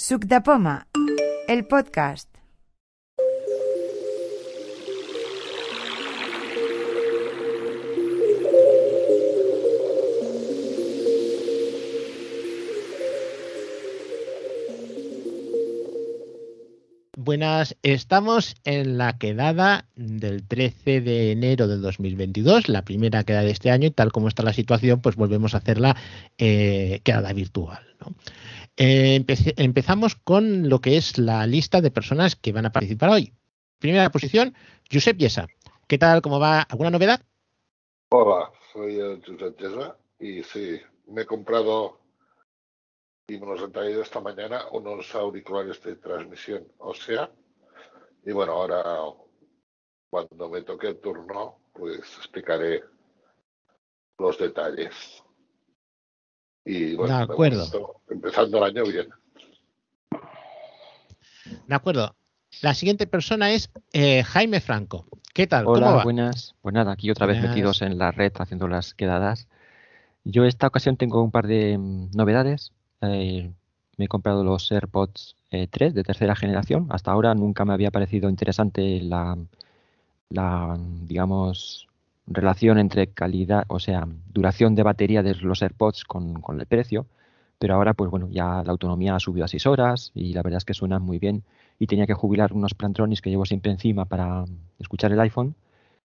Suc de Poma, el podcast. Buenas, estamos en la quedada del 13 de enero del 2022, la primera quedada de este año y tal como está la situación, pues volvemos a hacerla eh, quedada virtual. ¿no? Eh, empezamos con lo que es la lista de personas que van a participar hoy. Primera posición, Josep Yesa. ¿Qué tal? ¿Cómo va? ¿Alguna novedad? Hola, soy Josep Yesa y sí, me he comprado y me los han traído esta mañana unos auriculares de transmisión ósea. Y bueno, ahora cuando me toque el turno, pues explicaré los detalles. Y bueno, de acuerdo. empezando el año bien. De acuerdo. La siguiente persona es eh, Jaime Franco. ¿Qué tal? Hola, ¿Cómo va? buenas. Pues nada, aquí otra Buenas. vez metidos en la red haciendo las quedadas. Yo esta ocasión tengo un par de mm, novedades. Eh, me he comprado los AirPods eh, 3 de tercera generación. Hasta ahora nunca me había parecido interesante la, la, digamos, relación entre calidad, o sea, duración de batería de los AirPods con, el precio. Pero ahora, pues bueno, ya la autonomía ha subido a 6 horas y la verdad es que suenan muy bien. Y tenía que jubilar unos Plantronics que llevo siempre encima para escuchar el iPhone.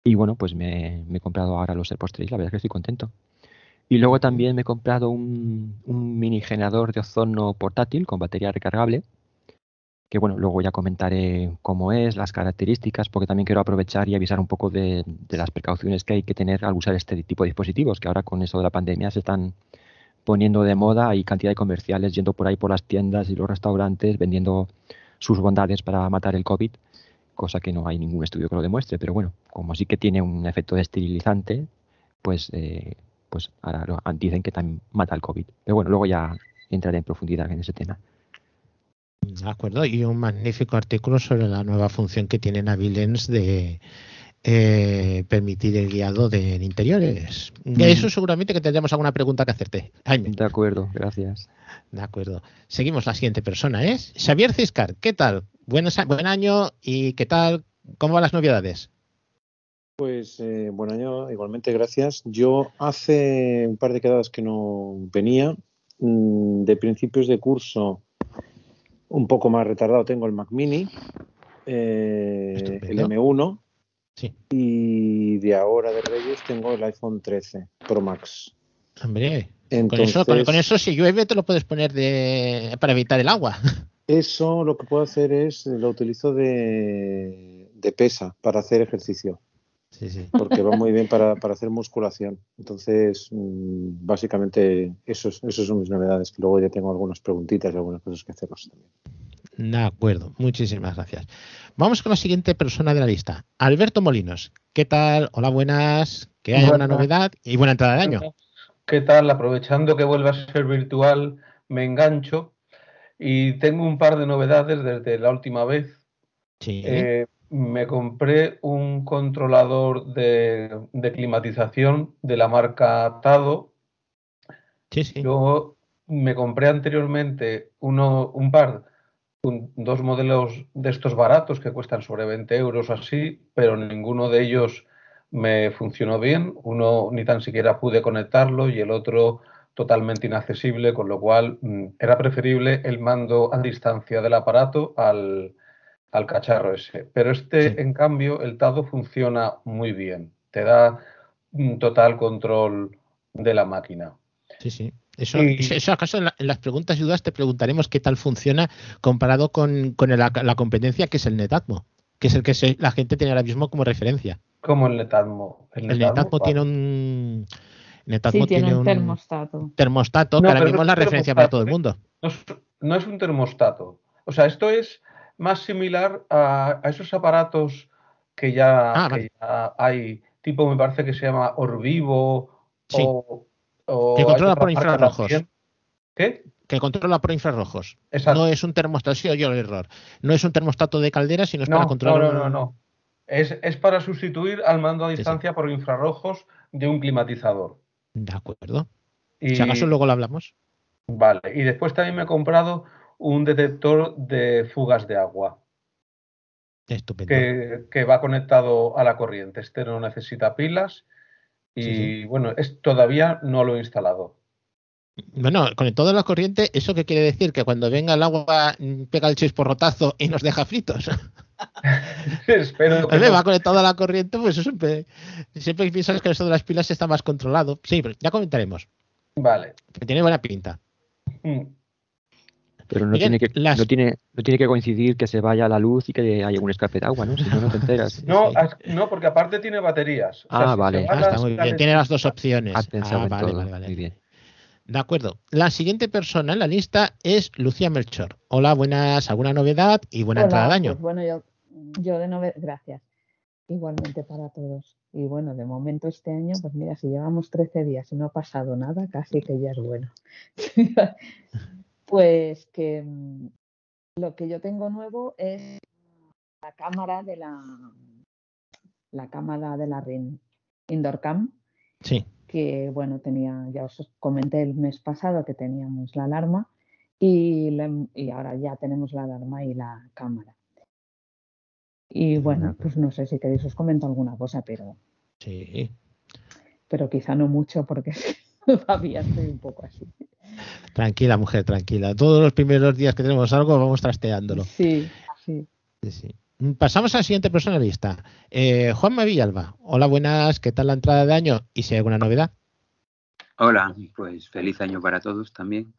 Y bueno, pues me, me he comprado ahora los AirPods 3, la verdad es que estoy contento. Y luego también me he comprado un, un mini generador de ozono portátil con batería recargable, que bueno, luego ya comentaré cómo es, las características, porque también quiero aprovechar y avisar un poco de, de las precauciones que hay que tener al usar este tipo de dispositivos, que ahora con eso de la pandemia se están poniendo de moda, hay cantidad de comerciales yendo por ahí por las tiendas y los restaurantes vendiendo sus bondades para matar el COVID, cosa que no hay ningún estudio que lo demuestre, pero bueno, como sí que tiene un efecto esterilizante, pues, eh, pues ahora dicen que también mata el COVID. Pero bueno, luego ya entraré en profundidad en ese tema. De acuerdo. Y un magnífico artículo sobre la nueva función que tiene Navilens de eh, permitir el guiado de interiores. De eso seguramente que tendremos alguna pregunta que hacerte. Jaime. De acuerdo, gracias. De acuerdo. Seguimos la siguiente persona, es Xavier Ciscar. ¿Qué tal? Buenos buen año y ¿qué tal? ¿Cómo van las novedades? Pues eh, buen año, igualmente, gracias. Yo hace un par de quedadas que no venía, mm, de principios de curso, un poco más retardado, tengo el Mac Mini, eh, el Estupendo. M1, Sí. y de ahora de Reyes tengo el iPhone 13 Pro Max. Hombre, con eso, con, con eso si llueve te lo puedes poner de, para evitar el agua. eso lo que puedo hacer es, lo utilizo de, de pesa para hacer ejercicio. Sí, sí. porque va muy bien para, para hacer musculación. Entonces, mm, básicamente, esos, esos son mis novedades. Luego ya tengo algunas preguntitas y algunas cosas que haceros también. De acuerdo, muchísimas gracias. Vamos con la siguiente persona de la lista, Alberto Molinos. ¿Qué tal? Hola, buenas. Que haya una Buenas. novedad y buena entrada de año. ¿Qué tal? Aprovechando que vuelve a ser virtual, me engancho y tengo un par de novedades desde la última vez. Sí. Eh, me compré un controlador de, de climatización de la marca Tado. sí, sí. Yo me compré anteriormente uno, un par, un- dos modelos de estos baratos que cuestan sobre 20 euros o así, pero ninguno de ellos me funcionó bien. Uno ni tan siquiera pude conectarlo y el otro totalmente inaccesible, con lo cual mm, era preferible el mando a distancia del aparato al, al cacharro ese. Pero este, Sí. en cambio, el Tado funciona muy bien. Te da un total control de la máquina. Sí, sí. Eso, Y- eso- acaso en, la- en las preguntas y dudas te preguntaremos qué tal funciona comparado con, con el- la, competencia que es el Netatmo, que es el que se- la gente tiene ahora mismo como referencia. Como el Netatmo. El Netatmo vale. tiene un Netatmo Sí, tiene un un termostato. termostato No, que ahora mismo es la referencia para todo el mundo. No es, no es un termostato. O sea, esto es más similar a, a esos aparatos que ya, Ah, que vale. ya hay, tipo me parece que se llama Orvivo Sí. o, o Que controla por infrarrojos. también. ¿Qué? Que controla por infrarrojos. Exacto. No es un termostato, sí, oye el error. No es un termostato de caldera, sino es No, para no, controlar. no, no, un- no. Es, es para sustituir al mando a Sí, sí. distancia por infrarrojos de un climatizador. De acuerdo. Y, Si acaso luego lo hablamos. Vale, y después también me he comprado un detector de fugas de agua. Estupendo. Que, que, va conectado a la corriente. Este no necesita pilas y Sí, sí. bueno, es, todavía no lo he instalado. Bueno, con toda la corriente, ¿eso qué quiere decir? Que cuando venga el agua mm, pega el chisporrotazo y nos deja fritos. Espero que no. va conectado a la corriente, pues eso siempre, siempre piensas que eso de las pilas está más controlado. Sí, pero ya comentaremos. Vale. Que tiene buena pinta. Mm. Pero no tiene, que, las- no, tiene, no tiene que coincidir que se vaya la luz y que haya un escape de agua, ¿no? Si no, no te enteras. No, Sí. as- no, porque aparte tiene baterías. O sea, Ah, si vale. se Ah, va está las- muy la bien. Tiene las dos opciones. Has pensado Ah, en vale, todo. vale, vale. Muy bien. De acuerdo. La siguiente persona en la lista es Lucía Melchor. Hola, buenas. ¿Alguna novedad y buena Hola, entrada de año? pues bueno, yo, yo de novedad, gracias. Igualmente para todos. Y bueno, de momento este año, pues mira, si llevamos 13 días y no ha pasado nada, casi que ya es bueno. pues que mm, lo que yo tengo nuevo es la cámara de la la cámara de la Ring Indoor Cam, Sí. que bueno, tenía, ya os comenté el mes pasado que teníamos la alarma y, la- y ahora ya tenemos la alarma y la cámara. Y bueno, pues no sé si queréis os comento alguna cosa, pero, Sí. pero quizá no mucho porque todavía estoy un poco así. Tranquila, mujer, tranquila. Todos los primeros días que tenemos algo vamos trasteándolo. Sí, sí. Pasamos a la siguiente persona lista. Eh, Juanma Villalba. Hola, buenas. ¿Qué tal la entrada de año? ¿Y si hay alguna novedad? Hola, pues feliz año para todos también.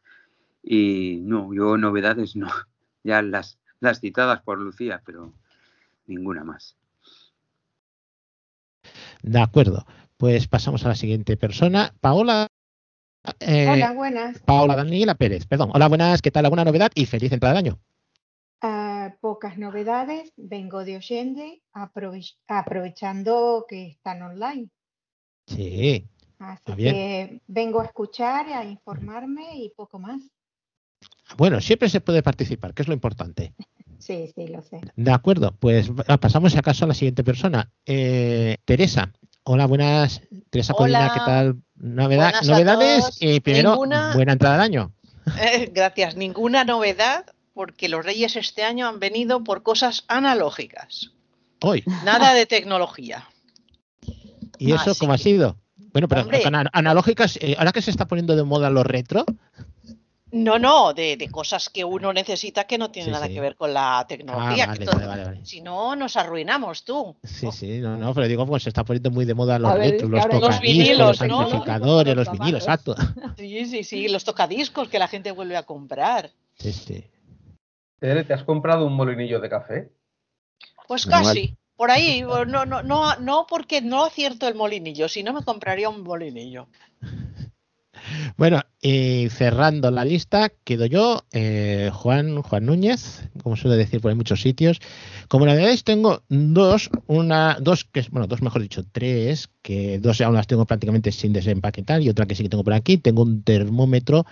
Y no, yo novedades no, ya las, las citadas por Lucía, pero ninguna más. De acuerdo. Pues pasamos a la siguiente persona. Paola. Eh, Hola, buenas. Paola Daniela Pérez, perdón. Hola, buenas. ¿Qué tal? ¿Alguna novedad? Y feliz entrada de año. Ah, pocas novedades. Vengo de Ollende, aprove- aprovechando que están online. Sí. Así bien. que vengo a escuchar, a informarme y poco más. Bueno, siempre se puede participar, que es lo importante. Sí, sí, lo sé. De acuerdo, pues pasamos si acaso a la siguiente persona. Eh, Teresa. Hola, buenas. Teresa Colina. ¿qué tal? Novedad, novedades. Y primero, Ninguna. buena entrada de año. Eh, gracias. Ninguna novedad porque los reyes este año han venido por cosas analógicas. Hoy. Nada de tecnología. ¿Y eso Así cómo ha sido? Bueno, pero Hombre. analógicas, eh, ahora que se está poniendo de moda lo retro, No, no, de, de cosas que uno necesita que no tienen Sí, nada sí. que ver con la tecnología. Ah, que vale, todo- vale, vale, vale. Si no, nos arruinamos tú. sí, sí, no, no, pero digo, pues se está poniendo muy de moda los ver, los ya- Los tocadiscos, vinilos, los ¿no? amplificadores, los Los vinilos, exacto. Sí, sí, sí, los tocadiscos que la gente vuelve a comprar. Sí, sí. Tere, ¿te has comprado un molinillo de café? Pues casi. Por ahí, no, no, no, no porque no acierto el molinillo, si no me compraría un molinillo. Bueno, y cerrando la lista, quedo yo, eh, Juan, Juan Núñez, como suele decir por muchos sitios. Como novedades tengo dos, una, dos que es- bueno, dos mejor dicho, tres, que dos aún las tengo prácticamente sin desempaquetar y otra que sí que tengo por aquí. Tengo un termómetro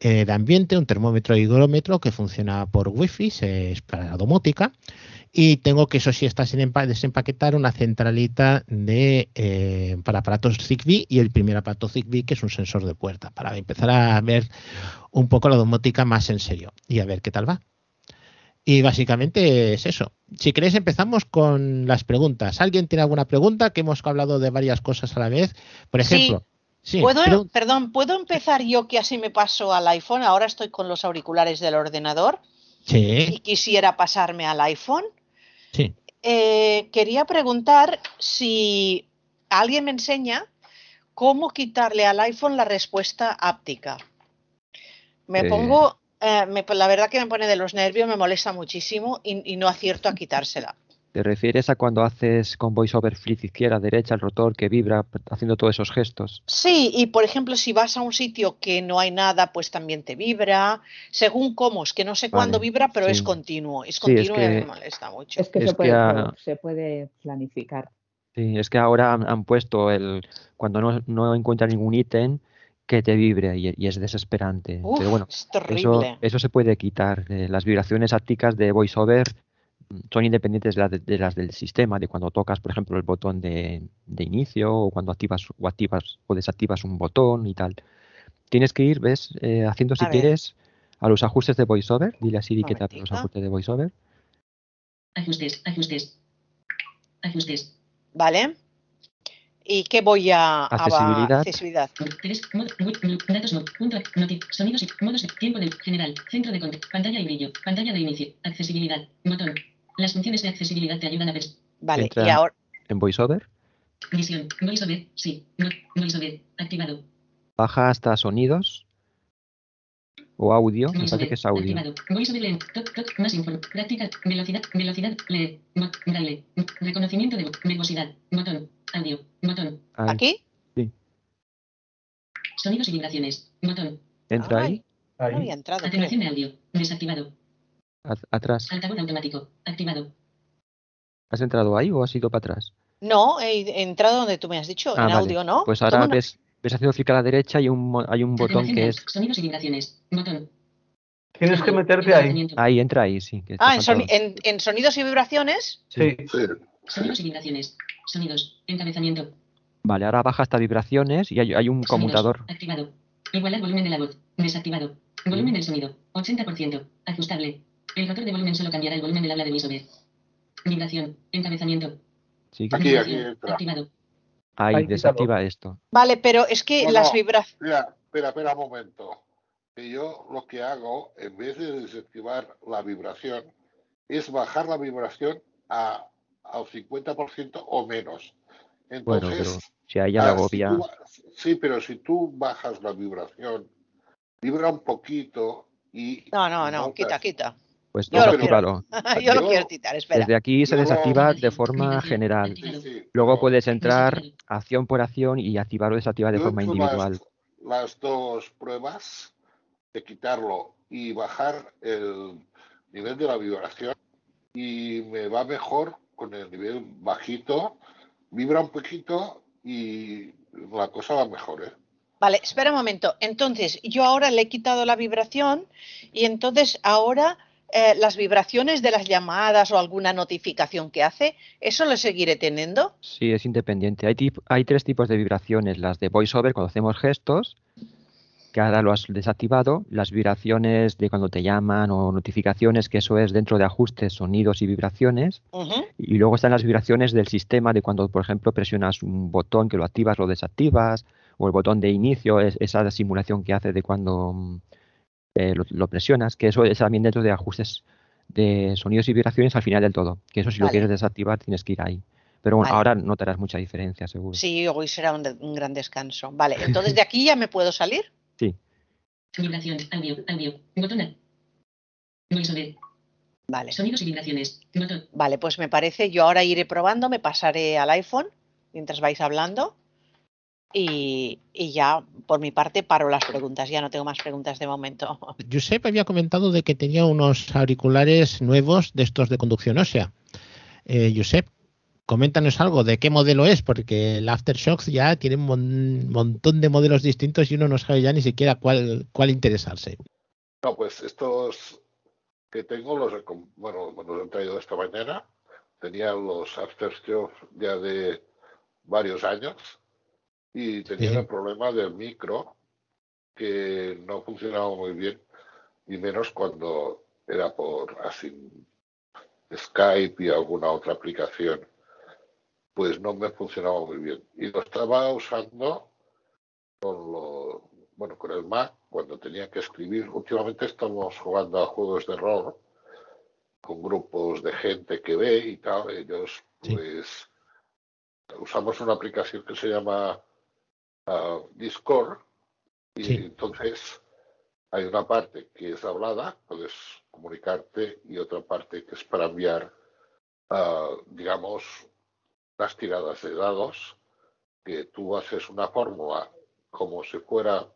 eh, de ambiente, un termómetro higrómetro que funciona por wifi, es para la domótica. Y tengo que eso sí está sin empa- desempaquetar una centralita de eh, para aparatos Zigbee y el primer aparato Zigbee que es un sensor de puerta para empezar a ver un poco la domótica más en serio y a ver qué tal va. Y básicamente es eso. Si queréis empezamos con las preguntas. ¿Alguien tiene alguna pregunta? Que hemos hablado de varias cosas a la vez. Por ejemplo, sí, ¿Puedo, pregun- perdón, ¿puedo empezar yo que así me paso al iPhone? Ahora estoy con los auriculares del ordenador y sí, quisiera pasarme al iPhone. Sí. Eh, quería preguntar si alguien me enseña cómo quitarle al iPhone la respuesta áptica. Me Eh. pongo, eh, me- la verdad que me pone de los nervios, me molesta muchísimo y, y no acierto a quitársela. ¿Te refieres a cuando haces con VoiceOver flip izquierda, derecha, el rotor que vibra, haciendo todos esos gestos? Sí, y por ejemplo, si vas a un sitio que no hay nada, pues también te vibra. Según cómo, es que no sé cuándo vibra, pero es continuo. Es Sí, es continuo y me molesta mucho. Es que Es se, puede, que a- se puede planificar. Sí, es que ahora han, han puesto el cuando no, no encuentra ningún ítem que te vibre y, y es desesperante. Uf, Pero bueno, es eso, terrible. eso se puede quitar. Eh, las vibraciones ápticas de VoiceOver son independientes de, la- de las del sistema, de cuando tocas, por ejemplo, el botón de, de inicio o cuando activas o activas o desactivas un botón y tal. Tienes que ir, ¿ves? Eh, haciendo si A ver. quieres a los ajustes de VoiceOver. Dile a Siri que te abre los ajustes de VoiceOver. Ajustes, ajustes. Ajustes. ¿Vale? ¿Y qué voy a... a- Accesibilidad. accesibilidad. Tres, mod, mod, mod, datos, mod, punto, noti, sonidos y modos de tiempo de general, centro de pantalla y brillo, pantalla de inicio, accesibilidad, botón. Las funciones de accesibilidad te ayudan a ver. Vale, Entra y ahora... en VoiceOver. Visión, VoiceOver, sí, no, VoiceOver, activado. Baja hasta sonidos o audio. Me parece que es audio. activado. VoiceOver lent, toc, toc, más info, práctica, velocidad, velocidad, leer, bot, braille, reconocimiento de verbosidad, botón, audio, botón, Ahí. ¿Aquí? sonidos y vibraciones, botón, Entra Ay, ahí. no había entrado. atenuación de audio, desactivado, atrás. altavoz automático, activado. ¿Has entrado ahí o has ido para atrás? No, he entrado donde tú me has dicho, Ah, en vale. audio, ¿no? Pues Toma ahora una- ves, ves haciendo clic a la derecha y un, hay un botón que es. Sonidos y vibraciones, botón. Tienes que meterte ahí. Ahí, entra ahí, sí. que Ah, en, soni- en- en sonidos y vibraciones. Sí. Sí, Sonidos y vibraciones. Sonidos. Encabezamiento. Vale, ahora baja hasta vibraciones y hay, hay un Sonidos. conmutador. Activado. Igualar volumen de la voz. Desactivado. Volumen del sonido. 80%. Ajustable. El rotor de volumen solo cambiará el volumen del habla de VoiceOver. Vibración. Encabezamiento. Aquí, aquí. Activado. Ahí, desactiva esto. Vale, pero es que No, las vibraciones. Mira, espera, espera un momento. Que yo lo que hago, en vez de desactivar la vibración, es bajar la vibración a, al 50% o menos. Bueno, Entonces, pero si le ah, si agobia. tú ba- sí, pero si tú bajas la vibración, vibra un poquito y... No, no, no, notas- quita, quita. Pues Yo lo desactívalo. Yo lo quiero quitar, espera. Desde aquí se desactiva de forma general. Luego puedes entrar acción por acción y activar o desactivar de yo forma individual. Las, las dos pruebas de quitarlo y bajar el nivel de la vibración y me va mejor con el nivel bajito, vibra un poquito y la cosa va mejor, ¿eh? Vale, espera un momento. Entonces, yo ahora le he quitado la vibración y entonces ahora eh, las vibraciones de las llamadas o alguna notificación que hace, ¿eso lo seguiré teniendo? Sí, es independiente. Hay, tip- hay tres tipos de vibraciones. Las de voiceover cuando hacemos gestos, que ahora lo has desactivado. Las vibraciones de cuando te llaman o notificaciones, que eso es dentro de ajustes, sonidos y vibraciones. Y luego están las vibraciones del sistema de cuando, por ejemplo, presionas un botón que lo activas, lo desactivas, o el botón de inicio, es, esa simulación que hace de cuando mm, eh, lo, lo presionas, que eso es también dentro de ajustes de sonidos y vibraciones al final del todo. Que eso si lo quieres desactivar tienes que ir ahí. Pero bueno, Vale. ahora notarás mucha diferencia, seguro. Sí, hoy será un, de- un gran descanso. Vale, entonces de aquí ya me puedo salir. Sí. Vibración. Audio. Audio. Botón. Vale. Sonidos y vibraciones. Botón. Vale, pues me parece, yo ahora iré probando, me pasaré al iPhone mientras vais hablando y, y ya por mi parte paro las preguntas, ya no tengo más preguntas de momento. Josep había comentado de que tenía unos auriculares nuevos de estos de conducción ósea. Eh, Josep, coméntanos algo de qué modelo es, porque el Aftershocks ya tiene un mon- montón de modelos distintos y uno no sabe ya ni siquiera cuál, cuál interesarse. No, pues estos que tengo los he, bueno, los he traído esta mañana. Tenía los Aftershock ya de varios años y tenía Sí. el problema del micro que no funcionaba muy bien y menos cuando era por así Skype y alguna otra aplicación pues no me funcionaba muy bien y lo estaba usando con lo bueno con el Mac cuando tenía que escribir últimamente estamos jugando a juegos de rol con grupos de gente que ve y tal ellos Sí. pues usamos una aplicación que se llama ah, Discord y Sí. entonces hay una parte que es hablada, puedes comunicarte, y otra parte que es para enviar, ah, digamos, unas tiradas de dados, que tú haces una fórmula como si fuera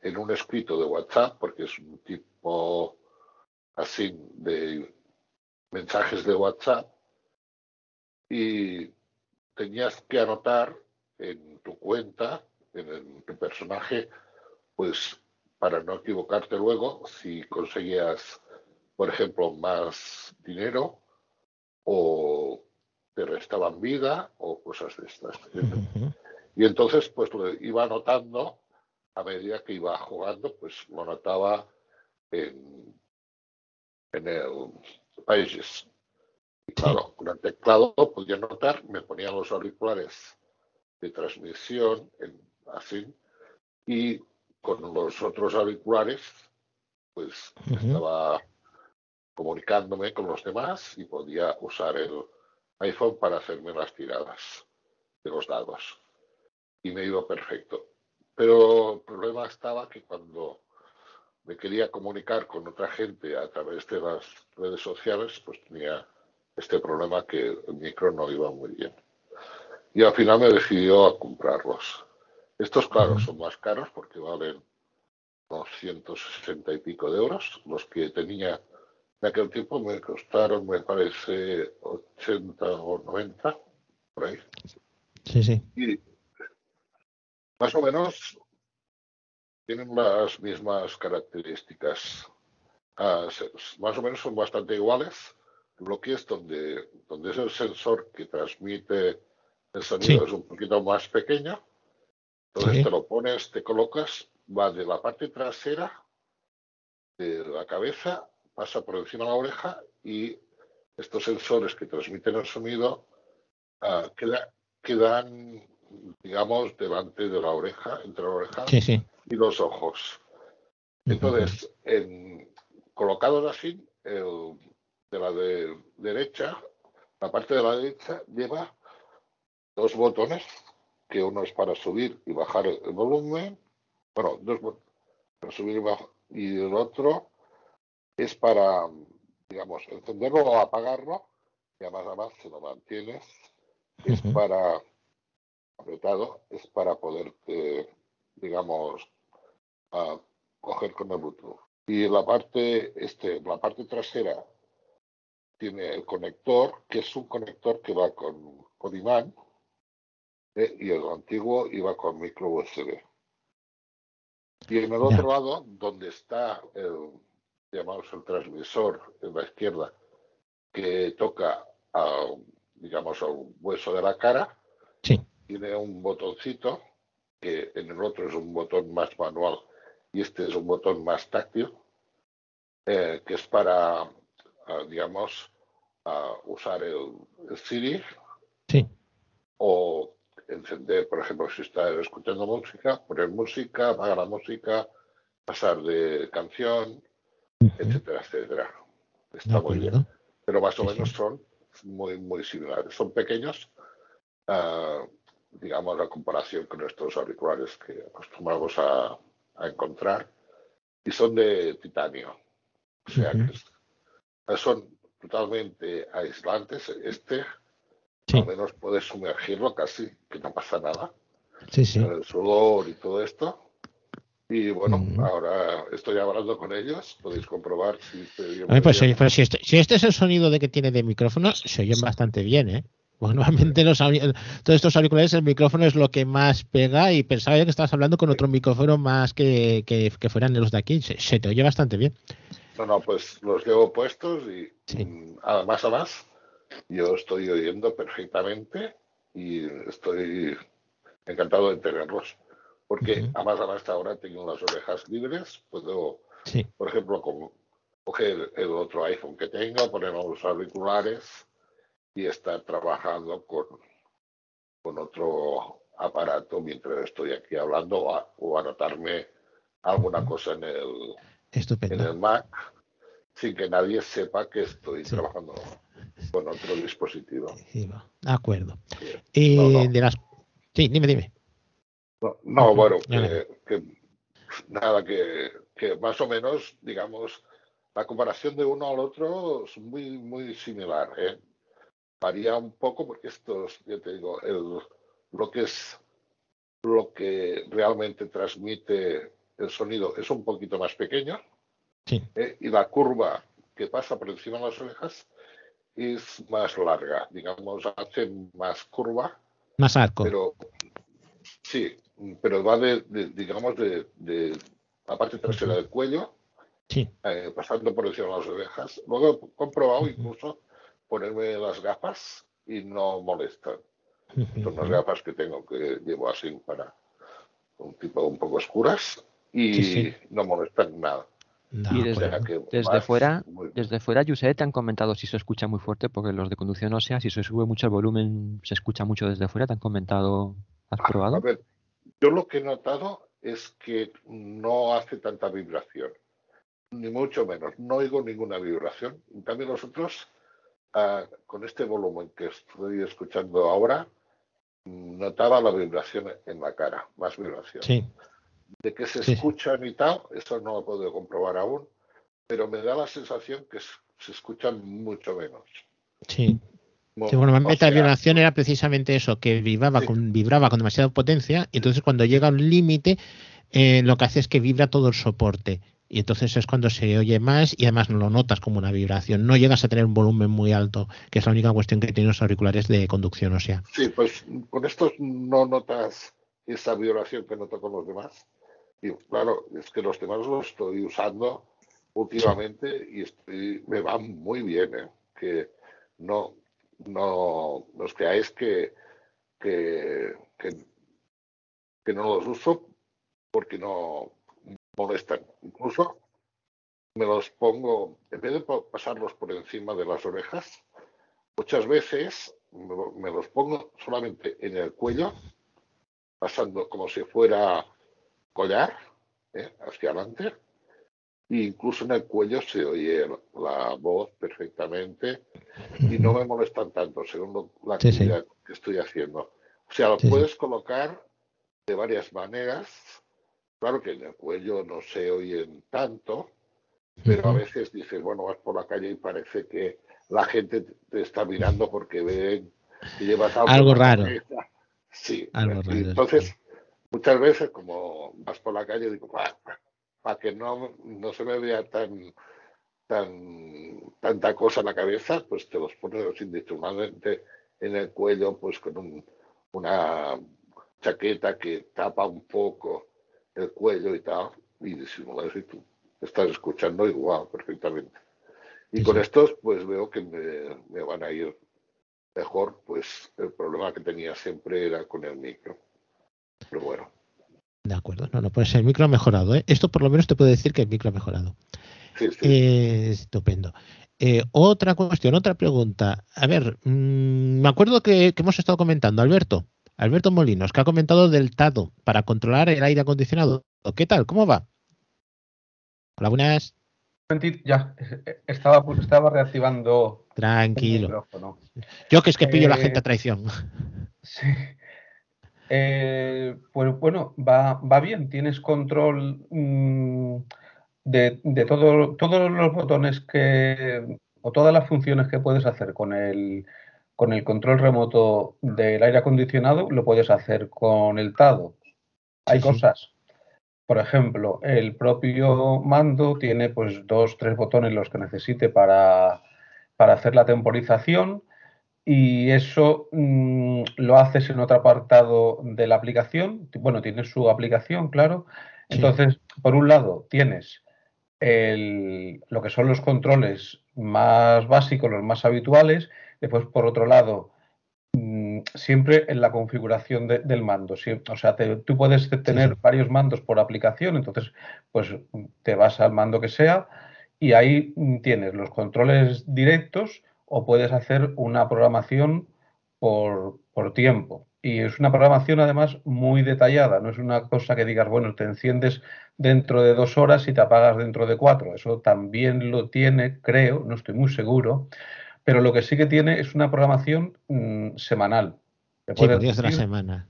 en un escrito de WhatsApp, porque es un tipo así de mensajes de WhatsApp, y tenías que anotar en tu cuenta, en el- tu personaje, pues para no equivocarte luego, si conseguías, por ejemplo, más dinero o te restaban vida o cosas de estas. Y entonces, pues lo iba anotando a medida que iba jugando, pues lo anotaba en, en el Pages. Y claro, con el teclado podía notar, me ponía los auriculares de transmisión en, así y con los otros auriculares pues estaba comunicándome con los demás y podía usar el iPhone para hacerme las tiradas de los dados. Y me iba perfecto. Pero el problema estaba que cuando me quería comunicar con otra gente a través de las redes sociales, pues tenía este problema que el micro no iba muy bien. Y al final me decidió a comprarlos. Estos, claro, son más caros porque valen 260 y pico de euros. Los que tenía en aquel tiempo me costaron, me parece, 80 o 90, por ahí. Sí, sí. Y más o menos tienen las mismas características. Ah, más o menos son bastante iguales. Lo que es donde, donde es el sensor que transmite el sonido es un poquito más pequeño. Entonces te lo pones, te colocas, va de la parte trasera de la cabeza, pasa por encima de la oreja y estos sensores que transmiten el sonido uh, quedan, digamos, delante de la oreja, entre la oreja y los ojos. Entonces, en, colocados así, el, de la de derecha, la parte de la derecha lleva dos botones, que uno es para subir y bajar el volumen, bueno, dos para subir y bajar, y el otro es para, digamos, encenderlo o apagarlo, y además, además se lo mantienes, es para, apretado, es para poder, digamos, coger con el Bluetooth. Y la parte, este, la parte trasera tiene el conector, que es un conector que va con, con imán. Y el antiguo iba con micro USB. Y en el otro lado, donde está el, llamamos el transmisor en la izquierda, que toca a, digamos, a un hueso de la cara, tiene un botoncito, que en el otro es un botón más manual y este es un botón más táctil, eh, que es para, digamos, usar el, el Siri o encender, por ejemplo, si está escuchando música, poner música, apagar la música, pasar de canción, etcétera, etcétera. Está muy bien. Pero más o menos son muy, muy similares. Son pequeños, uh, digamos, la comparación con estos auriculares que acostumbramos a, a encontrar, y son de titanio. O sea, que son totalmente aislantes. Este al menos puedes sumergirlo casi, que no pasa nada. Sí, sí. El sudor y todo esto. Y bueno, ahora estoy hablando con ellos, podéis comprobar si pues, pues si, este, si, este, es el sonido de que tiene de micrófono, se oyen bastante bien, ¿eh? Bueno, normalmente los, todos estos auriculares, el micrófono es lo que más pega y pensaba que estabas hablando con otro micrófono más que, que, que fueran los de aquí. Se, te oye bastante bien. No, no, pues los llevo puestos y además, además, yo estoy oyendo perfectamente y estoy encantado de tenerlos. Porque además, a esta hora tengo las orejas libres, puedo, por ejemplo, coger el otro iPhone que tengo, poner los auriculares y estar trabajando con, con otro aparato mientras estoy aquí hablando o, anotarme alguna cosa en el, en el Mac sin que nadie sepa que estoy trabajando con otro dispositivo. de acuerdo. Y de las... Sí, dime, dime. No, bueno, que, nada, que, que, más o menos, digamos, la comparación de uno al otro es muy, muy similar. ¿eh? Varía un poco porque estos, yo te digo, el, lo que es lo que realmente transmite el sonido es un poquito más pequeño sí. ¿eh? y la curva que pasa por encima de las orejas es más larga, digamos, hace más curva. Más arco. Pero sí, pero va de, digamos, de, de, la parte trasera del cuello, sí. eh, pasando por encima de las orejas. Luego he comprobado incluso ponerme las gafas y no molestan. Son las gafas que tengo que llevo así para un tipo un poco oscuras y no molestan nada. Y desde, que fuera, muy desde fuera, te han comentado si se escucha muy fuerte, porque los de conducción ósea, si se sube mucho el volumen, se escucha mucho desde fuera. ¿Te han comentado? ¿Has A probado? ver, yo lo que he notado es que no hace tanta vibración, ni mucho menos. No oigo ninguna vibración. En cambio, nosotros, ah, con este volumen que estoy escuchando ahora, notaba la vibración en la cara, más vibración. Sí, De que se Sí. escuchan y tal, eso no lo he podido comprobar aún, pero me da la sensación que se escuchan mucho menos. sí. Mo- Sí, bueno, o sea, vibración era precisamente eso, que vibraba, Sí. con, vibraba con demasiada potencia y entonces cuando llega a un límite eh, lo que hace es que vibra todo el soporte y entonces es cuando se oye más y además no lo notas como una vibración, no llegas a tener un volumen muy alto, que es la única cuestión que tienen los auriculares de conducción ósea. Sí, pues con estos no notas esa vibración que noto con los demás. Y claro, es que los demás los estoy usando últimamente y estoy, me van muy bien, ¿eh? Que no, no, no os creáis que, que, que, no los uso porque no molestan. Incluso me los pongo, en vez de pasarlos por encima de las orejas, muchas veces me los pongo solamente en el cuello, pasando como si fuera collar, ¿eh? hacia adelante, e incluso en el cuello se oye la voz perfectamente y no me molestan tanto según la Sí, sí. actividad que estoy haciendo. O sea, lo Sí, sí. puedes colocar de varias maneras. Claro que en el cuello no se oyen tanto, pero a veces dices, bueno, vas por la calle y parece que la gente te está mirando porque ven que llevas algo, Algo raro. Sí, Algo raro, entonces sí. Muchas veces como vas por la calle digo, para que no, no se me vea tan, tan tanta cosa en la cabeza, pues te los pones indiscriminadamente en el cuello, pues con un- una chaqueta que tapa un poco el cuello y tal, y disimulas y tú estás escuchando igual perfectamente. Y Sí, con estos, pues veo que me, me van a ir mejor, pues el problema que tenía siempre era con el micro. Pero bueno, De acuerdo, no, no, pues el micro ha mejorado. ¿eh? Esto por lo menos te puedo decir que el micro ha mejorado. sí, sí. Eh, estupendo. Eh, otra cuestión, otra pregunta. A ver, mm, me acuerdo que, que hemos estado comentando, Alberto, Alberto Molinos, que ha comentado del TADO para controlar el aire acondicionado. ¿Qué tal? ¿Cómo va? Hola, buenas. Ya, estaba, estaba reactivando el Tranquilo. micrófono. Yo que es que pillo la Eh, gente a traición. Sí. Eh, pues bueno, va, va bien. Tienes control mm, de, de todo, todos los botones que, o todas las funciones que puedes hacer con el, con el control remoto del aire acondicionado, lo puedes hacer con el TADO. Hay sí. cosas. Por ejemplo, el propio mando tiene pues dos, tres botones los que necesite para, para hacer la temporización y eso mm, lo haces en otro apartado de la aplicación. Bueno, tienes su aplicación, claro. Sí. Entonces, por un lado, tienes el- lo que son los controles más básicos, los más habituales. Después, por otro lado, mm, siempre en la configuración de- del mando. O sea, te- tú puedes te- tener sí. varios mandos por aplicación, entonces, pues te vas al mando que sea y ahí mm, tienes los controles directos o puedes hacer una programación por, por tiempo. Y es una programación además muy detallada, no es una cosa que digas, bueno, te enciendes dentro de dos horas y te apagas dentro de cuatro. Eso también lo tiene, creo, no estoy muy seguro, pero lo que sí que tiene es una programación mm, semanal. Te Sí, días de la semana.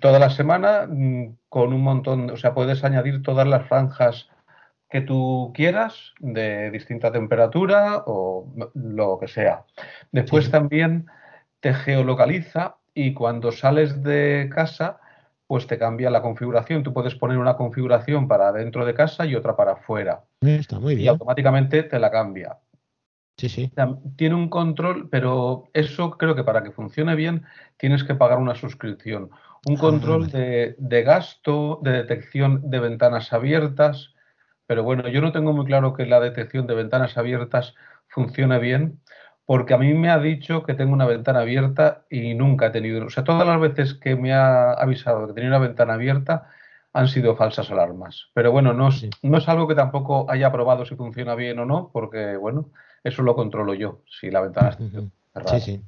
toda la semana mm, con un montón, o sea, puedes añadir todas las franjas que tú quieras de distinta temperatura o lo que sea. Después Sí. también te geolocaliza y cuando sales de casa, pues te cambia la configuración. Tú puedes poner una configuración para dentro de casa y otra para afuera Está muy y bien. automáticamente te la cambia. Sí, sí. Tiene un control, pero eso creo que para que funcione bien tienes que pagar una suscripción. Un Ah, control vale. de, de gasto, de detección de ventanas abiertas, pero bueno, yo no tengo muy claro que la detección de ventanas abiertas funcione bien, porque a mí me ha dicho que tengo una ventana abierta y nunca he tenido, o sea, todas las veces que me ha avisado que tenía una ventana abierta, han sido falsas alarmas. Pero bueno, no es, no es algo que tampoco haya probado si funciona bien o no, porque bueno, eso lo controlo yo, si la ventana está cerrada. Sí, sí.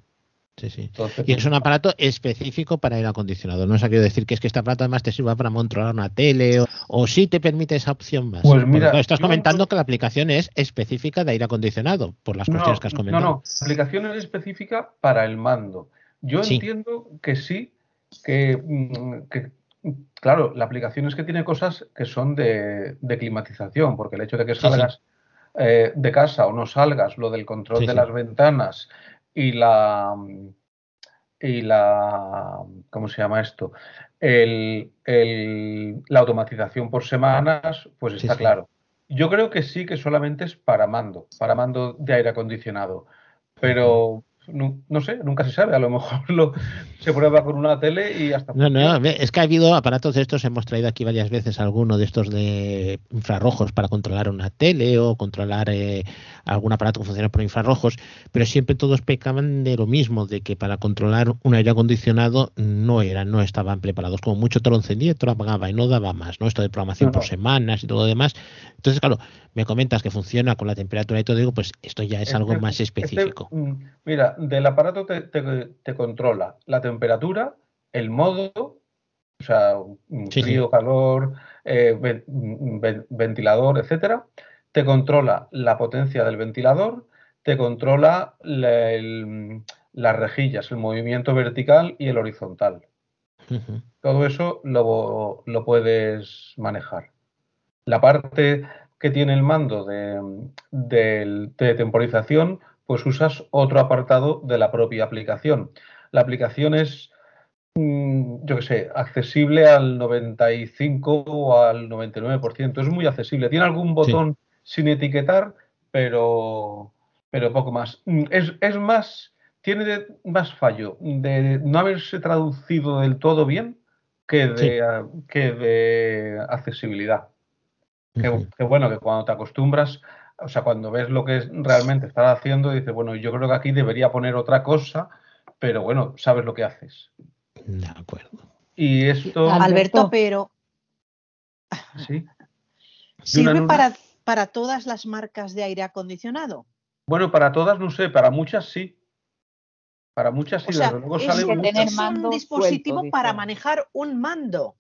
Sí, sí. Entonces, Y es un aparato específico para aire acondicionado. No os quiero decir que es que este aparato además te sirva para controlar una tele o, o sí te permite esa opción más. Pues mira, estás comentando que la aplicación es específica de aire acondicionado por las No, cuestiones que has no, comentado. no, la aplicación es específica para el mando. Yo Sí. entiendo que sí, que, mm, que, claro, la aplicación es que tiene cosas que son de, de climatización, porque el hecho de que Sí, salgas eh, de casa o no salgas, lo del control Sí, de sí. las ventanas y la y la ¿cómo se llama esto? El, el- la automatización por semanas, pues Sí, está sí. claro. Yo creo que sí que solamente es para mando, para mando de aire acondicionado. Pero no, no sé, nunca se sabe. A lo mejor lo, se prueba con una tele y hasta No, no, es que ha habido aparatos de estos, hemos traído aquí varias veces alguno de estos de infrarrojos para controlar una tele o controlar eh, algún aparato que funciona por infrarrojos, pero siempre todos pecaban de lo mismo, de que para controlar un aire acondicionado no eran, no estaban preparados. Como mucho te lo encendía, te lo apagaba y no daba más, ¿no? Esto de programación No, por semanas y todo lo demás. Entonces, claro, me comentas que funciona con la temperatura y todo, digo, pues esto ya es algo más este, específico. mm, mira, del aparato te, te- te controla la temperatura, el modo, o sea, sí. frío, calor, eh, mm, ven- ventilador, etcétera. Te controla la potencia del ventilador, te controla la- el- las rejillas, el movimiento vertical y el horizontal. Todo eso lo, lo puedes manejar. La parte que tiene el mando de, de temporización, pues usas otro apartado de la propia aplicación. La aplicación es, mm, yo qué sé, accesible al 95 o al 99%. Es muy accesible. Tiene algún botón sin etiquetar, pero, pero poco más. Mm, Es, es más, tiene de- más fallo de no haberse traducido del todo bien que de, Sí. que de accesibilidad. Que, Ujú. que bueno, que cuando te acostumbras, o sea, cuando ves lo que es realmente estar haciendo, dices, bueno, yo creo que aquí debería poner otra cosa, pero bueno, sabes lo que haces. De acuerdo. Y esto, Alberto. Pero sí. ¿sirve para, para todas las marcas de aire acondicionado? Bueno, para todas no sé, para muchas sí. Para muchas sí, O sea, luego es, salen que tener es mando un dispositivo suelto, para manejar un mando.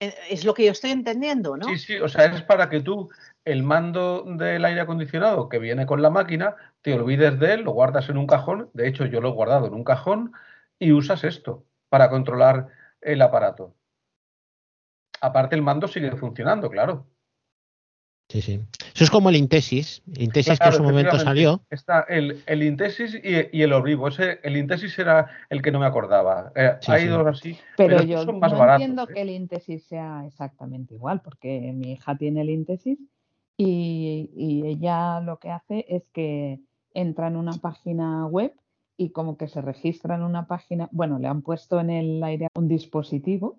Eh, Es lo que yo estoy entendiendo, ¿no? Sí, sí, o sea, es para que tú el mando del aire acondicionado que viene con la máquina, te olvides de él, lo guardas en un cajón, de hecho yo lo he guardado en un cajón y usas esto para controlar el aparato. Aparte el mando sigue funcionando, claro. Sí, sí. Eso es como el Intesis. El Intesis que en su momento salió. Está el, el Intesis y, y el Orbivo. Ese, el Intesis era el que no me acordaba. Eh, Sí, hay sí. dos así, Pero, pero, yo estos son más no baratos. entiendo ¿eh? que el íntesis sea exactamente igual, porque mi hija tiene el íntesis y, y ella lo que hace es que entra en una página web y como que se registra en una página, bueno, le han puesto en el aire un dispositivo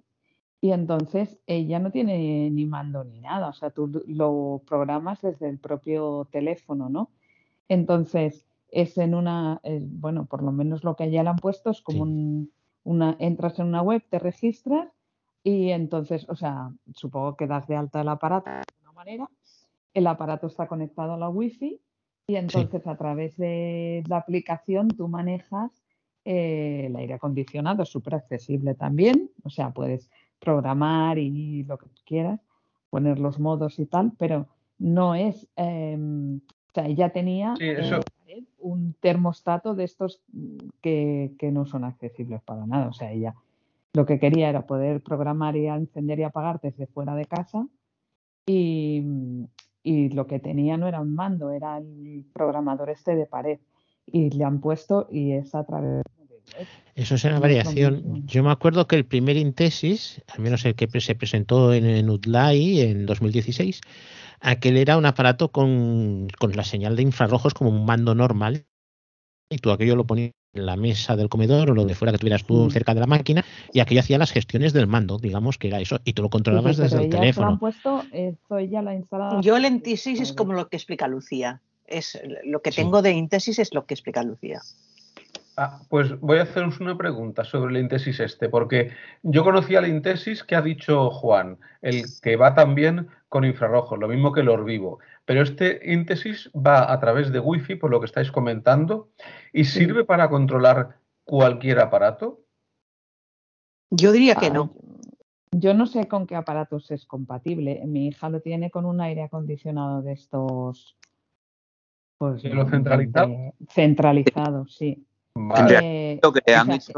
y entonces ella no tiene ni mando ni nada, o sea, tú lo programas desde el propio teléfono, ¿no? Entonces, es en una, eh, bueno, por lo menos lo que a ella le han puesto es como Sí. un, una, entras en una web, te registras y entonces, o sea, supongo que das de alta el aparato de alguna manera, el aparato está conectado a la wifi y entonces a través de la aplicación tú manejas eh, el aire acondicionado, es súper accesible también, o sea, puedes programar y lo que tú quieras, poner los modos y tal, pero no es, em, o sea, ella tenía Sí, eh, un termostato de estos mm, que, que no son accesibles para nada, o sea, ella lo que quería era poder programar y encender y apagar desde fuera de casa y, y lo que tenía no era un mando, era el programador este de pared y le han puesto y es a través. Eso es una variación. Yo me acuerdo que el primer Intesis, al menos el que se presentó en, en UDLAI en 2016, aquel era un aparato con, con la señal de infrarrojos como un mando normal. Y tú aquello lo ponías en la mesa del comedor o lo de fuera que tuvieras tú cerca de la máquina y aquello hacía las gestiones del mando, digamos que era eso. Y tú lo Sí, sí, controlabas desde pero el lo han teléfono. puesto, esto instalado. Yo el Intesis es como lo que explica Lucía. Es lo que Sí. tengo de Intesis es lo que explica Lucía. Ah, pues voy a haceros una pregunta sobre el Intesis este, porque yo conocía el Intesis que ha dicho Juan, el que va también con infrarrojos, lo mismo que el Orvivo. Pero este Intesis va a través de Wi-Fi, por lo que estáis comentando, y sirve para controlar cualquier aparato. Yo diría que Ah, no. Yo no sé con qué aparatos es compatible. Mi hija lo tiene con un aire acondicionado de estos. Pues, ¿De los centralizados? de- centralizados, sí. Vale. Eh, Lo que le han hecho,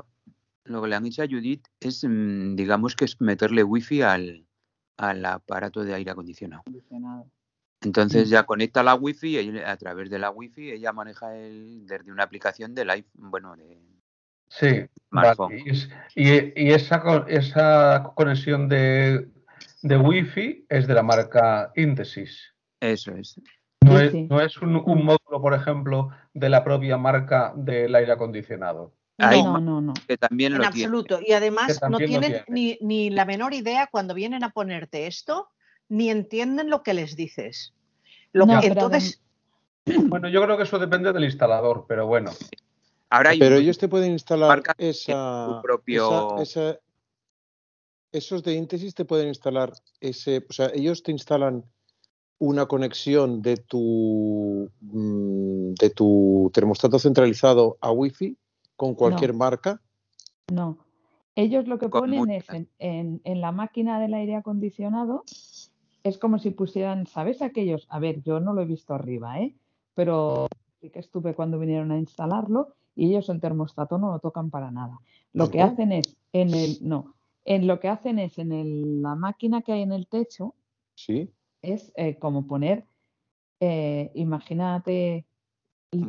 lo que le han hecho a Judith es, mm, digamos que es meterle wifi al, al aparato de aire acondicionado. Entonces Mm. ya conecta la wifi y a través de la wifi ella maneja el desde una aplicación del iPhone, bueno, de Sí, vale. smartphone. Y, es- y- y esa, esa conexión de, de Wi-Fi es de la marca Intesis. Eso es. No es, sí. no es un, un módulo, por ejemplo, de la propia marca del aire acondicionado. Hay No, no, no. que también En lo tiene. absoluto. Y además no tienen tiene. ni, ni la menor idea cuando vienen a ponerte esto, ni entienden lo que les dices. Lo No, que- pero entonces, Bueno, yo creo que eso depende del instalador, pero bueno. Ahora hay Pero un- ellos te pueden instalar esa, propio- esa- esa- esos de Intesis te pueden instalar ese, o sea, ellos te instalan una conexión de tu mm, de tu termostato centralizado a Wi-Fi con cualquier marca. No. Ellos lo que Con ponen muchas. es en, en- en la máquina del aire acondicionado, es como si pusieran, ¿sabes aquellos? A ver, yo no lo he visto arriba, ¿eh? Pero sí que estuve cuando vinieron a instalarlo y ellos el termostato no lo tocan para nada. Lo que ¿No? hacen es en el, no, en lo que hacen es en el- la máquina que hay en el techo, Sí. Es eh, como poner, eh, imagínate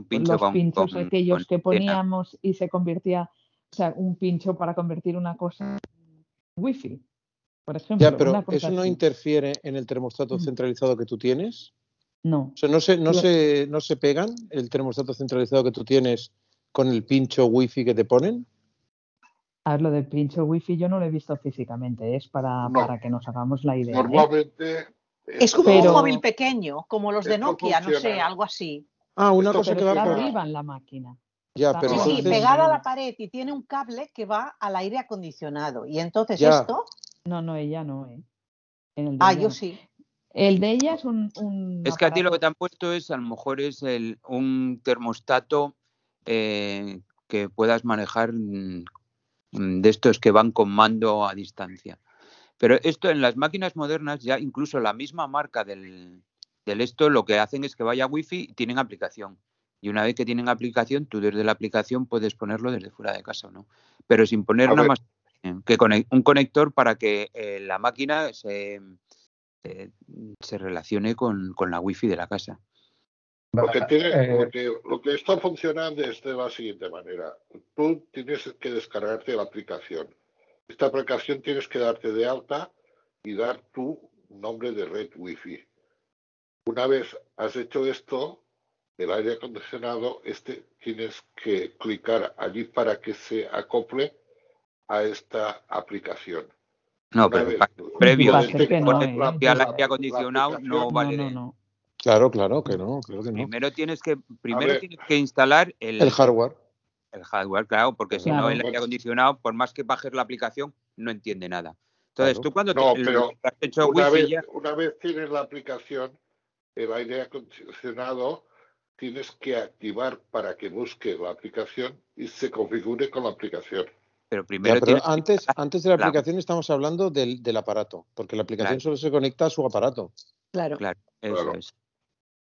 pincho los con- pinchos con- aquellos con que poníamos y se convertía, o sea, un pincho para convertir una cosa en wifi, por ejemplo, Ya, pero una cosa eso no interfiere en el termostato Mm. centralizado que tú tienes. No, O sea, no se, no Lo- se, no se pegan el termostato centralizado que tú tienes con el pincho Wi-Fi que te ponen. a ver, lo del pincho wifi yo no lo he visto físicamente, es para, No. para que nos hagamos la idea. ¿eh? Es como Pero- un móvil pequeño, como los de Nokia, no sé, algo así. Ah, una Esto cosa que va por. arriba en la máquina. Ya, Está pero Sí, sí, pegada a la pared y tiene un cable que va al aire acondicionado. Y entonces Ya. esto, No, no, ella no, ¿eh? En el de ah, ella yo sí. El de ella es un, un Es que a ti lo que te han puesto es, a lo mejor es el, un termostato eh, que puedas manejar mm, de estos que van con mando a distancia. Pero esto en las máquinas modernas, ya incluso la misma marca del, del esto, lo que hacen es que vaya wifi y tienen aplicación. Y una vez que tienen aplicación, tú desde la aplicación puedes ponerlo desde fuera de casa o no. Pero sin poner nada más eh, que un conector para que eh, la máquina se, eh, se relacione con, con la wifi de la casa. Lo que, tiene, lo, que, lo que está funcionando es de la siguiente manera. Tú tienes que descargarte la aplicación. Esta aplicación tienes que darte de alta y dar tu nombre de red Wi-Fi. Una vez has hecho esto, el aire acondicionado, este tienes que clicar allí para que se acople a esta aplicación. No, Una pero vez- previo, ser que no, ¿eh? la- aire acondicionado la no vale. no, de- no, no. Claro, claro que no, claro que no. Primero tienes que primero ver. tienes que instalar el, El hardware. El hardware, claro, porque si no el aire acondicionado, por más que bajes la aplicación, no entiende nada. Entonces, Claro. tú cuando No, te, pero has hecho Una wifi vez, ya, una vez tienes la aplicación, el aire acondicionado, tienes que activar para que busque la aplicación y se configure con la aplicación. pero Ya, primero pero tienes que antes, antes de la aplicación estamos hablando del, del aparato, porque la aplicación Claro. solo se conecta a su aparato. Claro. Claro, eso Claro. es.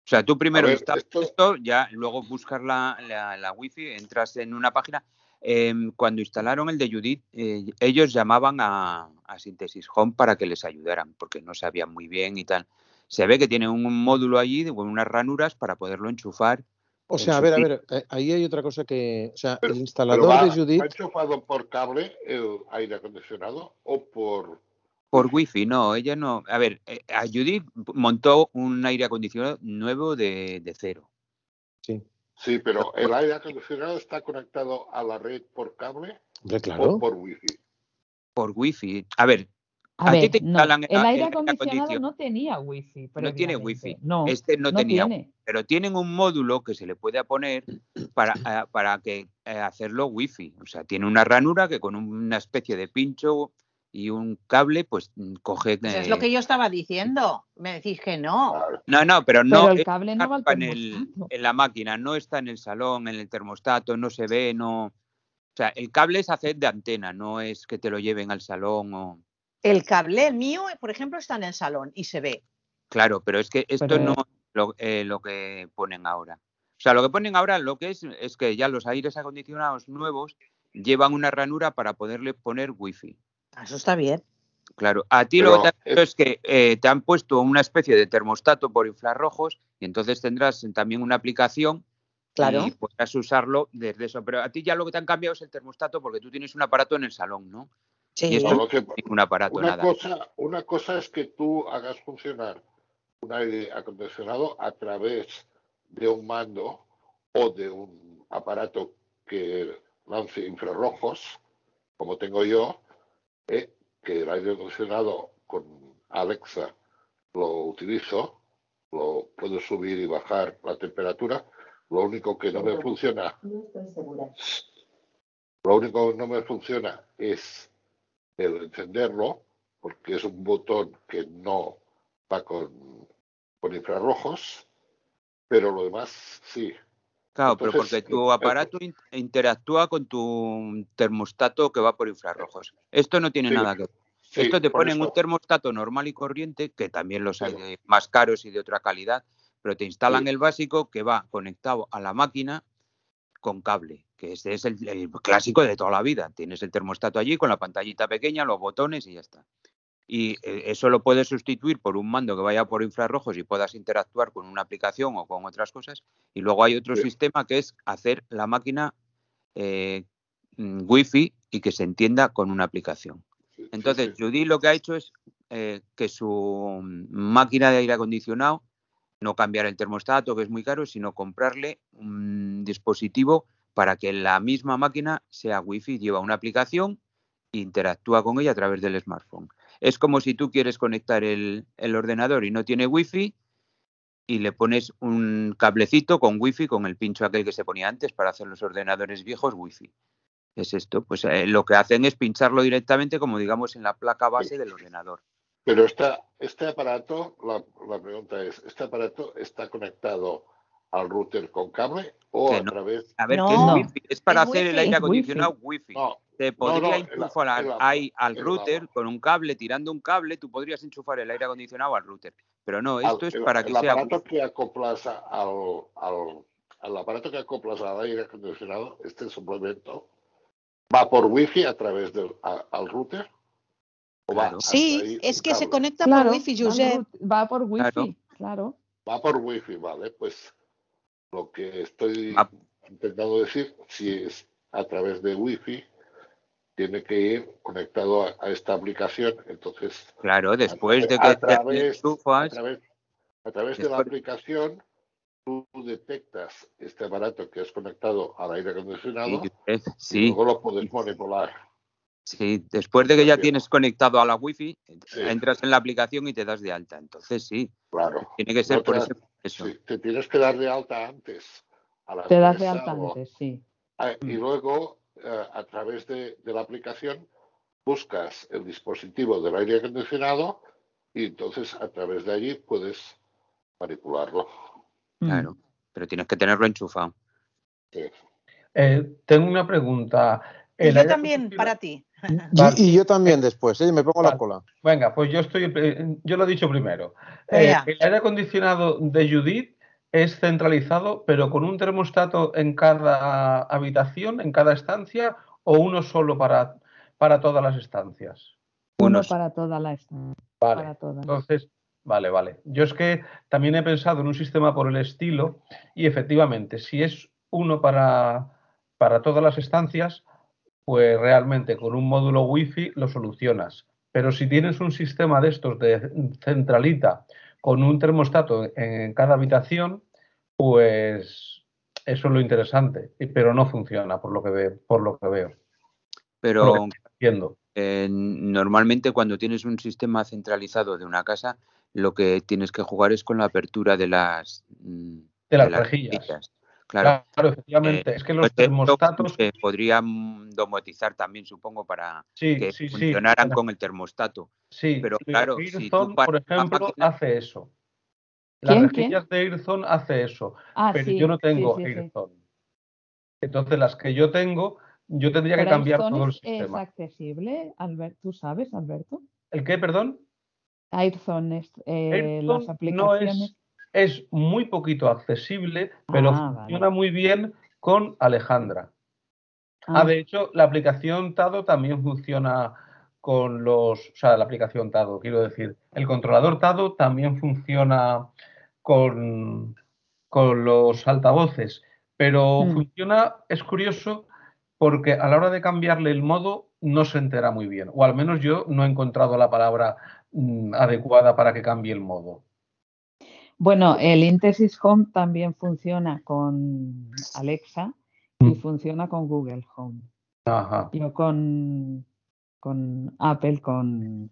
O sea, tú primero ver, instalas esto- esto... ya luego buscas la, la, la wifi, entras en una página. Em, cuando instalaron el de Judith, eh, ellos llamaban a, a Synthesis Home para que les ayudaran, porque no sabían muy bien y tal. Se ve que tienen un módulo allí con unas ranuras para poderlo enchufar. O sea, a ver, a ver, eh, ahí hay otra cosa que, o sea, Pero- el instalador va, de Judith, ¿va enchufado por cable el aire acondicionado o por Por wifi, no, ella no. A ver, eh, a Judith montó un aire acondicionado nuevo de, de cero. sí, Sí, pero el aire acondicionado está conectado a la red por cable o claro. por wifi. Por wifi. A ver, A, A ti ver, te no, instalan el el aire acondicionado no tenía wifi No tiene wifi. No, Este no, no tenía, tiene. pero tienen un módulo que se le puede poner para, eh, para que eh, hacerlo wifi. O sea, tiene una ranura que con una especie de pincho y un cable, pues mm, coge. Pues es lo que yo estaba diciendo. Me decís que no. No, no, pero no Pero el cable no va al en, el- en la máquina, no está en el salón, en el termostato, no se ve, no. O sea, el cable es hacer de antena, no es que te lo lleven al salón o. El cable, el mío, por ejemplo, está en el salón y se ve. Claro, pero es que esto Pero- no es lo, eh, lo que ponen ahora. O sea, lo que ponen ahora lo que es es que ya los aires acondicionados nuevos llevan una ranura para poderle poner wifi. Ah, Eso está bien. Claro, a ti Pero lo que te han es- que eh, te han puesto una especie de termostato por infrarrojos y entonces tendrás también una aplicación Claro. y podrás usarlo desde eso. Pero a ti ya lo que te han cambiado es el termostato porque tú tienes un aparato en el salón, ¿no? Sí. Y esto No, no lo que- es ningún aparato, una nada. cosa, una cosa es que tú hagas funcionar un aire acondicionado a través de un mando o de un aparato que lance infrarrojos, como tengo yo, eh, que el aire acondicionado con Alexa lo utilizo, lo puedo subir y bajar la temperatura. Lo único que no me funciona, lo único que no me funciona es el encenderlo, porque es un botón que no va con, con infrarrojos, pero lo demás sí. Claro, pero porque tu eh, aparato in- interactúa con tu termostato que va por infrarrojos. Esto no tiene Sí, nada que ver. sí, Esto te ponen un termostato normal y corriente, que también los hay de más caros y de otra calidad, pero te instalan Sí. el básico que va conectado a la máquina con cable, que ese es el, el clásico de toda la vida. Tienes el termostato allí con la pantallita pequeña, los botones y ya está. Y eh, eso lo puedes sustituir por un mando que vaya por infrarrojos y puedas interactuar con una aplicación o con otras cosas. Y luego hay otro Sí. sistema que es hacer la máquina eh, mm, wifi y que se entienda con una aplicación. sí, Entonces, sí. Judy lo que ha hecho es eh, que su mm, máquina de aire acondicionado no cambiar el termostato, que es muy caro, sino comprarle un dispositivo para que la misma máquina sea wifi, lleva una aplicación e interactúa con ella a través del smartphone. Es como si tú quieres conectar el, el ordenador y no tiene wifi y le pones un cablecito con wifi, con el pincho aquel que se ponía antes para hacer los ordenadores viejos wifi. Es esto, pues eh, lo que hacen es pincharlo directamente, como digamos, en la placa base del ordenador. Pero esta, este aparato, la, la pregunta es, ¿este aparato está conectado al router con cable o Que a no. través? A ver, No, ¿qué es wifi? Es para es hacer el aire acondicionado wifi. No, Te no, podría en la- enchufar en la- ahí al la- router con un cable, tirando un cable, tú podrías enchufar el aire acondicionado al router. Pero no, esto al- es el, para que el sea aparato wifi. que acoplas al, al, al aparato que acoplas al aire acondicionado, este suplemento, va por wifi a través del a- al router o va Claro. hasta Sí, es que se conecta Claro, por wifi, Josep. va por wifi, Claro. claro. Va por wifi, vale, pues lo que estoy Ah. intentando decir, si es a través de wifi, tiene que ir conectado a, a esta aplicación, entonces Claro, después a, de a que te través, a través, a través de la aplicación, tú detectas este aparato que es conectado al aire acondicionado sí, y sí, luego lo puedes manipular. sí, después de que ya tienes conectado a la wifi, Sí. entras en la aplicación y te das de alta. Entonces sí, Claro. tiene que ser No te por das- ese proceso. Sí, te tienes que dar de alta antes. A la Te das de alta o- antes, sí. Ah, Y Mm. luego, a través de, de la aplicación, buscas el dispositivo del aire acondicionado y entonces a través de allí puedes manipularlo. Mm. Claro, pero tienes que tenerlo enchufado. Sí. Eh, tengo una pregunta. Y yo también, para ti. Vale. Y, y yo también después, ¿eh? me pongo la Vale. cola. Venga, pues yo estoy, eh, yo lo he dicho primero. Eh, el aire acondicionado de Judith es centralizado, pero con un termostato en cada habitación, en cada estancia, o uno solo para, para todas las estancias. Uno para toda la estancia. Vale. Para todas. Entonces, vale, vale. Yo es que también he pensado en un sistema por el estilo y efectivamente, si es uno para, para todas las estancias, pues realmente con un módulo wifi lo solucionas. Pero si tienes un sistema de estos de centralita con un termostato en cada habitación, pues eso es lo interesante, pero no funciona por lo que veo, por lo que veo, Pero que eh, normalmente cuando tienes un sistema centralizado de una casa, lo que tienes que jugar es con la apertura de las mm, de las, rejillas. Claro. efectivamente. es que los termostatos se podrían domotizar también, supongo, para que funcionaran con el termostato. Sí, pero claro, si por ejemplo, hace eso. Las rejillas de Airzone hace eso, ah, pero yo no tengo Airzone. Entonces, las que yo tengo, yo tendría que cambiar todo el sistema. ¿Es accesible, Alberto? ¿Tú sabes, Alberto? ¿El qué, perdón? Airzone, eh, las aplicaciones. es, muy poquito accesible, pero ah, funciona muy bien con Alejandra. Ah. ah. de hecho, la aplicación Tado también funciona con los, o sea, la aplicación Tado, quiero decir, el controlador Tado también funciona con, con los altavoces, pero mm. funciona, es curioso, porque a la hora de cambiarle el modo no se entera muy bien, o al menos yo no he encontrado la palabra mm, adecuada para que cambie el modo. Bueno, el Intersys Home también funciona con Alexa y mm. funciona con Google Home. Ajá. Yo con con Apple, con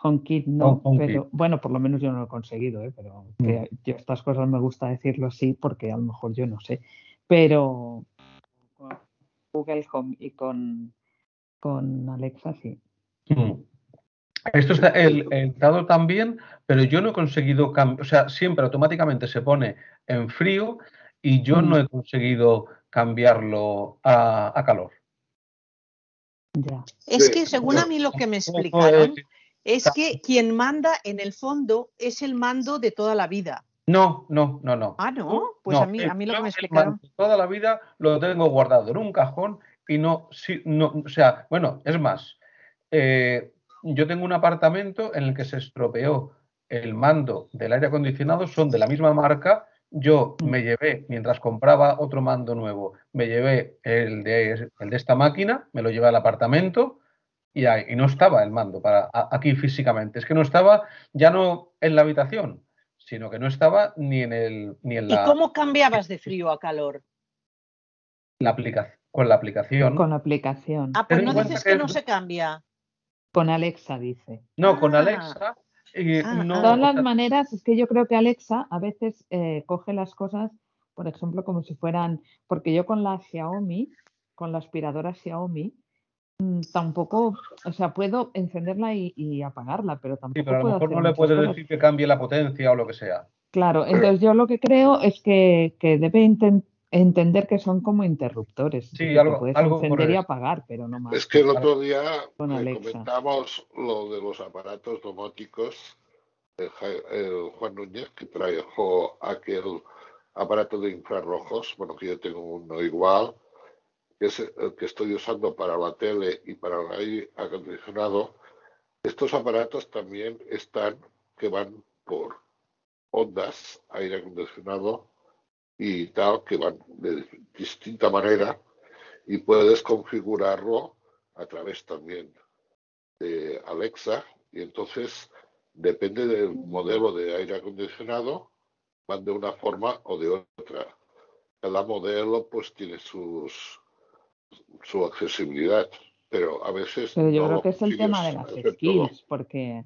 HomeKit no, pero bueno, por lo menos yo no lo he conseguido, ¿eh? pero mm. que yo estas cosas me gusta decirlo así porque a lo mejor yo no sé, pero con Google Home y con, con Alexa sí. Mm. Esto está el, dado también, pero yo no he conseguido cambiar, o sea, siempre automáticamente se pone en frío y yo no he conseguido cambiarlo a calor. Es que según a mí lo que me explicaron es que quien manda en el fondo es el mando de toda la vida. No, no, no, no. Ah, no. Pues a, mí, a mí lo que me explicaron. Toda la vida lo tengo guardado en un cajón y no, sí, no o sea, bueno, es más, eh, yo tengo un apartamento en el que se estropeó el mando del aire acondicionado, son de la misma marca, yo mm. me llevé, mientras compraba otro mando nuevo, me llevé el de, el de esta máquina, me lo llevé al apartamento y, ahí, y no estaba el mando para aquí físicamente. Es que no estaba ya no en la habitación, sino que no estaba ni en el ni en la. ¿Y cómo cambiabas de frío a calor? La aplicación, con la aplicación. Con la aplicación. Ah, pues no dices que, no se cambia. Con Alexa dice. No, con ah. Alexa Ah, de todas las maneras, es que yo creo que Alexa a veces eh, coge las cosas, por ejemplo, como si fueran, porque yo con la Xiaomi, con la aspiradora Xiaomi, mm, tampoco, o sea, puedo encenderla y, apagarla, pero tampoco. Sí, pero a lo mejor no le puedes decir que cambie la potencia o lo que sea. Claro, entonces yo lo que creo es que, debe entender que son como interruptores. Sí, algo, puedes algo encender y apagar, pero no más. Es que el otro día comentamos lo de los aparatos domóticos, el, Juan Núñez que trajo aquel aparato de infrarrojos, bueno, que yo tengo uno igual, que es el que estoy usando para la tele y para el aire acondicionado. Estos aparatos también están que van por ondas, aire acondicionado, y tal, que van de distinta manera y puedes configurarlo a través también de Alexa y entonces depende del modelo de aire acondicionado, van de una forma o de otra. Cada modelo pues tiene sus su accesibilidad, pero a veces... Pero yo creo que es el tema de las skills, porque,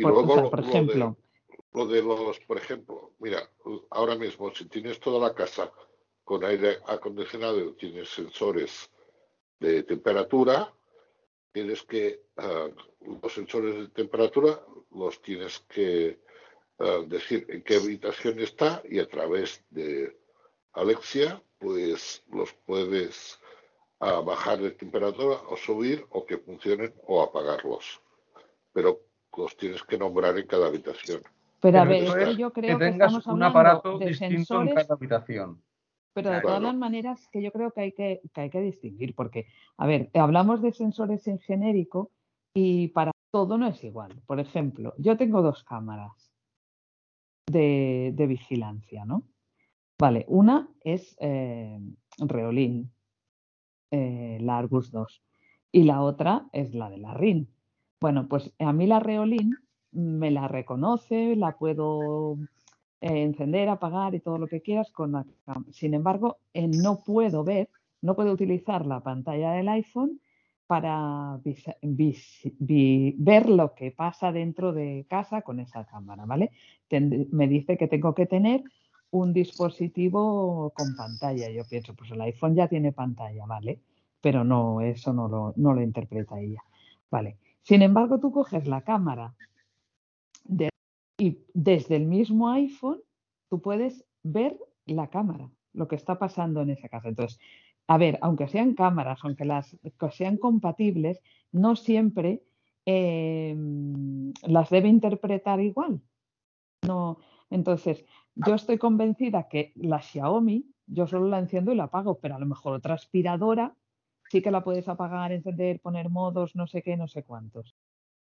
por, ejemplo lo de los, por ejemplo, mira, ahora mismo si tienes toda la casa con aire acondicionado, tienes sensores de temperatura, tienes que, ah, los sensores de temperatura los tienes que ah, decir en qué habitación está y a través de Alexia, pues los puedes ah, bajar de temperatura o subir o que funcionen o apagarlos. Pero los tienes que nombrar en cada habitación. Pero, a ver, yo creo que, estamos un aparato de sensores, en cada habitación. Pero de todas las maneras que yo creo que hay que, hay que distinguir, porque, a ver, hablamos de sensores en genérico y para todo no es igual. Por ejemplo, yo tengo dos cámaras de, vigilancia, ¿no? Vale, una es eh, Reolin, eh, la Argus 2, y la otra es la de la RIN. Bueno, pues a mí la Reolin me la reconoce, la puedo eh, encender, apagar y todo lo que quieras con la Sin embargo, no puedo ver, no puedo utilizar la pantalla del iPhone para ver lo que pasa dentro de casa con esa cámara, ¿vale? Me dice que tengo que tener un dispositivo con pantalla. Yo pienso, pues el iPhone ya tiene pantalla, ¿vale? Pero no, eso no lo, no lo interpreta ella. Vale. Sin embargo, tú coges la cámara y desde el mismo iPhone tú puedes ver la cámara, lo que está pasando en esa casa. Entonces, a ver, aunque sean cámaras, aunque las sean compatibles, no siempre eh, las debe interpretar igual. No, entonces, yo estoy convencida que la Xiaomi, yo solo la enciendo y la apago, pero a lo mejor otra aspiradora sí que la puedes apagar, encender, poner modos, no sé qué, no sé cuántos.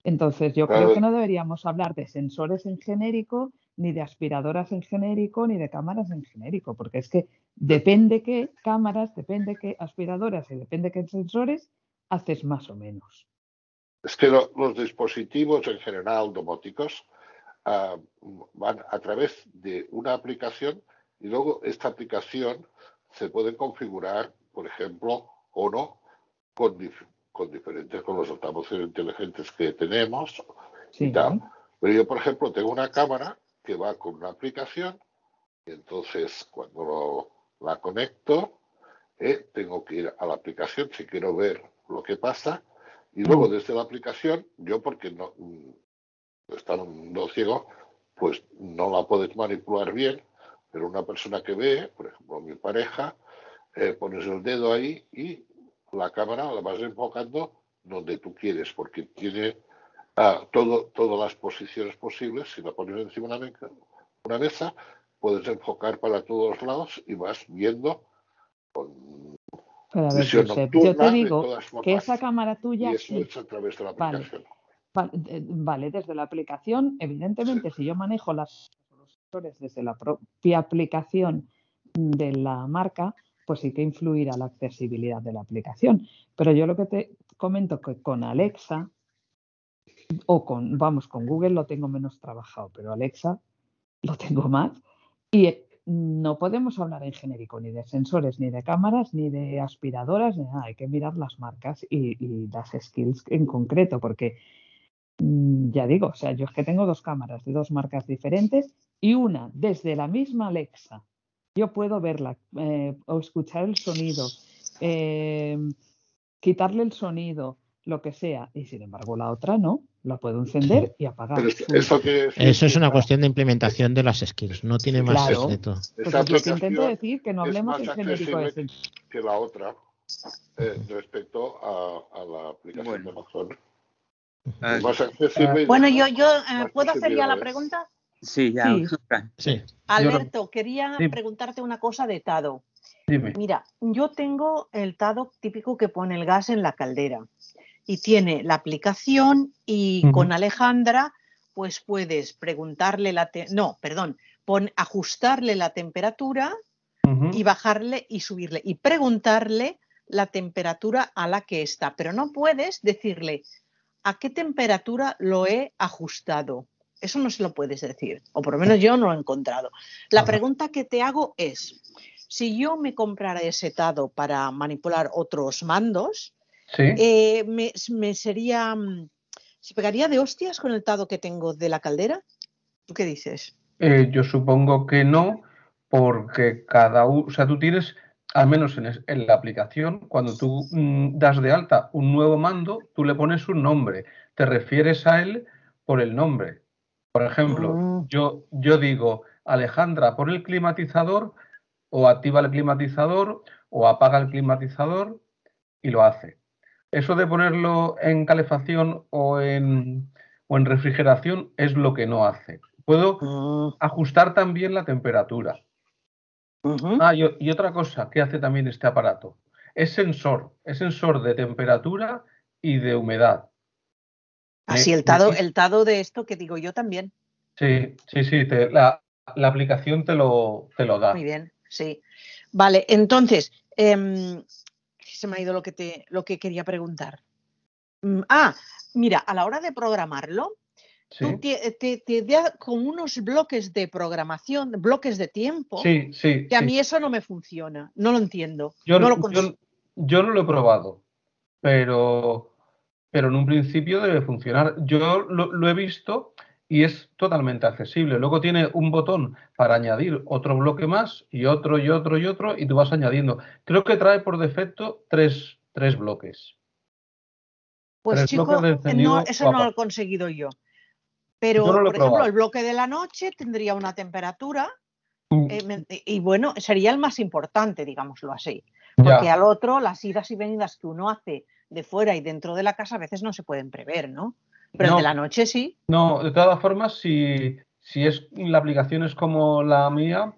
Entonces, yo creo que no deberíamos hablar de sensores en genérico, ni de aspiradoras en genérico, ni de cámaras en genérico, porque es que depende qué cámaras, depende qué aspiradoras y depende qué sensores haces más o menos. Es que lo- los dispositivos en general domóticos ah, van a través de una aplicación y luego esta aplicación se puede configurar, por ejemplo, o no, con, con diferentes, con los altavoces inteligentes que tenemos y Sí. tal. Pero yo, por ejemplo, tengo una cámara que va con una aplicación y entonces cuando lo- la conecto, eh, tengo que ir a la aplicación si quiero ver lo que pasa y luego Mm. desde la aplicación, yo porque no mm, estando ciego, pues no la puedes manipular bien, pero una persona que ve, por ejemplo mi pareja, eh, pones el dedo ahí y la cámara la vas enfocando donde tú quieres, porque tiene ah, todo, todas las posiciones posibles. Si la pones encima de una, meca- una mesa, puedes enfocar para todos lados y vas viendo con Pero ver, visión Josep, yo te de digo que esa cámara Y tuya, eso sí, es a través de la Vale. aplicación. Eh, Vale, desde la aplicación, evidentemente, si yo manejo las los sensores desde la propia aplicación de la marca, pues sí que influirá la accesibilidad de la aplicación. Pero yo lo que te comento que con Alexa o con, vamos, con Google lo tengo menos trabajado, pero Alexa lo tengo más. Y eh, no podemos hablar en genérico ni de sensores, ni de cámaras, ni de aspiradoras, ni nada. Hay que mirar las marcas y, y las skills en concreto, porque Mm, Ya digo, o sea, yo es que tengo dos cámaras de dos marcas diferentes y una desde la misma Alexa. Yo puedo verla eh, o escuchar el sonido, eh, quitarle el sonido, lo que sea. Y sin embargo, la otra no, la puedo encender y apagar. Pero es- Su- eso quiere decir Eso es una cuestión de implementación de las skills, no tiene más Claro. secreto. Pues intento decir, que no hablemos en genérico de que la otra eh, respecto a, a la aplicación Bueno. de Amazon. Ah, Bueno, yo, yo eh, ¿puedo hacer ya la pregunta? Sí, ya. Sí. Fran. Sí. Alberto, quería Sí. preguntarte una cosa de Tado. Dime. Mira, yo tengo el Tado típico que pone el gas en la caldera y tiene la aplicación y con Alejandra pues puedes preguntarle la te- no, perdón, pon ajustarle la temperatura y bajarle y subirle y preguntarle la temperatura a la que está, pero no puedes decirle a qué temperatura lo he ajustado. Eso no se lo puedes decir, o por lo menos yo no lo he encontrado. La pregunta que te hago es, si yo me comprara ese Tado para manipular otros mandos, Sí. eh, me, me sería... mm, ¿Se pegaría de hostias con el Tado que tengo de la caldera? ¿Tú qué dices? Eh, yo supongo que no, porque cada uno, o sea, tú tienes, al menos en, es- en la aplicación, cuando tú mm, das de alta un nuevo mando, tú le pones un nombre, te refieres a él por el nombre. Por ejemplo, Mm. yo, yo digo, Alejandra, pon el climatizador, o activa el climatizador, o apaga el climatizador, y lo hace. Eso de ponerlo en calefacción o en, o en refrigeración es lo que no hace. Puedo Mm, ajustar también la temperatura. Ah, y, y otra cosa que hace también este aparato es sensor, es sensor de temperatura y de humedad. Así Me- el Tado, el Tado de esto que digo yo también. Sí, sí, sí, te- la, la aplicación te lo, te lo da. Muy bien, sí. Vale, entonces, em, se me ha ido lo que, te, lo que quería preguntar. Mm, ah, mira, a la hora de programarlo, Sí, tú te, te- te da como unos bloques de programación, bloques de tiempo, sí, sí. que a mí eso no me funciona, no lo entiendo. Yo, no lo yo no lo he probado. pero, pero en un principio debe funcionar. Yo lo, lo he visto y es totalmente accesible. Luego tiene un botón para añadir otro bloque más y otro y otro y otro y tú vas añadiendo. Creo que trae por defecto tres, tres bloques. Pues Tres chico, no, eso no lo he conseguido yo. Pero, Yo no por ejemplo, el bloque de la noche tendría una temperatura Mm. eh, y bueno, sería el más importante, digámoslo así. Ya. Porque al otro, las idas y venidas que uno hace de fuera y dentro de la casa a veces no se pueden prever, ¿no? Pero el de la noche sí. No, de todas formas, si, si es, la aplicación es como la mía,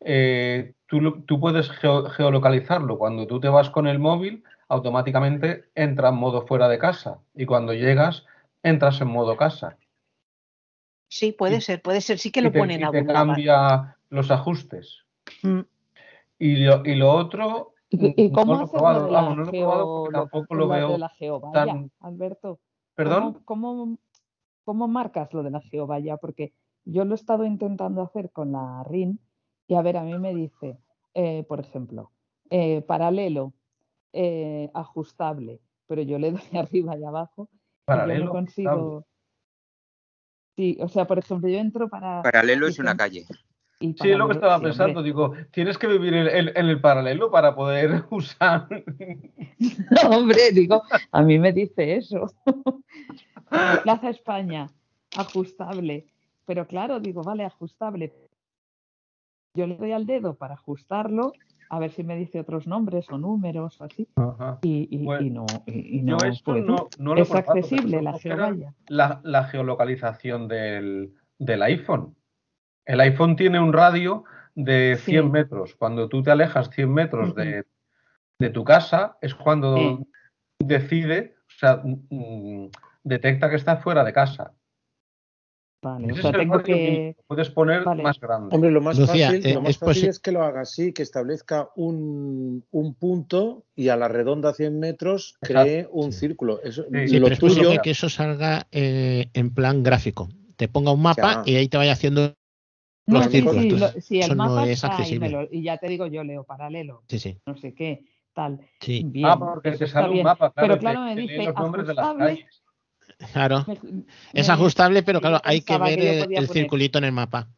eh, tú, tú puedes geo- geolocalizarlo. Cuando tú te vas con el móvil, automáticamente entra en modo fuera de casa. Y cuando llegas, entras en modo casa. Sí, puede ser, puede ser. Sí que y lo te, ponen y te cambia los ajustes. Mm. Y lo, y lo otro, ¿Y, cómo lo he haces lo probado, de la, vamos, no lo he probado lo- tampoco lo lo de veo la geovalla, tan... Alberto? ¿Perdón? ¿Cómo, cómo, cómo marcas lo de la geovalla? Porque yo lo he estado intentando hacer con la RIN y a ver, a mí me dice, eh, por ejemplo, eh, paralelo, eh, ajustable, pero yo le doy arriba y abajo y yo Paralelo, no consigo... Sí, o sea, por ejemplo, yo entro para... Paralelo es una calle. Y Sí, es lo que estaba pensando. Digo, tienes que vivir en, en- en el paralelo para poder usar. No, hombre, digo, a mí me dice eso. Plaza España, ajustable. Pero claro, digo, vale, ajustable. Yo le doy al dedo para ajustarlo, a ver si me dice otros nombres o números o así. Ajá. Y, y- Bueno, y no, y, Yo no esto puedo. no, no lo he es accesible la geovalla. La, la geolocalización del, del iPhone. El iPhone tiene un radio de 100 Sí. metros. Cuando tú te alejas 100 metros de, de tu casa, es cuando Sí. decide, o sea, mm, detecta que estás fuera de casa. Vale, o Ese sea, es el tengo que. que puedes poner Vale. más grande. Hombre, lo más Lucía, fácil, eh, lo más es fácil es que lo haga así, que establezca un, un punto y a la redonda 100 metros cree un sí. círculo. Eso, Sí, lo pero es tuyo, posible que eso salga eh, en plan gráfico. Te ponga un mapa Ya. y ahí te vaya haciendo los sí, círculos. sí, lo- sí, el eso no mapa es está y, accesible. lo- y ya te digo yo, leo paralelo, Sí, sí, no sé qué, tal. sí. Bien, Ah, porque eso te está sale un bien. mapa, claro, Pero claro, me dice ajustable. Claro. me- Es ajustable, pero claro, hay que ver el, el poner- circulito en el mapa.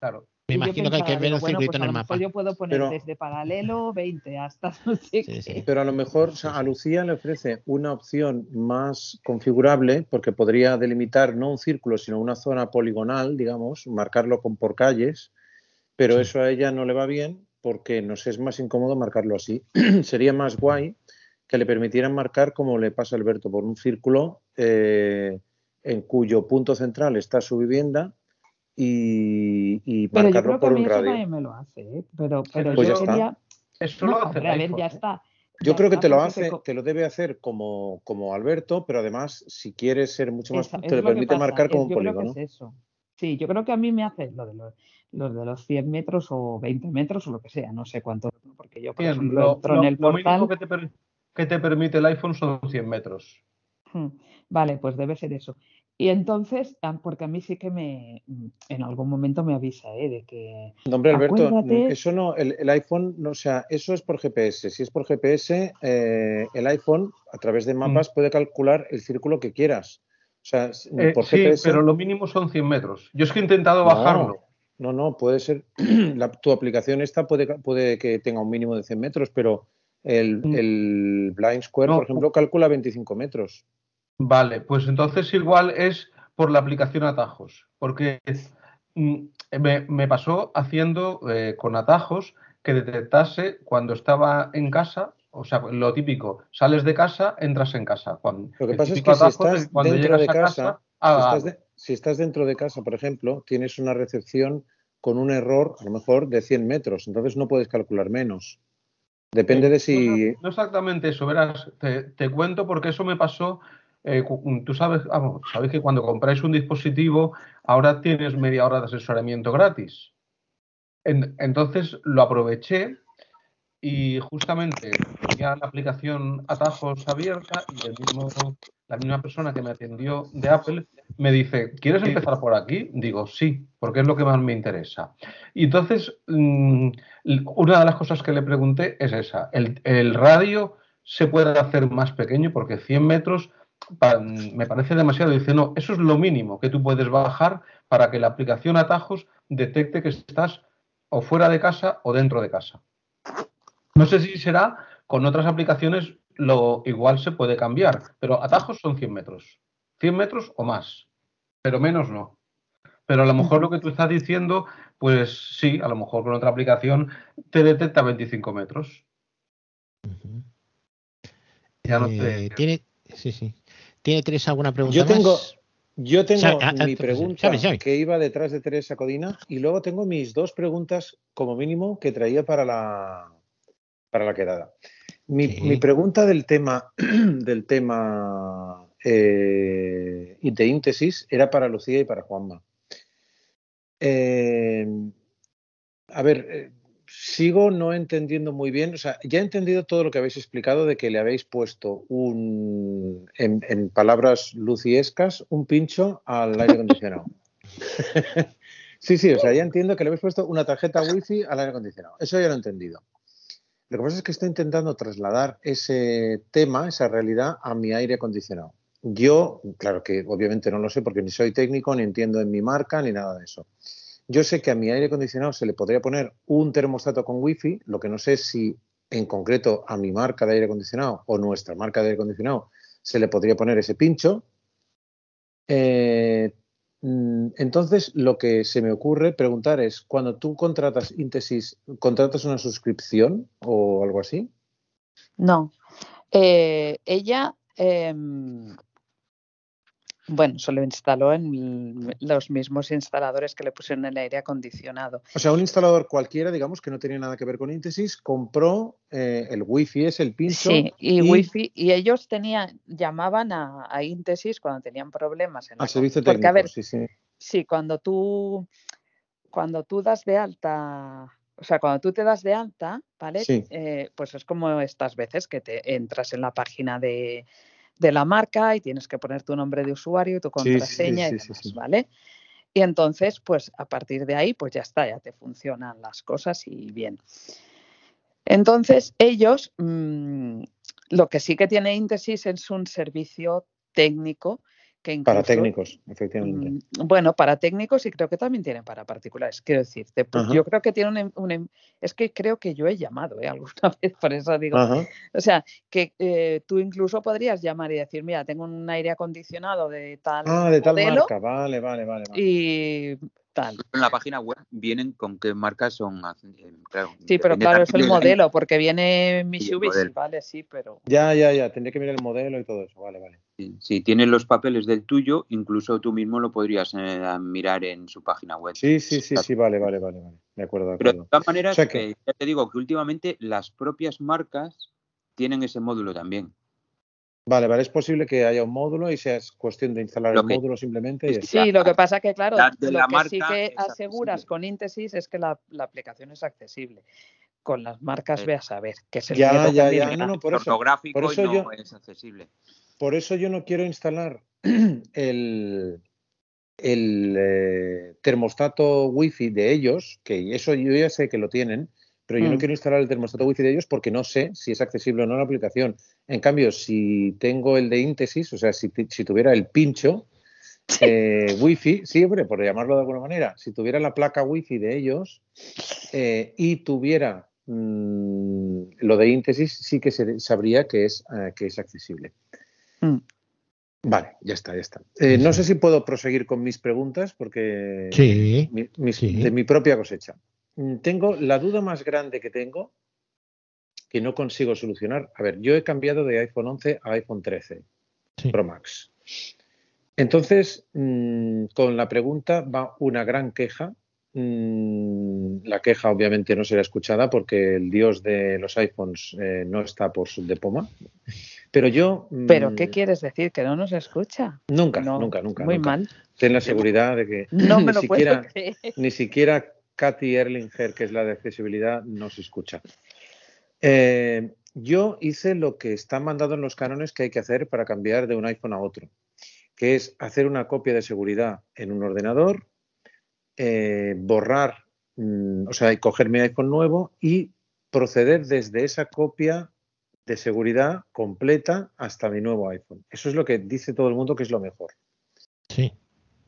Claro. Me imagino que hay que ver el bueno, circuito pues en a el mapa. yo puedo poner Pero- desde paralelo 20 hasta no sé Sí, sí. pero a lo mejor o sea, a Lucía le ofrece una opción más configurable porque podría delimitar no un círculo, sino una zona poligonal, digamos, marcarlo con, por calles, pero Sí. eso a ella no le va bien porque nos es más incómodo marcarlo así. Sería más guay que le permitieran marcar como le pasa a Alberto por un círculo eh, en cuyo punto central está su vivienda y, y Pero yo marcarlo creo que a por mí un eso radio. también me lo hace, ¿eh? pero, pero Pues yo ya está. quería... Eso No, lo hace hombre, a ver, ya está. Yo ya creo que te lo hace, te lo debe hacer como, como Alberto, pero además, si quieres ser mucho más, Esa- te es lo permite pasa, marcar es- como un yo creo que polígono. es eso. Sí, yo creo que a mí me hace lo de los, los de los 100 metros o 20 metros o lo que sea, no sé cuánto, porque yo, por Bien, ejemplo, lo, entro en lo- el lo portal. que te, per- que te permite el iPhone son 100 metros. Hmm, Vale, pues debe ser eso. Y entonces, ah, porque a mí sí que me, mm, en algún momento me avisa, ¿eh? De que No, hombre, Alberto, acuérdate, eso no, el, el iPhone, no, o sea, eso es por GPS. Si es por GPS, eh, el iPhone, a través de mapas, puede calcular el círculo que quieras. O sea, Eh, por sí, GPS. pero lo mínimo son 100 metros. Yo es que he intentado No, bajarlo. No, no, puede ser. la- tu aplicación esta puede, puede que tenga un mínimo de 100 metros, pero el, Mm. el Blind Square, No. por ejemplo, calcula 25 metros. Vale, pues entonces igual es por la aplicación atajos, porque mm, me, me pasó haciendo eh, con atajos que detectase cuando estaba en casa, o sea, lo típico, sales de casa, entras en casa. Cuando, Lo que pasa es que si estás cuando dentro llegas de a casa, casa, si estás, algo. de- si estás dentro de casa, por ejemplo, tienes una recepción con un error, a lo mejor, de 100 metros, entonces no puedes calcular menos. Depende Eh, de no, si... no exactamente eso, verás, te, te cuento porque eso me pasó. Eh, cu- tú sabes, vamos, sabes que cuando compráis un dispositivo, ahora tienes media hora de asesoramiento gratis. En- entonces lo aproveché y justamente tenía la aplicación Atajos abierta y la misma persona que me atendió de Apple me dice, ¿quieres empezar por aquí? Digo, sí, porque es lo que más me interesa. Y entonces, mm, una de las cosas que le pregunté es esa, el, el radio se puede hacer más pequeño porque 100 metros me parece demasiado. Dice, no, eso es lo mínimo que tú puedes bajar para que la aplicación Atajos detecte que estás o fuera de casa o dentro de casa. No sé si será con otras aplicaciones lo igual se puede cambiar, pero atajos son 100 metros. 100 metros o más, pero menos no. Pero a lo mejor lo que tú estás diciendo, pues sí, a lo mejor con otra aplicación te detecta 25 metros. Ya no te... Eh, ¿Tiene, sí, sí. ¿Tiene Teresa alguna pregunta yo tengo, más? Yo tengo mi pregunta que iba detrás de Teresa Codina y luego tengo mis dos preguntas como mínimo que traía para la, para la quedada. Mi, pregunta del tema del tema eh, de íntesis era para Lucía y para Juanma. Eh, a ver, eh, sigo no entendiendo muy bien, o sea, ya he entendido todo lo que habéis explicado de que le habéis puesto un, en, palabras luciescas, un pincho al aire acondicionado. sí, sí, o sea, ya entiendo que le habéis puesto una tarjeta wifi al aire acondicionado. Eso ya lo he entendido. Lo que pasa es que estoy intentando trasladar ese tema, esa realidad, a mi aire acondicionado. Yo, claro que obviamente no lo sé porque ni soy técnico, ni entiendo en mi marca, ni nada de eso. Yo sé que a mi aire acondicionado se le podría poner un termostato con wifi, lo que no sé si en concreto a mi marca de aire acondicionado o nuestra marca de aire acondicionado se le podría poner ese pincho. Eh, Mm, entonces, lo que se me ocurre preguntar es, cuando tú contratas Íntesis, ¿contratas una suscripción o algo así? No. Eh, ella em, bueno, se lo instaló en los mismos instaladores que le pusieron el aire acondicionado. O sea, un instalador cualquiera, digamos, que no tenía nada que ver con Intesis, compró eh, el wifi, es el pincho. Sí, y, wifi, y ellos tenían, llamaban a, a Intesis cuando tenían problemas. En a servicio técnico, a ver, sí, sí. Sí, cuando tú, cuando tú das de alta o sea, cuando tú te das de alta, ¿vale? Sí. Eh, pues es como estas veces que te entras en la página de, de la marca y tienes que poner tu nombre de usuario y tu contraseña y demás, ¿vale? Y entonces, pues a partir de ahí, pues ya está, ya te funcionan las cosas y bien. Entonces, ellos, mm, lo que sí que tiene Íntesis es un servicio técnico para técnicos, efectivamente. Mm, bueno, para técnicos y creo que también tienen para particulares. Quiero decir, pues yo creo que tiene un, em, Es que creo que yo he llamado ¿eh? alguna vez, por eso digo. O sea, que eh, tú incluso podrías llamar y decir, mira, tengo un aire acondicionado de tal. Ah, de tal marca, vale, vale, vale. Y en la página web vienen con qué marcas son. Eh, sí, pero claro, es el modelo, porque viene Mitsubishi, vale, sí, pero. Ya, ya, ya, tendría que mirar el modelo y todo eso, vale, vale. Si tienes los papeles del tuyo, incluso tú mismo lo podrías eh, mirar en su página web. Sí, sí, sí, sí, vale, vale, vale, vale. De acuerdo, de Pero de todas maneras, eh, ya te digo que últimamente las propias marcas tienen ese módulo también. Vale, vale, es posible que haya un módulo y sea cuestión de instalar el módulo simplemente. sí, lo que pasa que, claro, lo que sí que aseguras con Íntesis es que la, aplicación es accesible. Con las marcas ve a saber que es el ya, ya, ya. No, por eso, por eso no yo, es accesible. Por eso yo no quiero instalar el, el eh, termostato wifi de ellos, que eso yo ya sé que lo tienen, pero yo no mm. quiero instalar el termostato wifi de ellos porque no sé si es accesible o no la aplicación. En cambio, si tengo el de íntesis, o sea, si, tuviera el pincho eh, wifi, sí, hombre, por llamarlo de alguna manera, si tuviera la placa wifi de ellos eh, y tuviera mm, lo de íntesis, sí que se, sabría que es, eh, que es accesible. Mm. Vale, ya está, ya está. no sé si puedo proseguir con mis preguntas porque sí, de mi propia cosecha. Mm, tengo la duda más grande que tengo que no consigo solucionar. A ver, yo he cambiado de iPhone 11 a iPhone 13 Pro Max. Entonces, mm, con la pregunta va una gran queja. La queja obviamente no será escuchada porque el dios de los iPhones eh, no está por su de poma. Pero yo. ¿Pero qué quieres decir? ¿Que no nos escucha? Nunca, nunca, nunca. Muy mal. Ten la seguridad de que no siquiera, ni siquiera Katy Erlinger, que es la de accesibilidad, no se escucha. Eh, yo hice lo que está mandado en los cánones que hay que hacer para cambiar de un iPhone a otro, que es hacer una copia de seguridad en un ordenador, eh, borrar, mm, o sea, coger mi iPhone nuevo y proceder desde esa copia de seguridad completa hasta mi nuevo iPhone. Eso es lo que dice todo el mundo que es lo mejor. Sí.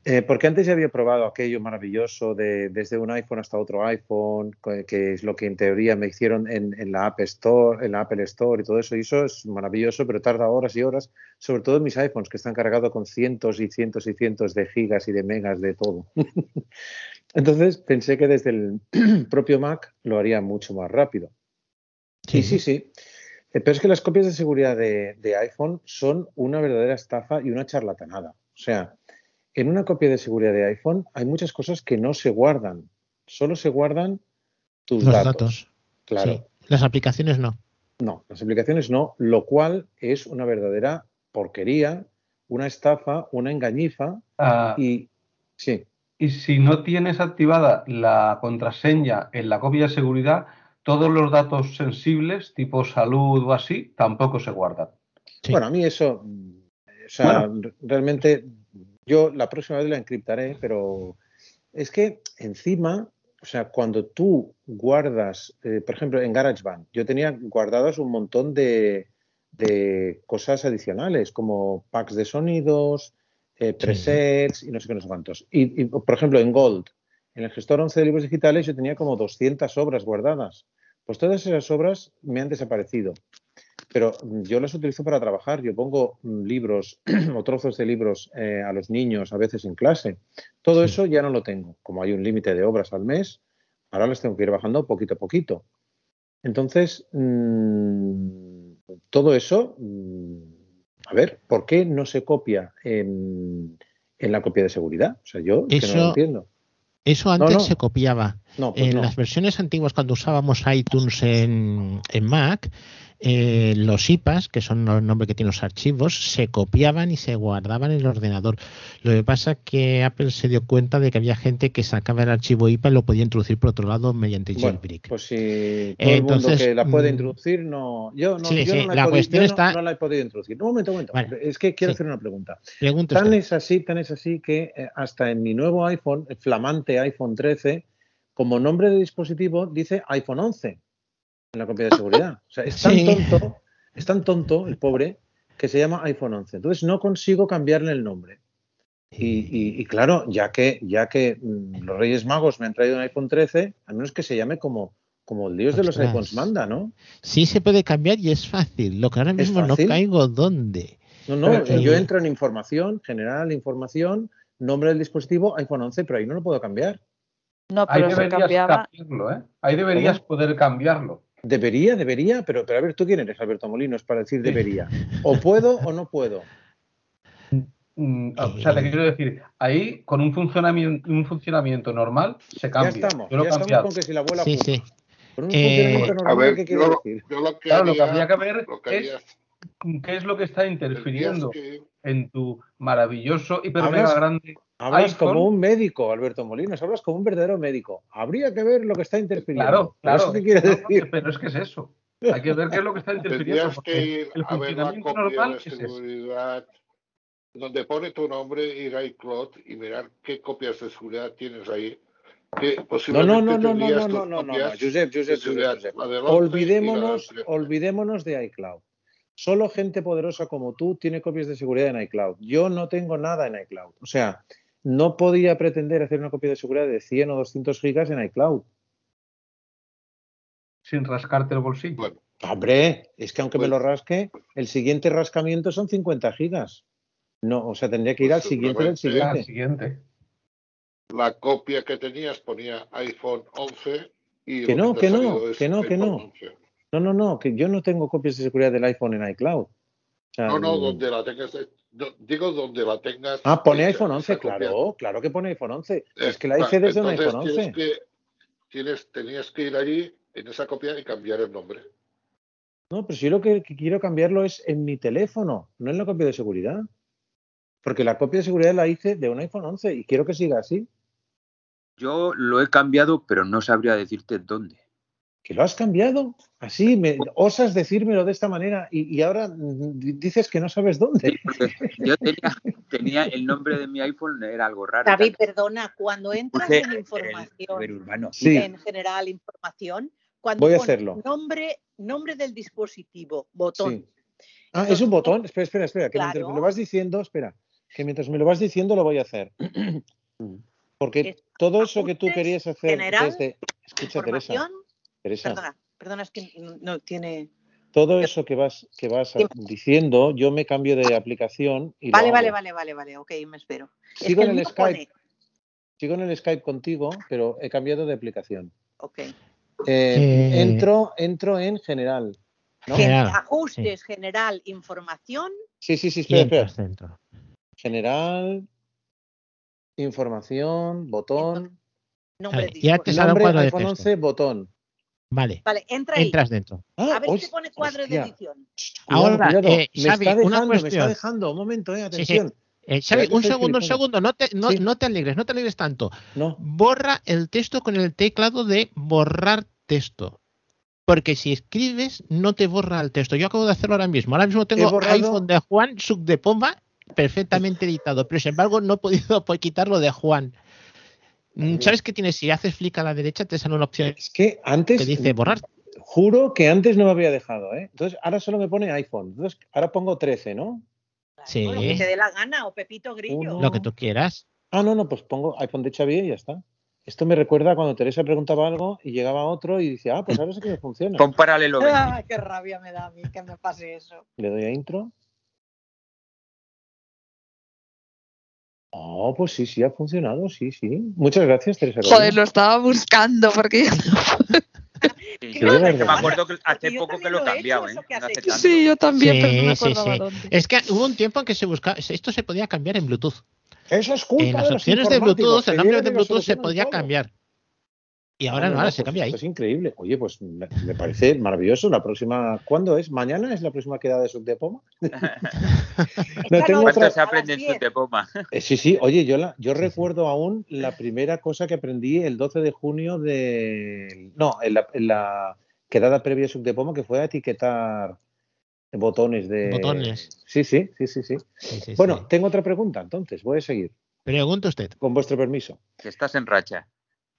Eh, porque antes ya había probado aquello maravilloso de desde un iPhone hasta otro iPhone, que es lo que en teoría me hicieron en, la App Store, en la Apple Store y todo eso. Y eso es maravilloso, pero tarda horas y horas, sobre todo en mis iPhones, que están cargados con cientos y cientos y cientos de gigas y de megas de todo. Entonces pensé que desde el propio Mac lo haría mucho más rápido. Sí, sí, sí. Eh, pero es que las copias de seguridad de, de iPhone son una verdadera estafa y una charlatanada. O sea, en una copia de seguridad de iPhone hay muchas cosas que no se guardan, solo se guardan tus Los datos. Claro. Las aplicaciones no. No, las aplicaciones no, lo cual es una verdadera porquería, una estafa, una engañifa Ah, y sí. y si no tienes activada la contraseña en la copia de seguridad, todos los datos sensibles, tipo salud o así, tampoco se guardan. Sí. Bueno, a mí eso, o sea, realmente yo la próxima vez la encriptaré, pero es que encima, o sea, cuando tú guardas, eh, por ejemplo, en GarageBand, yo tenía guardadas un montón de, de cosas adicionales, como packs de sonidos, eh, presets y no sé qué, no sé cuántos. Y, y, por ejemplo, en Gold, en el gestor 11 de libros digitales, yo tenía como 200 obras guardadas. Pues todas esas obras me han desaparecido pero mm, yo las utilizo para trabajar. Yo pongo mm, libros o trozos de libros eh, a los niños a veces en clase. Todo eso ya no lo tengo. Como hay un límite de obras al mes, ahora las tengo que ir bajando poquito a poquito. Entonces, mm, todo eso, a ver, ¿por qué no se copia en, en la copia de seguridad? O sea, yo es que no lo Eso- entiendo. Eso antes no. se copiaba. No, pues en las versiones antiguas, cuando usábamos iTunes en, en Mac, eh, los IPAs, que son los nombres que tienen los archivos, se copiaban y se guardaban en el ordenador. Lo que pasa es que Apple se dio cuenta de que había gente que sacaba el archivo IPA y lo podía introducir por otro lado mediante Bueno, jailbreak. pues si todo el mundo Entonces, que la puede mm, introducir, no. Yo no, sí, yo sí, no la, he la podido- cuestión no- está- no la he podido introducir. Un momento, un momento. Vale. Es que quiero Sí. hacer una pregunta. Pregunta Tan usted. es así, tan es así que eh, hasta en mi nuevo iPhone, el flamante iPhone 13, como nombre de dispositivo dice iPhone 11 en la copia de seguridad. O sea, es tan Sí. tonto, es tan tonto el pobre que se llama iPhone 11. Entonces no consigo cambiarle el nombre. Y, y- y claro, ya que, ya que mm, los Reyes Magos me han traído un iPhone 13, al menos que se llame como, como el Dios de los iPhones manda, ¿no? Sí se puede cambiar y es fácil. Lo que ahora ¿Es mismo no caigo dónde. No, no, Pero, yo eh, entro en información, general, información, nombre del dispositivo, iPhone 11, pero ahí no lo puedo cambiar. No, Ahí pero se deberías cambiaba. cambiarlo, ¿eh? Ahí deberías poder cambiarlo. Debería, debería, pero, pero a ver, ¿tú quién eres, Alberto Molinos, para decir debería? O puedo o no puedo. O sea, te quiero decir, ahí con un funcionamiento, un funcionamiento normal se Ya cambia. estamos, Yo lo ya estamos con que si la abuela Sí, sí. Con un Eh, funcionamiento A normal, ver, ¿qué yo, quiere lo- decir? yo lo que Claro, lo que habría que ver que es haría qué es lo que está interfiriendo que en tu maravilloso hiper mega grande Hablas iPhone. como un médico, Alberto Molinos, hablas como un verdadero médico. Habría que ver lo que está interfiriendo. Claro, ¿Pero claro. ¿Eso qué quiere No, no, decir? pero es que es eso. Hay que ver qué es lo que está interfiriendo. que ir el a ver la funcionamiento copia normal de es seguridad donde pone tu nombre, ir a iCloud y mirar qué copias de seguridad tienes ahí. Que No, posiblemente no, no, no, no, no, no, no, no, copias Josep, Josep, Josep, Josep. la del 11 y la del Olvidémonos, 13. olvidémonos de iCloud. Solo gente poderosa como tú tiene copias de seguridad en iCloud. Yo no tengo nada en iCloud. O sea, no podía pretender hacer una copia de seguridad de 100 o 200 gigas en iCloud. Sin rascarte el bolsillo. Bueno, Hombre, es que aunque me Pues- lo rasque, el siguiente rascamiento son 50 gigas. No, o sea, tendría que ir Pues al siguiente del seguramente- Al siguiente. siguiente. la copia que tenías ponía iPhone 11 y Que no, que no, que no, que no. 11. No, no, no, que yo no tengo copias de seguridad del iPhone en iCloud. O sea, No, no, donde la tengas, de- no, digo donde la tengas. Ah, pone hecha, iPhone esa 11, copia. claro, claro que pone iPhone 11. Eh, Es que la hice desde un iPhone tienes 11. que- tienes, tenías que ir allí en esa copia y cambiar el nombre. No, pero si yo lo que, que quiero cambiarlo es en mi teléfono, no en la copia de seguridad. Porque la copia de seguridad la hice de un iPhone 11 y quiero que siga así. Yo lo he cambiado, pero no sabría decirte dónde. ¿Que lo has cambiado? Así, me, osas decírmelo de esta manera y, y ahora di- dices que no sabes dónde. Yo tenía, tenía el nombre de mi iPhone, era algo raro. David, perdona, cuando entras Puse en información, urbano. Sí. en general información, cuando Voy a hacerlo. nombre nombre del dispositivo, botón. Sí. Ah, es un botón. Espera, espera, espera. Que mientras me lo vas diciendo, espera. Que mientras me lo vas diciendo lo voy a hacer. Porque todo eso que tú querías hacer general, desde. Escucha, Teresa. Teresa. Perdona, perdona, es que no- tiene. Todo eso que vas, que vas diciendo, yo me cambio de aplicación y Vale, vale, vale, vale, vale, ok, me espero. Es Sigo que en el Skype. pone- Sigo en el Skype contigo, pero he cambiado de aplicación. ok. Eh, Eh, entro, entro en general. ¿no? Gen- General, ajustes, general, información. Sí, sí, sí, espera, espera. General, información, botón. Nombre Vale, ya te sale un Nombre cuadro de iPhone texto. 11, botón. Vale, Vale, entra ahí. entras dentro. Ah, A ver hoy- si pone cuadro hostia. de edición. Ahora, cuidado. eh, me Xavi, está una dejando, me está dejando. Un momento, eh, Sí, sí. atención. Eh, Xavi, un segundo, un segundo, no te, no, Sí. no te alegres, no te alegres tanto. No. Borra el texto con el teclado de borrar texto. Porque si escribes, no te borra el texto. Yo acabo de hacerlo ahora mismo. Ahora mismo tengo iPhone de Juan, sub de Pomba, perfectamente editado. Pero sin embargo, no he podido quitarlo de Juan. Mm, ¿Sabes qué tienes? Si haces flick a la derecha, te sale una opción Es que antes. que dice borrar. Juro que antes no me había dejado, ¿eh? Entonces, ahora solo me pone iPhone. Entonces, ahora pongo 13, ¿no? Sí, Lo que te dé la gana, o Pepito Grillo. Uno. lo que tú quieras. Ah, no, no, pues pongo iPhone de Xavier y ya está. Esto me recuerda cuando Teresa preguntaba algo y llegaba otro y decía, ah, pues ahora sí que me funciona. Pon paralelo 20. Ay, qué rabia me da a mí que me pase eso. Le doy a intro. Oh, pues sí, sí, ha funcionado, sí, sí. Muchas gracias, Teresa. Joder, lo estaba buscando porque Sí, Sí, yo me acuerdo que hace poco que lo he cambiado, ¿eh? No sí, yo también, pero no me Sí, sí, acordaba sí. dónde. Es que hubo un tiempo en que se buscaba, esto se podía cambiar en Bluetooth. Eso es culpa En las de los opciones de Bluetooth, el nombre de Bluetooth se podía todo. cambiar. Y ahora Ah, no, ahora pues se cambia ahí. Esto es increíble. Oye, pues me, me parece maravilloso. La próxima, ¿cuándo es? ¿Mañana es la próxima quedada de Subdepoma? no, tengo otra- ¿Cuánto se aprende en su 10. tepoma? Eh, sí, sí, oye, yo, la, yo recuerdo aún la primera cosa que aprendí el 12 de junio de... No, en la, en la quedada previa a Subdepoma, que fue a etiquetar botones de... Botones. Sí, sí, sí, sí, sí. Sí, sí, Bueno, sí. tengo otra pregunta, entonces, voy a seguir, Pregunta usted. con vuestro permiso. Que estás en racha.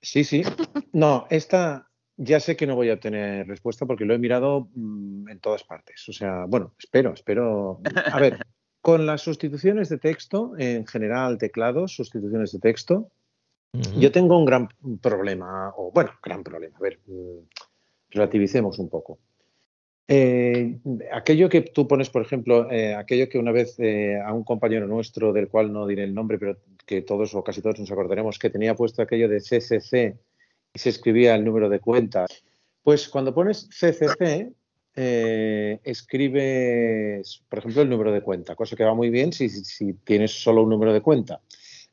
Sí, sí. No, esta ya sé que no voy a tener respuesta porque lo he mirado mm, en todas partes. O sea, bueno, espero, espero. A ver, con las sustituciones de texto, en general, teclados, sustituciones de texto, yo tengo un gran problema, o bueno, gran problema. A ver, mm, relativicemos un poco. Eh, aquello que tú pones, por ejemplo, eh, aquello que una vez eh, a un compañero nuestro, del cual no diré el nombre, pero que todos o casi todos nos acordaremos, que tenía puesto aquello de CCC y se escribía el número de cuenta. Pues cuando pones CCC, escribes, por ejemplo, el número de cuenta, cosa que va muy bien si, si- si tienes solo un número de cuenta.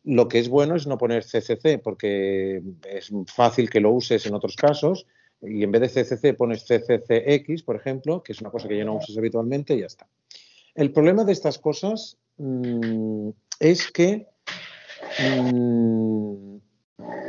Lo que es bueno es no poner CCC porque es fácil que lo uses en otros casos y en vez de CCC pones CCCX, por ejemplo, que es una cosa que ya no usas habitualmente y ya está. El problema de estas cosas mm, es que mm,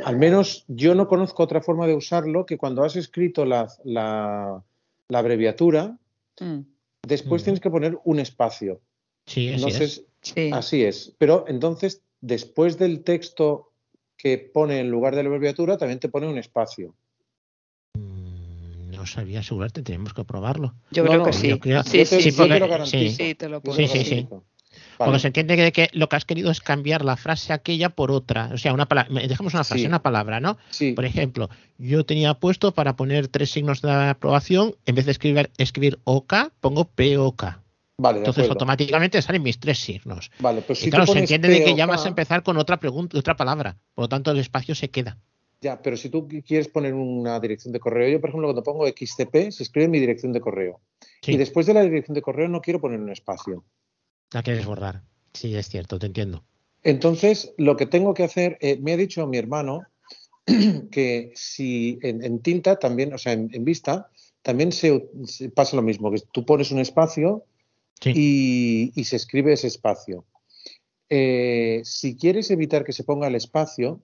al menos yo no conozco otra forma de usarlo que cuando has escrito la, la- la abreviatura, Mm, después tienes que poner un espacio. Sí, así No sé es. sí. Así es. Pero entonces, después del texto que pone en lugar de la abreviatura, también te pone un espacio. No sabía asegurarte, tenemos que probarlo. Yo No, creo no, que sí. Sí, Yo sí, sí, sí. porque- garantizo. Sí, te lo puedo Sí, sí, sí. Porque Vale. se entiende que, que lo que has querido es cambiar la frase aquella por otra. O sea, una palabra, dejamos una frase, Sí. una palabra, ¿no? Sí, Por ejemplo, yo tenía puesto para poner tres signos de aprobación, en vez de escribir, escribir OK, pongo POK. vale, Entonces automáticamente salen mis tres signos. Vale, pues y si claro, se entiende de que ya vas a empezar con otra pregunta, otra palabra. Por lo tanto, el espacio se queda. Ya, pero si tú quieres poner una dirección de correo, yo por ejemplo cuando pongo XCP se escribe mi dirección de correo. Sí, Y después de la dirección de correo no quiero poner un espacio. la quieres borrar. Sí, es cierto, te entiendo. Entonces, lo que tengo que hacer, eh, me ha dicho mi hermano que si en, en tinta también, o sea, en, en vista, también se, se pasa lo mismo, que tú pones un espacio Sí. y, y se escribe ese espacio. Eh, si quieres evitar que se ponga el espacio,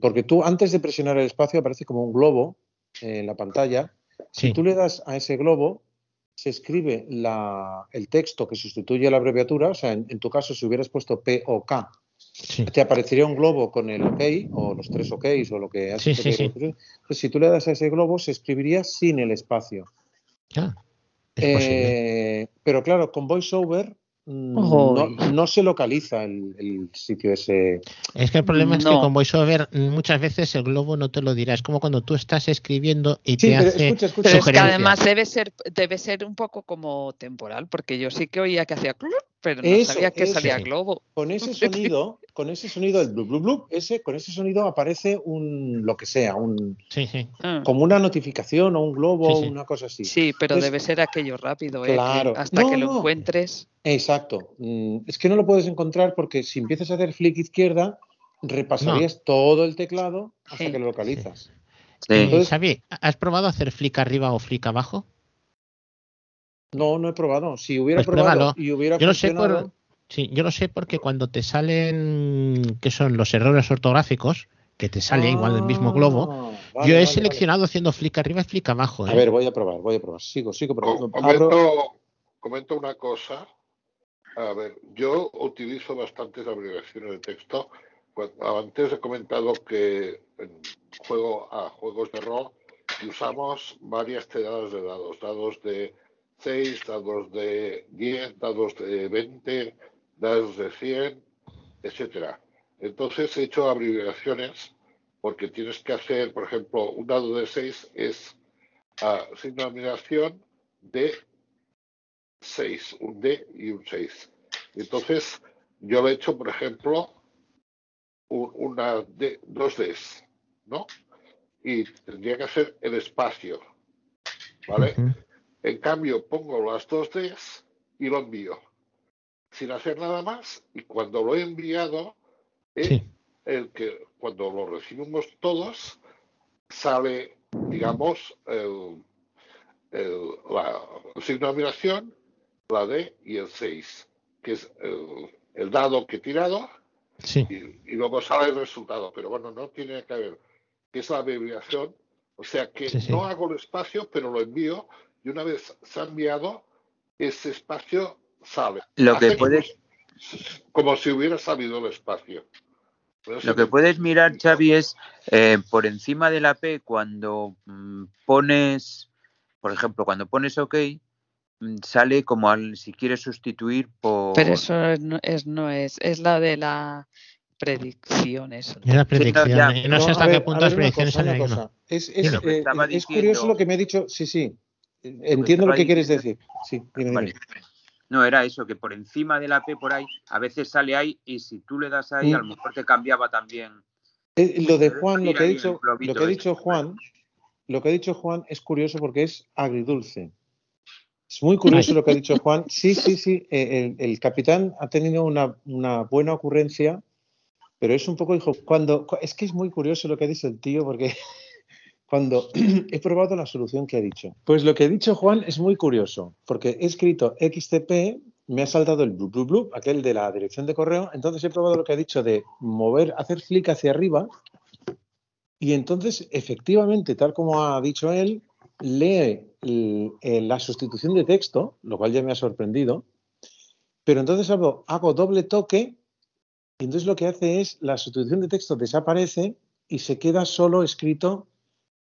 porque tú antes de presionar el espacio aparece como un globo en la pantalla, si Sí. tú le das a ese globo, se escribe la- el texto que sustituye la abreviatura, o sea, en, en tu caso, si hubieras puesto POK, Sí. te aparecería un globo con el OK o los tres OKs o lo que has Sí. Entonces, si tú le das a ese globo, se escribiría sin el espacio. Ya, es Eh, pero claro, con VoiceOver mm, no, Uy. no se localiza el, el sitio ese. Es que el problema es que con VoiceOver mm, muchas veces el globo no te lo dirá. Es como cuando tú estás escribiendo y Sí, te pero hace escucha, escucha. Pero es que además debe ser, debe ser un poco como temporal, porque yo sí que oía que hacía pero no Eso, sabía que eso. salía globo. Con ese sonido, con ese sonido, el blub, blub, blub, ese, con ese sonido aparece un, lo que sea, un, Sí, sí. Ah, como una notificación o un globo, Sí, sí. una cosa así. Sí, pero Entonces- debe ser aquello rápido, ¿eh? que Claro. hasta No, que lo no. encuentres. Exacto. Mm, Es que no lo puedes encontrar porque si empiezas a hacer flick izquierda, repasarías todo el teclado hasta Sí. que lo localizas. Sí. Eh, Entonces- Xavi, ¿has probado hacer flick arriba o flick abajo? No, no he probado. Si hubiera Pues probado pruébalo. y hubiera Yo lo sé por, sí, yo lo sé porque cuando te salen que son los errores ortográficos, que te sale igual el mismo globo, Ah, yo vale, he vale, seleccionado haciendo flick arriba y flick abajo. vale. ¿eh? A ver, voy a probar, voy a probar. Sigo, sigo probando. Abro- Comento, una cosa. A ver, yo utilizo bastantes abreviaciones de texto. Cu- Antes he comentado que en juego a juegos de rol y usamos varias tiradas de dados, dados de 6, dados de 10, dados de 20, dados de 100, etcétera. Entonces he hecho abreviaciones porque tienes que hacer, por ejemplo, un dado de 6 es ah, sin denominación de 6, un D y un 6. Entonces, yo lo he hecho, por ejemplo, un- una D, dos Ds, ¿no? Y tendría que hacer el espacio, ¿vale? En cambio, pongo las dos Ds y lo envío, sin hacer nada más. Y cuando lo he enviado, Sí. el que cuando lo recibimos todos, sale, digamos, el, el- la, el signo de admiración, la D y el 6, que es el, el dado que he tirado, Sí. y, y luego sale el resultado. Pero bueno, no tiene que ver, que es la abreviación. O sea que Sí, sí. no hago el espacio, pero lo envío, y una vez se ha enviado, ese espacio sale. Lo que Hace puedes- si- como si hubiera salido el espacio. No Lo que puedes mirar, Xavi, es eh, por encima de la P cuando mm, pones, por ejemplo, cuando pones OK, mm, sale como al, si quieres sustituir por... Pero eso no es, no es, es la de la predicción, eso. Es la predicción. ¿eh? no No, sé hasta ver, qué punto las predicciones cosa, no. Es, es, eh, es curioso lo que me ha dicho. Sí, sí. Entiendo lo que quieres decir. Sí, dime, Vale. dime. No, era eso, que por encima de la P por ahí, a veces sale ahí y si tú le das ahí, Mm. a lo mejor te cambiaba también. Eh, Lo de Juan, lo que ha dicho, lo que ha ese. dicho Juan, lo que ha dicho Juan es curioso porque es agridulce. Es muy curioso lo que ha dicho Juan. Sí, sí, sí. eh, El, el capitán ha tenido una, una buena ocurrencia, pero es un poco hijo. Cuando cu- es que es muy curioso lo que ha dicho el tío porque cuando he probado la solución que ha dicho. Pues lo que ha dicho Juan es muy curioso porque he escrito XTP, me ha saltado el blue blue blue, aquel de la dirección de correo. Entonces he probado lo que ha dicho de mover, hacer flick hacia arriba y entonces, efectivamente, tal como ha dicho él, lee el- la sustitución de texto, lo cual ya me ha sorprendido, pero entonces hago, hago doble toque y entonces lo que hace es la sustitución de texto desaparece y se queda solo escrito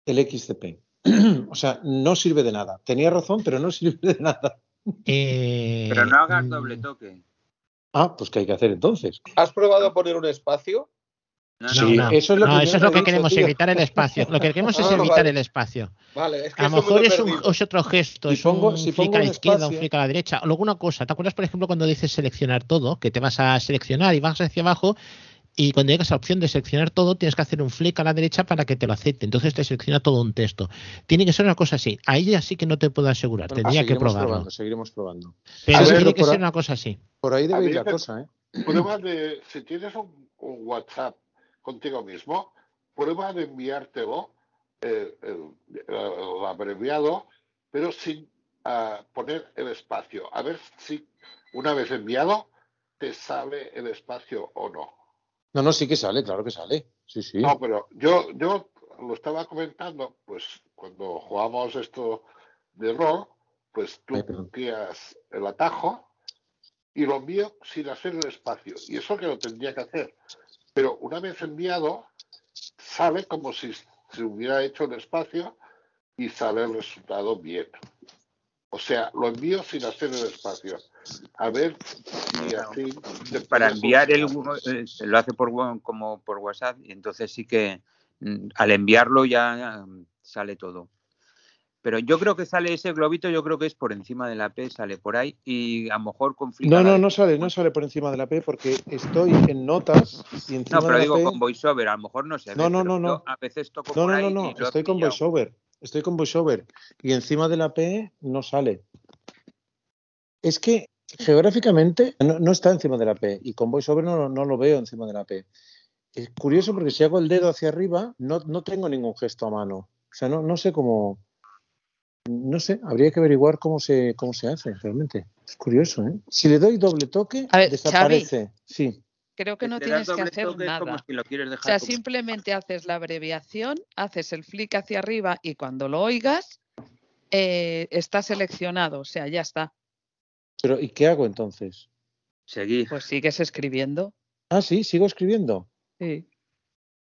el XCP. o sea, no sirve de nada. Tenía razón, pero no sirve de nada. Eh, Pero no hagas mm, doble toque. Ah, pues ¿qué hay que hacer entonces? ¿Has probado a poner un espacio? No, Sí, no. eso es lo no, primero eso es lo que dicho, queremos, tío. evitar el espacio. Lo que queremos es Ah, evitar vale. el espacio. Vale, es que A lo eso me mejor es, un, es otro gesto, Si es pongo- un si flick a la izquierda, un flick a la derecha, o alguna cosa. ¿Te acuerdas, por ejemplo, cuando dices seleccionar todo? Que te vas a seleccionar y vas hacia abajo y cuando llegas a la opción de seleccionar todo tienes que hacer un flick a la derecha para que te lo acepte. Entonces te selecciona todo un texto. Tiene que ser una cosa así. Ahí ya sí que no te puedo asegurar. Bueno, Tendría que probarlo. probando, seguiremos probando. Pero ver, tiene que ser una cosa así. Por ahí debe ir la cosa, ¿eh? Prueba de, si tienes un, un WhatsApp contigo mismo, prueba de enviártelo, eh, el, el abreviado, pero sin ah, poner el espacio. A ver si una vez enviado te sale el espacio o no. No, no, sí que sale, claro que sale. Sí, sí. No, pero yo, yo lo estaba comentando, pues cuando jugamos esto de rol, pues tú creas el atajo y lo envío sin hacer el espacio. Y eso que lo tendría que hacer. Pero una vez enviado, sale como si se hubiera hecho el espacio y sale el resultado bien. O sea, lo envío sin hacer el espacio. A ver si así. Para enviar el eh, se lo hace por como por WhatsApp y entonces sí que mm, al enviarlo ya mm, sale todo. Pero yo creo que sale ese globito, yo creo que es por encima de la P, sale por ahí y a lo mejor conflicto. No, no, no sale, no sale por encima de la P porque estoy en notas y encima No, pero digo con VoiceOver, a lo mejor no se No, no, no, no. A veces toco no, por no, ahí no, no, he estoy con. VoiceOver, estoy con VoiceOver y encima de la P no sale. Es que geográficamente no, no está encima de la P y con VoiceOver no, no lo veo encima de la P. Es curioso porque si hago el dedo hacia arriba no, no tengo ningún gesto a mano. O sea, no, no sé cómo. No sé, habría que averiguar cómo se, cómo se hace realmente. Es curioso, ¿eh? Si le doy doble toque, A ver, desaparece. Sí. Creo que no tienes que hacer nada. si lo quieres O sea, como- simplemente haces la abreviación, haces el flick hacia arriba y cuando lo oigas eh, está seleccionado. O sea, ya está. Pero ¿y qué hago entonces? Seguir. Pues sigues escribiendo. Ah, sí, sigo escribiendo. Sí.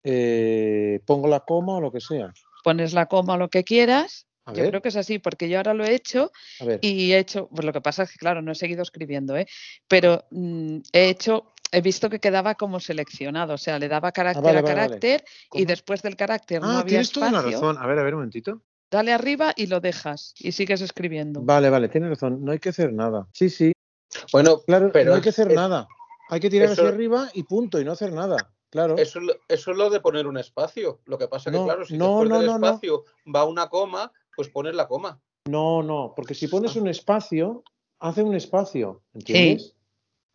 Eh, pongo la coma o lo que sea. Pones la coma o lo que quieras. A Yo ver. creo que es así, porque yo ahora lo he hecho A ver. y he hecho, pues lo que pasa es que, claro, no he seguido escribiendo, ¿eh? pero mm, he hecho, he visto que quedaba como seleccionado, o sea, le daba carácter Ah, vale, a vale, vale. carácter y después del carácter no Ah, había tienes toda la espacio. razón. A ver, a ver, un momentito. Dale arriba y lo dejas y sigues escribiendo. Vale, vale, tienes razón. No hay que hacer nada. Sí, sí. Bueno, Claro, pero no hay que hacer es- nada. Hay que tirar eso- hacia arriba y punto, y no hacer nada. Claro. Eso, es lo- eso es lo de poner un espacio. Lo que pasa que, No, claro, si no, después no, del no, no. espacio va una coma, pues pones la coma. No, no, porque si pones un espacio, hace un espacio. Sí, ¿Entiendes?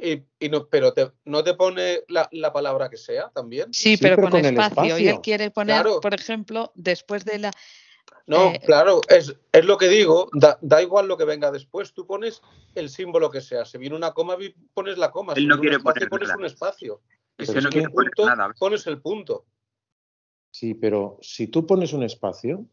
Y, y no, pero te, no te pone la, la palabra que sea también. sí, Sí, pero, pero con, con el espacio. Y él espacio. quiere poner, Claro. por ejemplo, después de la... No, Eh, claro, es, es lo que digo, da, da igual lo que venga después, tú pones el símbolo que sea, si viene una coma, pones la coma, Él si no viene un quiere espacio, poner pones nada. un espacio. Y Es si que no quiere poner punto, nada. pones el punto. Sí, pero si tú pones un espacio,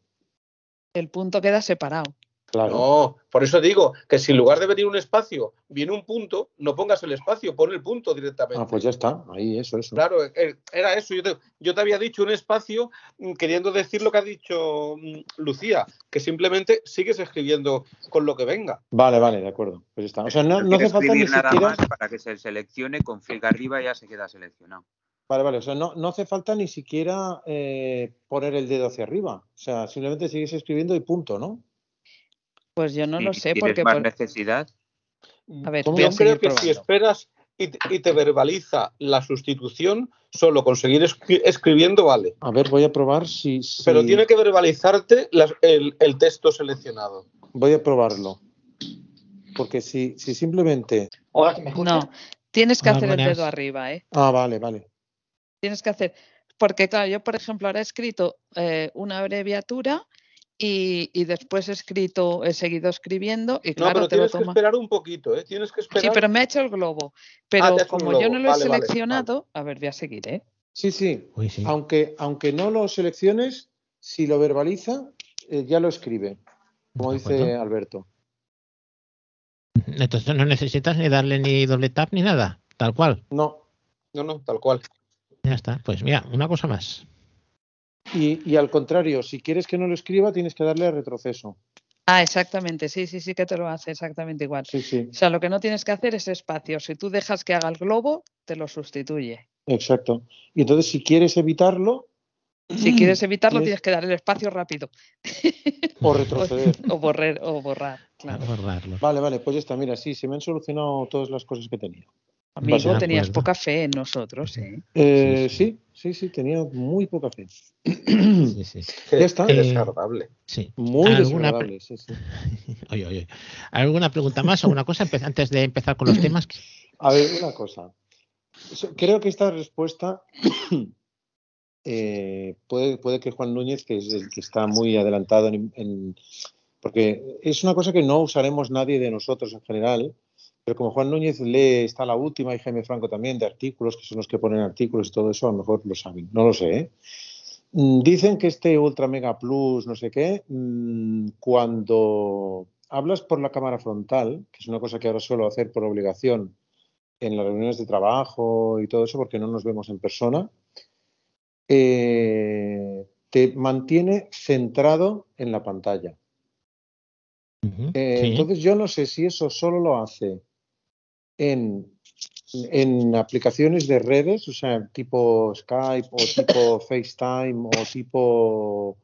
El punto queda separado. Claro. No, por eso digo que si en lugar de venir un espacio viene un punto, no pongas el espacio, pon el punto directamente. Ah, pues ya está. Ahí, eso, eso. Claro, eh, era eso. Yo te, yo te había dicho un espacio mm, queriendo decir lo que ha dicho mm, Lucía, que simplemente sigues escribiendo con lo que venga. Vale, vale, de acuerdo. Pues ya está. O sea, no, hace falta ni nada siquiera. más para que se seleccione, con flick arriba ya se queda seleccionado. Vale, vale. O sea, no, no hace falta ni siquiera eh, poner el dedo hacia arriba. O sea, simplemente sigues escribiendo y punto, ¿no? Pues yo no lo sé tienes porque... más por- necesidad, A ver, ¿Cómo voy a Yo creo que si esperas y te, y te verbaliza la sustitución, solo conseguir escri- escribiendo vale. A ver, voy a probar si. si- Pero tiene que verbalizarte el, el texto seleccionado. Voy a probarlo. Porque si, si simplemente. Hola, ¿que me escucha? No, tienes que hacer el dedo arriba, ¿eh? Ah, vale, vale. Tienes que hacer, porque claro, yo por ejemplo ahora he escrito eh, una abreviatura y, y después he escrito, he seguido escribiendo y No, claro, pero te lo tienes que esperar un poquito, ¿eh? Tienes que esperar. Sí, pero me ha hecho el globo. Ah, Pero como yo no lo he Vale, vale, seleccionado, a ver, voy a seguir, ¿eh? Sí, sí. Uy, sí. Aunque, aunque no lo selecciones, si lo verbaliza, eh, ya lo escribe. Como De dice acuerdo. Alberto. Entonces no necesitas ni darle ni doble tap ni nada, tal cual. No. No, no, tal cual. Ya está. Pues mira, una cosa más. Y, y al contrario, si quieres que no lo escriba, tienes que darle a retroceso. Ah, exactamente, sí, sí, sí que te lo hace exactamente igual. Sí, sí. O sea, lo que no tienes que hacer es espacio. Si tú dejas que haga el globo, te lo sustituye. Exacto. Y entonces, si quieres evitarlo, Si quieres evitarlo, Tienes- tienes que dar el espacio rápido. o retroceder. O borrar, o borrar, claro. Borrarlo. Vale, vale, pues ya está. Mira, sí, se me han solucionado todas las cosas que tenía. Amigo, tenías poca fe en nosotros, ¿eh? Eh, Sí, sí, sí, sí, tenía muy poca fe. Sí, sí. Ya está. Eh, desagradable. sí. Muy ¿Alguna desagradable, sí, sí. Oye, oye. ¿Alguna pregunta más? ¿Alguna cosa antes de empezar con los temas? A ver, una cosa. Creo que esta respuesta eh, puede, puede que Juan Núñez, que es el que está muy adelantado en, en- porque es una cosa que no usaremos nadie de nosotros en general, pero como Juan Núñez lee, está la última y Jaime Franco también de artículos, que son los que ponen artículos y todo eso, a lo mejor lo saben, no lo sé. ¿eh? Mm, Dicen que este Ultra Mega Plus, no sé qué, mm, cuando hablas por la cámara frontal, que es una cosa que ahora suelo hacer por obligación en las reuniones de trabajo y todo eso, porque no nos vemos en persona, eh, te mantiene centrado en la pantalla. Eh, entonces yo no sé si eso solo lo hace en, en aplicaciones de redes, o sea, tipo Skype o tipo FaceTime o tipo...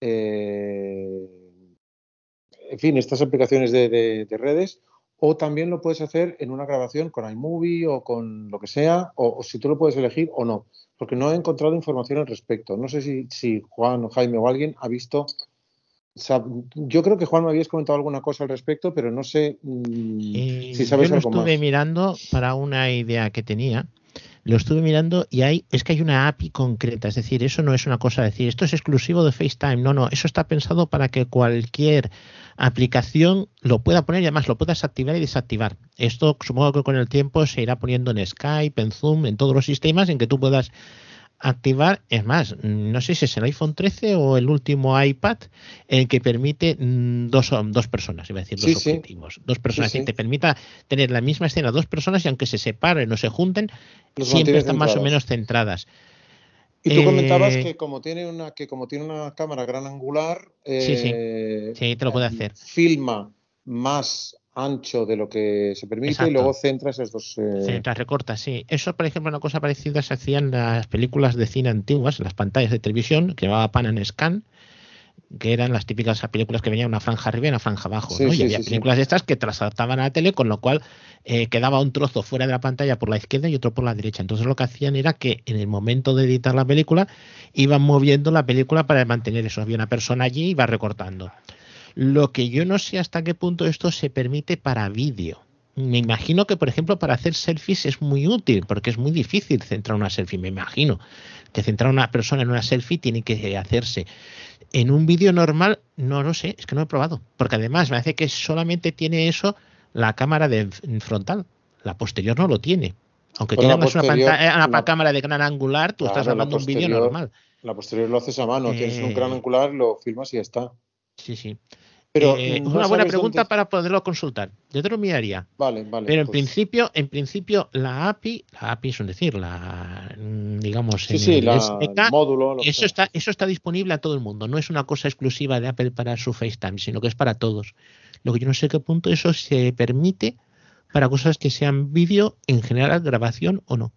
Eh, en fin, estas aplicaciones de, redes, o también lo puedes hacer en una grabación con iMovie o con lo que sea, o, si tú lo puedes elegir o no, porque no he encontrado información al respecto. No sé si, si Juan o Jaime o alguien ha visto yo creo que Juan me habías comentado alguna cosa al respecto, pero no sé mm, eh, si sabes yo lo estuve mirando para una idea que tenía. Lo estuve mirando y hay, es que hay una API concreta, es decir, eso no es una cosa de decir, esto es exclusivo de FaceTime, no, no, eso está pensado para que cualquier aplicación lo pueda poner y además lo puedas activar y desactivar. Esto supongo que con el tiempo se irá poniendo en Skype, en Zoom, en todos los sistemas en que tú puedas activar, es más, no sé si es el iPhone 13 o el último iPad, el que permite mm, dos, dos personas, iba a decir dos objetivos, dos personas, y te permita tener la misma escena dos personas y aunque se separen o se junten, siempre están más o menos centradas. Y tú comentabas eh, que como tiene una que como tiene una cámara gran angular, sí, sí. Eh, sí, te lo puede hacer. Filma más ancho de lo que se permite y luego centra esos dos. Eh... Centra, recorta, sí. Eso, por ejemplo, una cosa parecida se hacía en las películas de cine antiguas, en las pantallas de televisión, que llamaba Pan and Scan, que eran las típicas películas que venía una franja arriba y una franja abajo. ¿no? y había películas de estas que trasladaban a la tele, con lo cual eh, quedaba un trozo fuera de la pantalla por la izquierda y otro por la derecha. Entonces lo que hacían era que en el momento de editar la película iban moviendo la película para mantener eso. Había una persona allí y iba recortando. Lo que yo no sé hasta qué punto esto se permite para vídeo. Me imagino que, por ejemplo, para hacer selfies es muy útil, porque es muy difícil centrar una selfie. Me imagino que centrar una persona en una selfie tiene que hacerse. En un vídeo normal, no lo sé, es que no he probado. Porque además me hace que solamente tiene eso la cámara de frontal. La posterior no lo tiene. Aunque tenga una, una, cámara de gran angular, tú estás grabando un vídeo normal. La posterior lo haces a mano, tienes un gran eh, angular, lo filmas y ya está. Sí, sí. Pero eh, es una buena pregunta para poderlo consultar. Yo te lo miraría. Vale, vale. Pero en pues principio, en principio, la API, la API es un decir, la mm, digamos sí, sí, la, módulo. Eso está, eso está disponible a todo el mundo. No es una cosa exclusiva de Apple para su FaceTime, sino que es para todos. Lo que yo no sé qué punto eso se permite para cosas que sean vídeo, en general, grabación o no.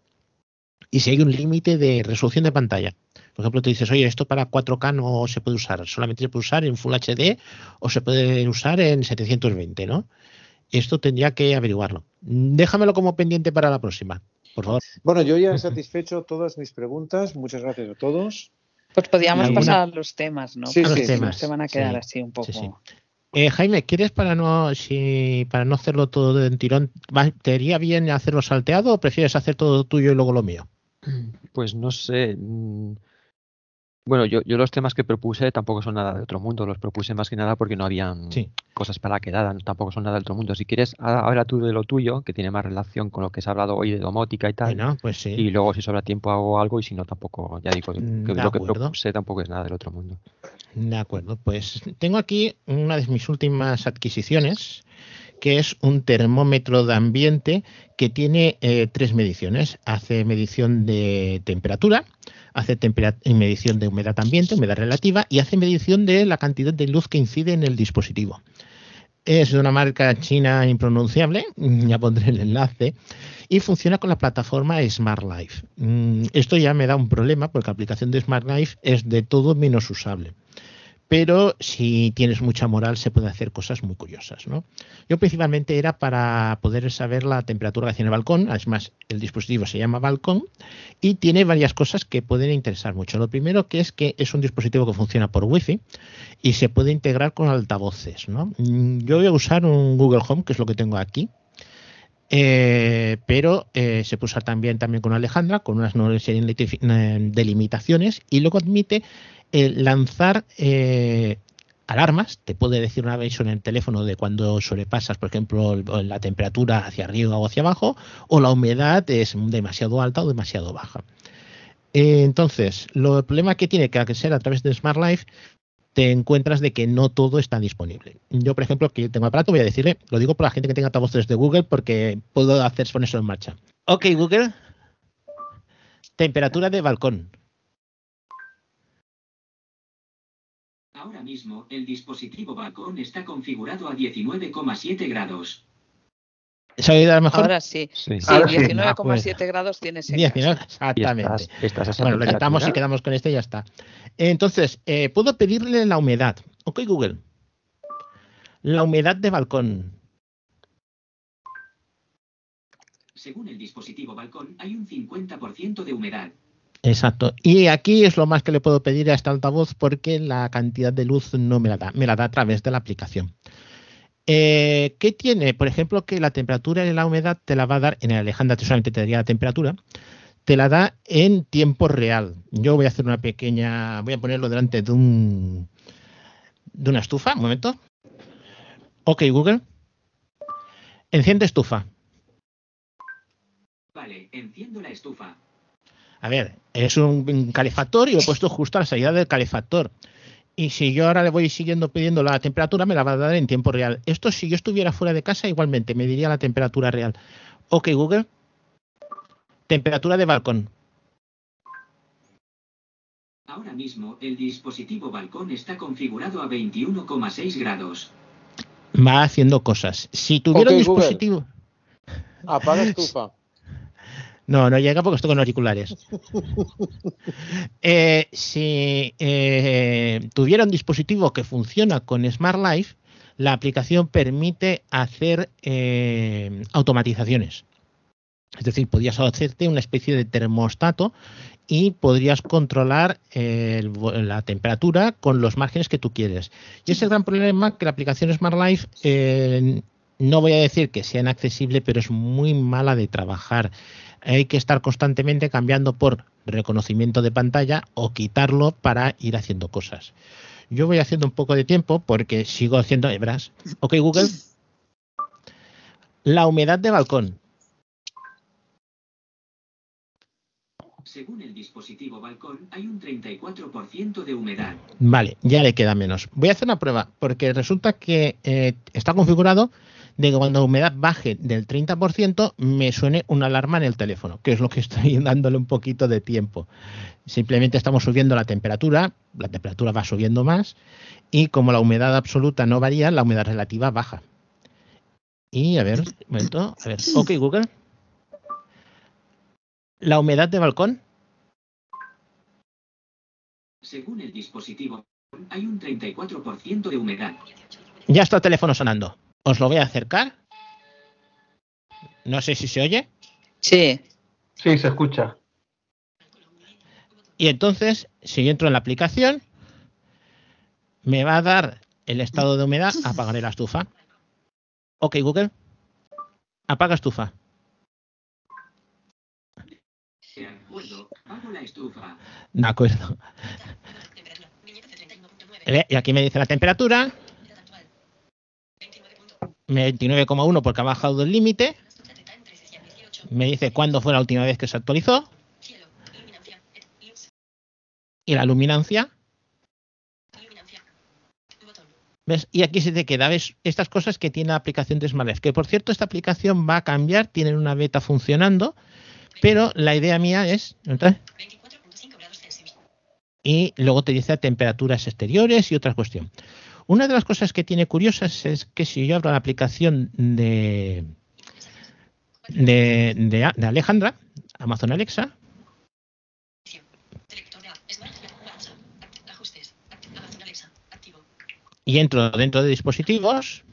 Y si hay un límite de resolución de pantalla. Por ejemplo, te dices, oye, esto para 4K no se puede usar, solamente se puede usar en Full HD o se puede usar en 720, ¿no? Esto tendría que averiguarlo. Déjamelo como pendiente para la próxima, por favor. Bueno, yo ya he satisfecho todas mis preguntas. Muchas gracias a todos. Pues podríamos pasar a los temas, ¿no? Sí, los temas. Se van a quedar así un poco. Eh, Jaime, ¿quieres para no si para no hacerlo todo de tirón, te iría bien hacerlo salteado o prefieres hacer todo tuyo y luego lo mío? Pues no sé. Mm, bueno, yo, yo los temas que propuse tampoco son nada de otro mundo, los propuse más que nada porque no habían cosas para que quedar, tampoco son nada de otro mundo. Si quieres, ahora tú de lo tuyo, que tiene más relación con lo que se ha hablado hoy de domótica y tal. pues sí. Y luego si sobra tiempo hago algo y si no tampoco, ya digo, que lo que propuse tampoco es nada del otro mundo. De acuerdo, pues tengo aquí una de mis últimas adquisiciones que es un termómetro de ambiente que tiene eh, tres mediciones. Hace medición de temperatura, hace medición de humedad ambiente, humedad relativa, y hace medición de la cantidad de luz que incide en el dispositivo. Es de una marca china impronunciable, ya pondré el enlace, y funciona con la plataforma Smart Life. Mm, esto ya me da un problema porque la aplicación de Smart Life es de todo menos usable pero si tienes mucha moral se puede hacer cosas muy curiosas. ¿no? Yo principalmente era para poder saber la temperatura que hacía en el balcón, además el dispositivo se llama balcón y tiene varias cosas que pueden interesar mucho. Lo primero que es que es un dispositivo que funciona por wifi y se puede integrar con altavoces. ¿no? Mm, yo voy a usar un Google Home, que es lo que tengo aquí, eh, pero eh, se usar también, también con Alejandra, con unas delimitaciones y luego admite lanzar eh, alarmas, te puede decir una vez en el teléfono de cuando sobrepasas, por ejemplo, la temperatura hacia arriba o hacia abajo, o la humedad es demasiado alta o demasiado baja. Eh, entonces, lo, el problema que tiene que ser a través de Smart Life, te encuentras de que no todo está disponible. Yo, por ejemplo, que tengo aparato, voy a decirle, lo digo por la gente que tenga altavoces de Google porque puedo hacer ponerlo en marcha. Ok, Google, temperatura de balcón. Ahora mismo, el dispositivo balcón está configurado a 19,7 grados. ¿Se ha oído a lo mejor? Ahora sí. Sí. Sí, Ahora sí. 19,7 grados tienes en 19, casa. exactamente. Estás- estás bueno, lo quitamos y quedamos con este y ya está. Entonces, eh, puedo pedirle la humedad. Ok, Google. La humedad de balcón. Según el dispositivo balcón, hay un 50% de humedad. Exacto. Y aquí es lo más que le puedo pedir a este altavoz porque la cantidad de luz no me la da, me la da a través de la aplicación. Eh, ¿Qué tiene? Por ejemplo, que la temperatura y la humedad te la va a dar, en Alejandra te solamente te daría la temperatura, te la da en tiempo real. Yo voy a hacer una pequeña, voy a ponerlo delante de un de una estufa, un momento. Ok, Google. Enciende estufa. Vale, enciendo la estufa. A ver, es un, calefactor y lo he puesto justo a la salida del calefactor. Y si yo ahora le voy siguiendo pidiendo la temperatura, me la va a dar en tiempo real. Esto si yo estuviera fuera de casa, igualmente me diría la temperatura real. Ok, Google. Temperatura de balcón. Ahora mismo, el dispositivo balcón está configurado a 21,6 grados. Va haciendo cosas. Si tuviera Ok, un Google. dispositivo. Apaga estufa. No, no llega porque estoy con auriculares. Eh, si eh, tuviera un dispositivo que funciona con Smart Life, la aplicación permite hacer eh, automatizaciones. Es decir, podrías hacerte una especie de termostato y podrías controlar la temperatura con los márgenes que tú quieres. Y es el gran problema que la aplicación Smart Life no voy a decir que sea inaccesible, pero es muy mala de trabajar. Hay que estar constantemente cambiando por reconocimiento de pantalla o quitarlo para ir haciendo cosas. Yo voy haciendo un poco de tiempo porque sigo haciendo hebras. Ok, Google. La humedad de balcón. Según el dispositivo balcón, hay un 34% de humedad. Vale, ya le queda menos. Voy a hacer una prueba porque resulta que eh, está configurado de que cuando la humedad baje del 30% me suene una alarma en el teléfono, que es lo que estoy dándole un poquito de tiempo. Simplemente estamos subiendo la temperatura, la temperatura va subiendo más y como la humedad absoluta no varía, la humedad relativa baja. Y a ver, un momento, a ver, ok Google. La humedad de balcón. Según el dispositivo, hay un 34% de humedad. Ya está el teléfono sonando. Os lo voy a acercar. No sé si se oye. Sí. Sí, se escucha. Y entonces, si yo entro en la aplicación, me va a dar el estado de humedad. Apagaré la estufa. Ok, Google. Apaga estufa. De acuerdo. Ve, Y aquí me dice la temperatura. 29,1 porque ha bajado del límite. Me dice cuándo fue la última vez que se actualizó. Y la luminancia. ¿Ves? Y aquí se te queda, ¿ves? Estas cosas que tiene la aplicación de. Que por cierto, esta aplicación va a cambiar, tienen una beta funcionando, pero la idea mía es. Y luego te dice temperaturas exteriores y otra cuestión. Una de las cosas que tiene curiosas es que si yo abro la aplicación de, de, de, Alejandra, Amazon Alexa, y entro dentro de dispositivos,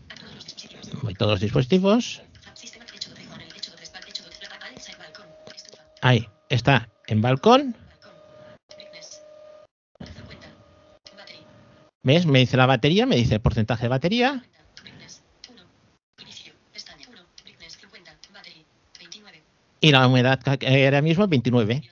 voy todos los dispositivos, ahí está en balcón, ¿ves? Me dice la batería, me dice el porcentaje de batería, y la humedad ahora mismo es 29.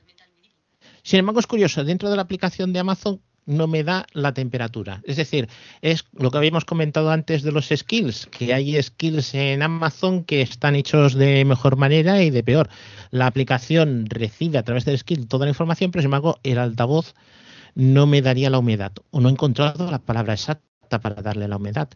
Sin embargo, es curioso, dentro de la aplicación de Amazon no me da la temperatura. Es decir, es lo que habíamos comentado antes de los skills, que hay skills en Amazon que están hechos de mejor manera y de peor. La aplicación recibe a través del skill toda la información, pero sin embargo el altavoz no me daría la humedad o no he encontrado la palabra exacta para darle la humedad.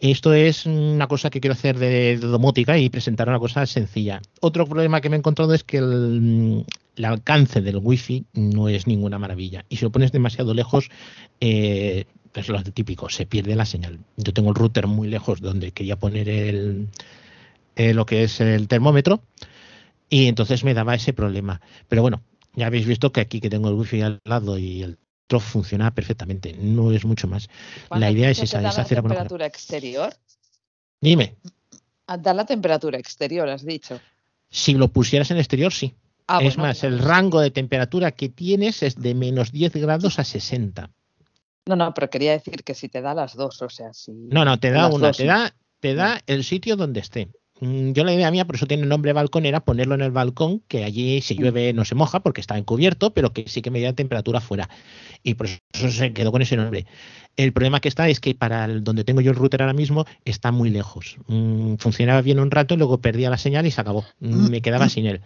Esto es una cosa que quiero hacer de, domótica y presentar una cosa sencilla. Otro problema que me he encontrado es que el, el alcance del wifi no es ninguna maravilla y si lo pones demasiado lejos eh, es lo típico, se pierde la señal. Yo tengo el router muy lejos donde quería poner el, eh, lo que es el termómetro y entonces me daba ese problema. Pero bueno, ya habéis visto que aquí que tengo el wifi al lado y el funciona perfectamente, no es mucho más. La idea es esa, es hacer la temperatura exterior. Dime. Ah, da la temperatura exterior, has dicho. Si lo pusieras en exterior, sí. Ah, es más, el rango de temperatura que tienes es de menos 10 grados a 60. No, no, pero quería decir que si te da las dos, o sea, si. No, no, te da una, te da, te da el sitio donde esté. Mm, yo la idea mía, por eso tiene el nombre balcón, era ponerlo en el balcón, que allí si llueve no se moja porque está encubierto, pero que sí que me da temperatura fuera. Y por eso se quedó con ese nombre. El problema que está es que para donde tengo yo el router ahora mismo está muy lejos. Mm, funcionaba bien un rato, luego perdía la señal y se acabó. Mm, me quedaba sin él.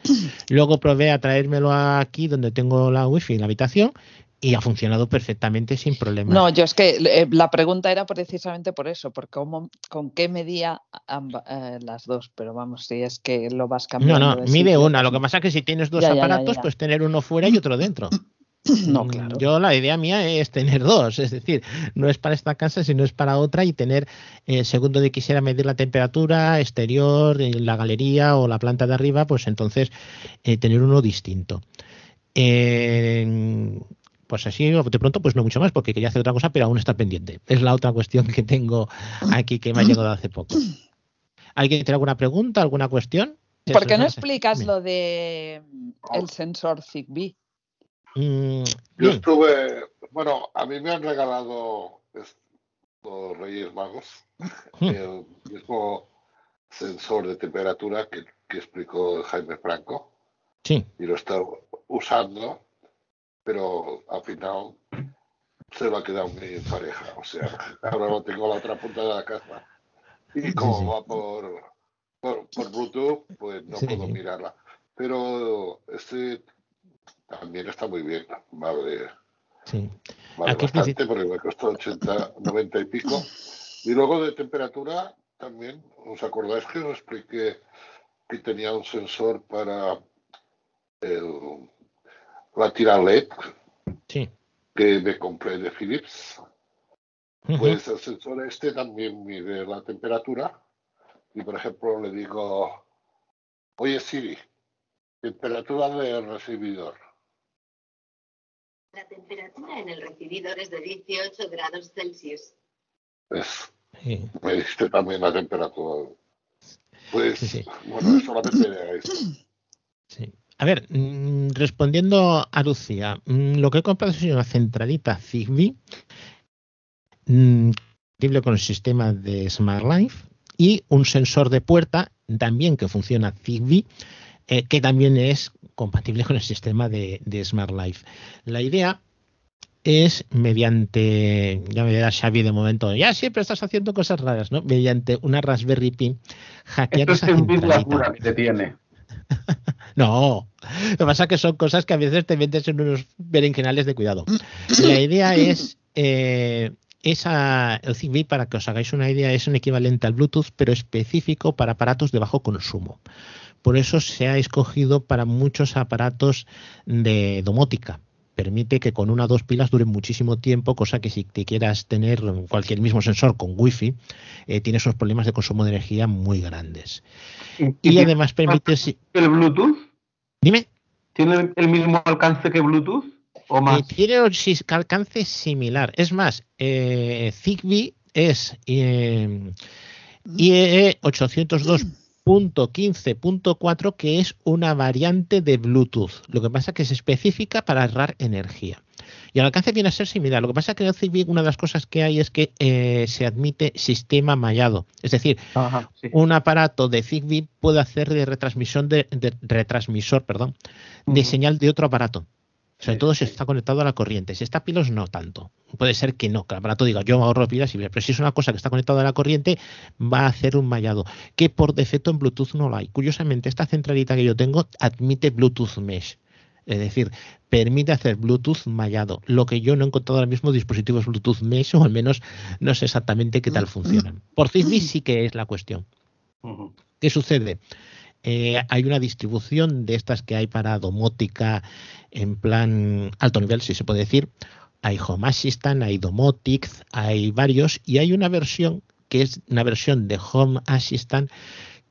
Luego probé a traérmelo aquí donde tengo la wifi en la habitación y ha funcionado perfectamente sin problema. No, yo es que eh, la pregunta era precisamente por eso, por cómo, con qué medía eh, las dos, pero vamos, si es que lo vas cambiando. No, no, mide una. Lo que pasa es que si tienes dos aparatos, pues tener uno fuera y otro dentro. No, mm, claro. Yo la idea mía es tener dos, es decir, no es para esta casa, sino es para otra y tener, eh, según donde quisiera medir la temperatura exterior, la galería o la planta de arriba, pues entonces tener uno distinto. Eh, pues así de pronto pues no mucho más porque quería hacer otra cosa pero aún está pendiente es la otra cuestión que tengo aquí que me ha llegado hace poco ¿alguien tiene alguna pregunta alguna cuestión? ¿por qué no explicas lo de el sensor Zigbee? Mm, yo estuve bueno a mí me han regalado los Reyes Magos hmm. el mismo sensor de temperatura que, que explicó Jaime Franco sí. y lo está usando pero al final se va a quedar muy pareja. O sea, ahora lo tengo a la otra punta de la casa y como va por, por, Bluetooth, pues no puedo mirarla. Pero este también está muy bien, vale. Sí. Vale bastante porque me costó 80, 90 y pico. Y luego de temperatura también, ¿os acordáis que os expliqué que tenía un sensor para el, la tira LED que me compré de Philips. Pues el sensor este también mide la temperatura y por ejemplo le digo, oye Siri, temperatura del recibidor. La temperatura en el recibidor es de 18 grados Celsius. Pues, me diste también la temperatura. Pues, bueno, solamente de esto. Sí. A ver, mm, respondiendo a Lucía, mm, lo que he comprado es una centralita Zigbee compatible con el sistema de Smart Life y un sensor de puerta también que funciona Zigbee eh, que también es compatible con el sistema de, Smart Life. La idea es mediante, ya me dirá Xavi de momento, ya siempre estás haciendo cosas raras, ¿no? Mediante una Raspberry Pi hackear Esto es cura que te tiene. No, lo que pasa es que son cosas que a veces te metes en unos berenjenales de cuidado. La idea es eh, esa, el Zigbee, para que os hagáis una idea, es un equivalente al Bluetooth, pero específico para aparatos de bajo consumo. Por eso se ha escogido para muchos aparatos de domótica. Permite que con una o dos pilas duren muchísimo tiempo, cosa que si te quieras tener cualquier mismo sensor con wifi, eh, tienes unos problemas de consumo de energía muy grandes. Y, además permite... ¿El Bluetooth? Dime. ¿Tiene el mismo alcance que Bluetooth? ¿O más? Eh, tiene un alcance similar. Es más, eh, Zigbee es eh, IEE 802.15.4, que es una variante de Bluetooth. Lo que pasa es que es específica para ahorrar energía. Y el alcance viene a ser similar. Lo que pasa es que en Zigbee una de las cosas que hay es que eh, se admite sistema mallado. Es decir, un aparato de Zigbee puede hacer de retransmisión de, retransmisor, perdón, de señal de otro aparato. Sobre todo si está conectado a la corriente. Si está pilos, no tanto. Puede ser que no, que el aparato diga yo ahorro pilas, y pero si es una cosa que está conectada a la corriente, va a hacer un mallado, que por defecto en Bluetooth no lo hay. Curiosamente, esta centralita que yo tengo admite Bluetooth Mesh. Es decir, permite hacer Bluetooth mallado, lo que yo no he encontrado ahora mismo dispositivos Bluetooth Mesh, o al menos no sé exactamente qué tal funcionan. Por Zigbee sí que es la cuestión. ¿Qué sucede? Eh, hay una distribución de estas que hay para domótica en plan alto nivel, si se puede decir, hay Home Assistant, hay Domotics, hay varios, y hay una versión que es una versión de Home Assistant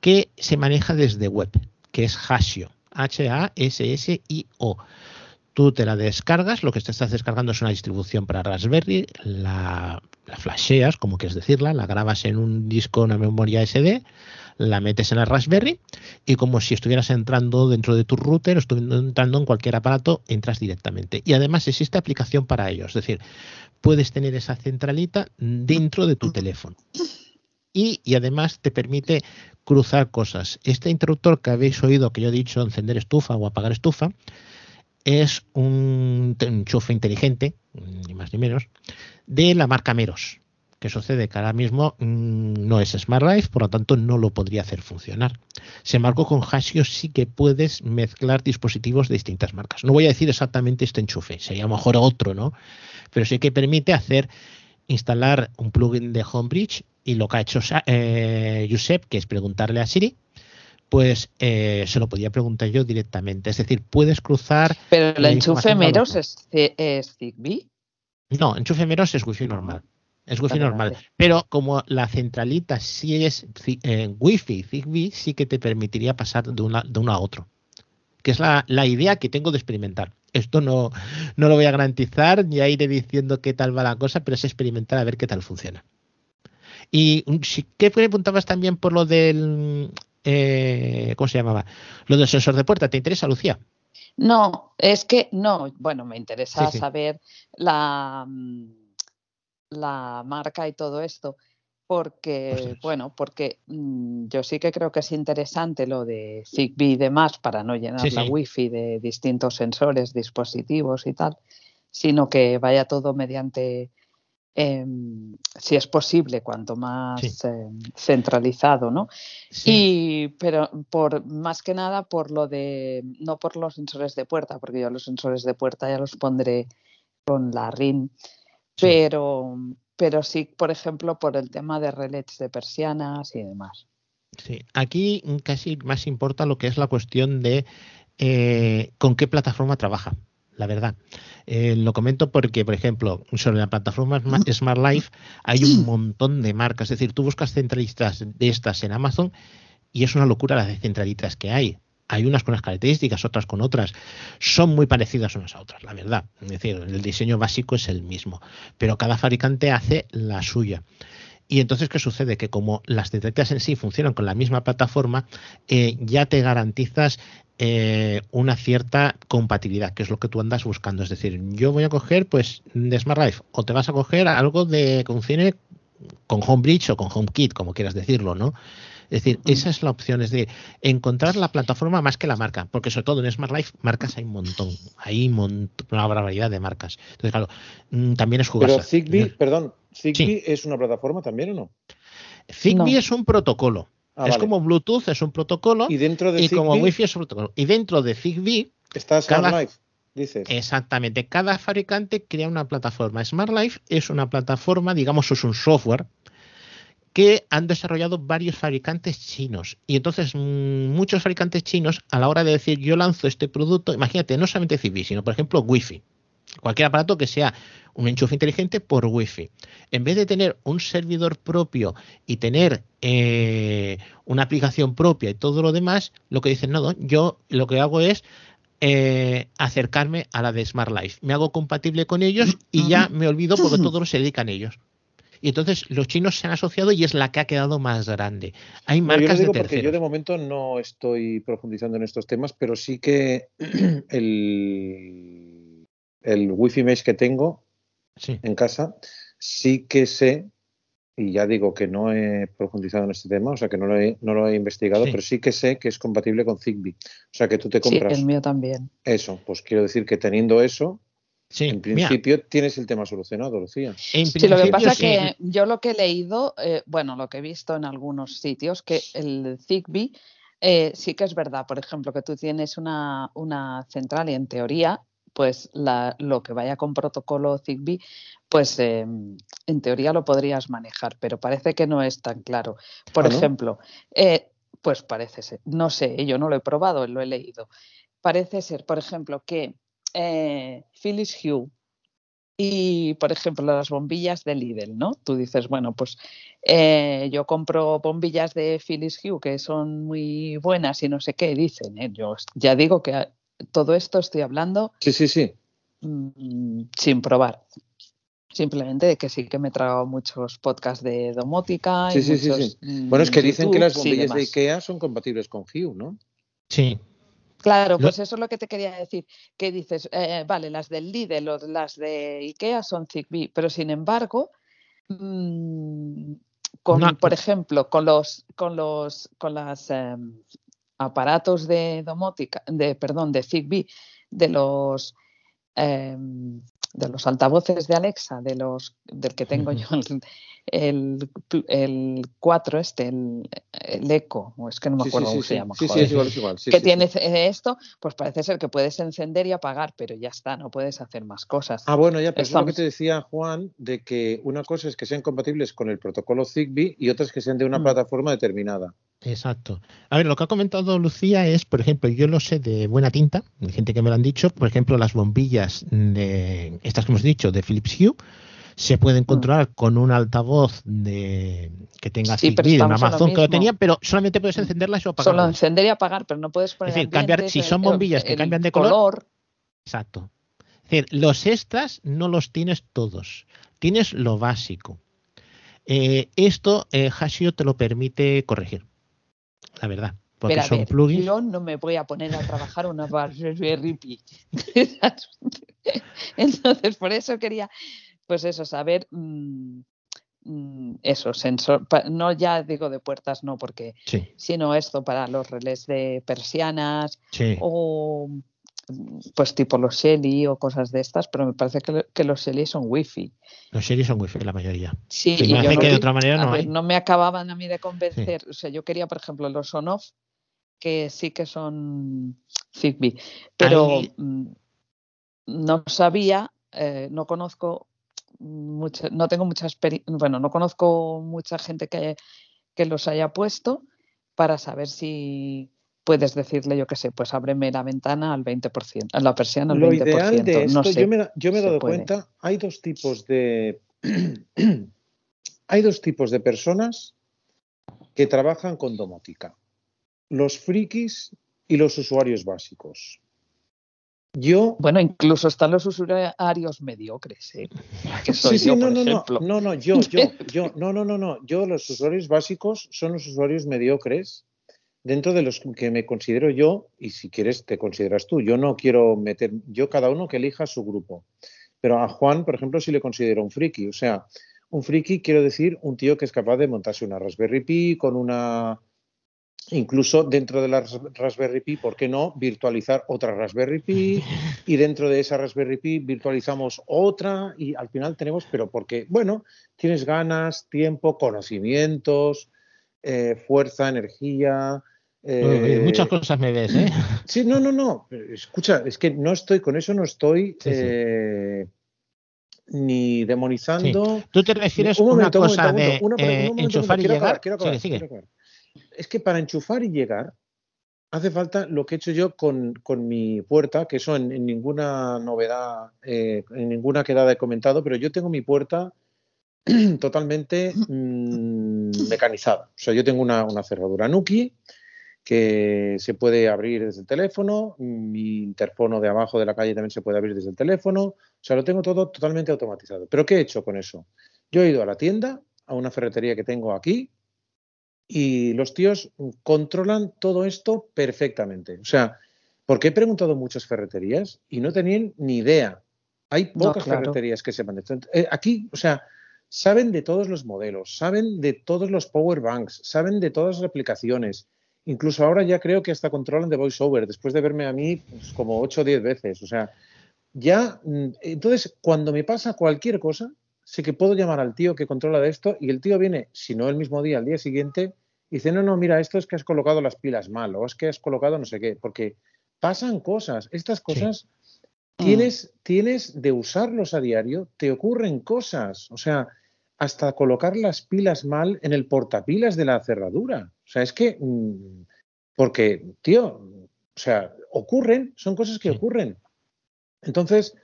que se maneja desde web, que es Hasio, H-A-S-S-I-O. Tú te la descargas, lo que te estás descargando es una distribución para Raspberry, la, la flasheas, como quieres decirla, la grabas en un disco, una memoria SD, la metes en el Raspberry y como si estuvieras entrando dentro de tu router, estuvieras entrando en cualquier aparato, entras directamente. Y además existe aplicación para ello, es decir, puedes tener esa centralita dentro de tu teléfono. Y, y, además te permite cruzar cosas. Este interruptor que habéis oído que yo he dicho encender estufa o apagar estufa es un enchufe inteligente, ni más ni menos, de la marca Meros. ¿Qué sucede? Que ahora mismo mmm, no es Smart Life, por lo tanto no lo podría hacer funcionar. Sin embargo, con Hasio sí que puedes mezclar dispositivos de distintas marcas. No voy a decir exactamente este enchufe, sería mejor otro, ¿no? Pero sí que permite hacer instalar un plugin de Homebridge y lo que ha hecho eh, Josep, que es preguntarle a Siri, pues eh, se lo podía preguntar yo directamente. Es decir, puedes cruzar. Pero el enchufe Meros es, es Zigbee. No, enchufe Meros es Wi-Fi normal. Es Wi-Fi normal. Pero como la centralita sí es eh, Wi-Fi, Zigbee, sí que te permitiría pasar de, una, de uno a otro. Que es la, la, idea que tengo de experimentar. Esto no, no lo voy a garantizar, ni a iré diciendo qué tal va la cosa, pero es experimentar a ver qué tal funciona. Y ¿qué preguntabas también por lo del. Eh, ¿Cómo se llamaba? Lo del sensor de puerta. ¿Te interesa, Lucía? No, es que no. Bueno, me interesa sí, sí. saber la la marca y todo esto, porque, pues bueno, porque mmm, yo sí que creo que es interesante lo de Zigbee y demás para no llenar sí, la sí. wifi de distintos sensores, dispositivos y tal, sino que vaya todo mediante, eh, si es posible, cuanto más sí. eh, centralizado, ¿no? Y, pero por más que nada por lo de, no por los sensores de puerta, porque yo los sensores de puerta ya los pondré con la RIN pero, pero sí, por ejemplo, por el tema de relés de persianas y demás. Sí, aquí casi más importa lo que es la cuestión de eh, con qué plataforma trabaja, la verdad. Eh, lo comento porque, por ejemplo, sobre la plataforma Smart Life hay un montón de marcas. Es decir, tú buscas centralistas de estas en Amazon y es una locura las centralitas que hay hay unas con unas características, otras con otras. Son muy parecidas unas a otras, la verdad. Es decir, el diseño básico es el mismo, pero cada fabricante hace la suya. Y entonces, ¿qué sucede? Que como las detectas en sí funcionan con la misma plataforma, eh, ya te garantizas eh, una cierta compatibilidad, que es lo que tú andas buscando. Es decir, yo voy a coger pues de Smart Life o te vas a coger algo de que funcione con Homebridge o con HomeKit, como quieras decirlo, ¿no? Es decir, esa es la opción, es decir, encontrar la plataforma más que la marca, porque sobre todo en Smart Life marcas hay un montón, hay un una barbaridad de marcas. Entonces, claro, mm, también es jugar. Pero Zigbee, perdón, Zigbee sí. es una plataforma también o no? Zigbee no. es un protocolo. Ah, es vale. como Bluetooth, es un protocolo. Y dentro de y Zigbee, como Wi-Fi es un protocolo. Y dentro de Zigbee está Smart cada, Life. Dices. Exactamente. Cada fabricante crea una plataforma. Smart Life es una plataforma, digamos, es un software que han desarrollado varios fabricantes chinos. Y entonces mmm, muchos fabricantes chinos, a la hora de decir yo lanzo este producto, imagínate, no solamente Zigbee, sino por ejemplo Wi-Fi. Cualquier aparato que sea un enchufe inteligente por Wi-Fi. En vez de tener un servidor propio y tener eh, una aplicación propia y todo lo demás, lo que dicen, no, yo lo que hago es eh, acercarme a la de Smart Life. Me hago compatible con ellos y ya me olvido porque todos se dedican a ellos. Y entonces los chinos se han asociado y es la que ha quedado más grande. Hay marcas no, yo digo de porque yo de momento no estoy profundizando en estos temas, pero sí que el, el Wi-Fi Mesh que tengo sí. en casa, sí que sé, y ya digo que no he profundizado en este tema, o sea que no lo he, no lo he investigado, sí. pero sí que sé que es compatible con Zigbee. O sea que tú te compras. Sí, el mío también. Eso, pues quiero decir que teniendo eso, Sí, en principio mira. tienes el tema solucionado, Lucía. Sí, lo que pasa es sí. que yo lo que he leído, eh, bueno, lo que he visto en algunos sitios, que el Zigbee eh, sí que es verdad, por ejemplo, que tú tienes una, una central y en teoría, pues la, lo que vaya con protocolo Zigbee, pues eh, en teoría lo podrías manejar, pero parece que no es tan claro. Por ¿Ah, ejemplo, no? pues parece ser, no sé, yo no lo he probado, lo he leído. Parece ser, por ejemplo, que eh, Phyllis Hue, Y, por ejemplo, las bombillas de Lidl, ¿no? Tú dices, bueno, pues eh, yo compro bombillas de Philips Hue que son muy buenas y no sé qué, dicen. ¿eh? Yo ya digo que todo esto estoy hablando. Sí, sí, sí. Mm, sin probar. Simplemente de que sí que me he tragado muchos podcasts de domótica. Sí, sí, sí, sí. Bueno, es que dicen que las bombillas de IKEA son compatibles con Hue, ¿no? Sí, Claro, pues eso es lo que te quería decir, que dices, eh, vale, las del Lidl o las de IKEA son Zigbee, pero sin embargo, mmm, con, por ejemplo, con los, con los, con las eh, aparatos de domótica, de, perdón, de Zigbee, de los eh, de los altavoces de Alexa, de los del que tengo yo, el, el, 4 este, el, el, Eco, o es que no me acuerdo cómo se llama. Sí, sí, es igual, es igual. que tiene esto, pues parece ser que puedes encender y apagar, pero ya está, no puedes hacer más cosas. Ah, bueno, ya, pero es lo que te decía Juan, de que una cosa es que sean compatibles con el protocolo Zigbee y otra es que sean de una mm. plataforma determinada. Exacto. A ver, lo que ha comentado Lucía es, por ejemplo, yo lo sé de buena tinta, hay gente que me lo han dicho, por ejemplo, las bombillas de estas que hemos dicho de Philips Hue se pueden mm. controlar con un altavoz de que tenga sí, Zigbee, un Amazon que lo tenía, pero solamente puedes encenderlas o apagarlas. Solo encender y apagar, pero no puedes poner Es decir, cambiar, si son bombillas que cambian de color, Exacto. Es decir, los extras no los tienes todos, tienes lo básico. Eh, esto eh, Hashio te lo permite corregir la verdad. Porque Pero son ver, plugins. Yo no me voy a poner a trabajar una Raspberry Pi. Entonces, por eso quería, pues eso, saber mmm, eso, sensor, no ya digo de puertas, no, porque, sí. sino esto para los relés de persianas sí. o pues tipo los Shelly o cosas de estas, pero me parece que, que los Shelly son wifi. Los Shelly son wifi la mayoría. Sí, y yo no, que de otra manera no, ver, hay. no me acababan a mí de convencer. Sí. O sea, yo quería, por ejemplo, los on-off, que sí que son Zigbee, pero Ahí... no sabía, eh, no conozco no tengo mucha experiencia, bueno, no conozco mucha gente que, que los haya puesto para saber si puedes decirle, yo qué sé, pues ábreme la ventana al 20%, a la persiana al Lo 20%. ideal de esto, no sé, yo me, yo me he dado puede. cuenta, hay dos tipos de hay dos tipos de personas que trabajan con domótica. Los frikis y los usuarios básicos. Yo. Bueno, incluso están los usuarios mediocres, ¿eh? Que soy sí, sí, yo, no, por no, ejemplo. no, no, no, yo, yo, yo, no, no, no, no, yo, los usuarios básicos son los usuarios mediocres dentro de los que me considero yo, y si quieres te consideras tú. Yo no quiero meter, yo cada uno que elija su grupo. Pero a Juan, por ejemplo, sí le considero un friki. O sea, un friki quiero decir un tío que es capaz de montarse una Raspberry Pi con una. Incluso dentro de la Raspberry Pi, ¿por qué no? Virtualizar otra Raspberry Pi y dentro de esa Raspberry Pi virtualizamos otra y al final tenemos, pero porque, bueno, tienes ganas, tiempo, conocimientos, eh, fuerza, energía, eh, Muchas cosas me ves, ¿eh? Sí, no, no, no. Escucha, es que no estoy, con eso no estoy sí, eh, sí. ni demonizando. Sí. Tú te refieres a un una cosa un de una, eh, un enchufar y llegar. Acabar, quiero acabar, sigue, sigue. Es que para enchufar y llegar hace falta lo que he hecho yo con, con mi puerta, que eso en, ninguna novedad, eh, en ninguna quedada he comentado, pero yo tengo mi puerta totalmente mmm, mecanizada. O sea, yo tengo una, una cerradura Nuki que se puede abrir desde el teléfono, mi interfono de abajo de la calle también se puede abrir desde el teléfono, o sea, lo tengo todo totalmente automatizado. ¿Pero qué he hecho con eso? Yo he ido a la tienda, a una ferretería que tengo aquí, y los tíos controlan todo esto perfectamente. O sea, porque he preguntado muchas ferreterías y no tenían ni idea. Hay pocas no, claro. ferreterías que sepan de esto. Eh, aquí, o sea, saben de todos los modelos, saben de todos los power banks, saben de todas las aplicaciones, Incluso ahora ya creo que hasta controlan de voiceover, después de verme a mí pues, como 8 o 10 veces. O sea, ya. mm, Entonces, cuando me pasa cualquier cosa, sé que puedo llamar al tío que controla de esto y el tío viene, si no el mismo día, al día siguiente, y dice: No, no, mira, esto es que has colocado las pilas mal o es que has colocado no sé qué. Porque pasan cosas. Estas cosas sí. tienes, tienes de usarlos a diario, te ocurren cosas. O sea, hasta colocar las pilas mal en el portapilas de la cerradura. O sea, es que, mmm, porque, tío, o sea, ocurren, son cosas que sí. ocurren. Entonces,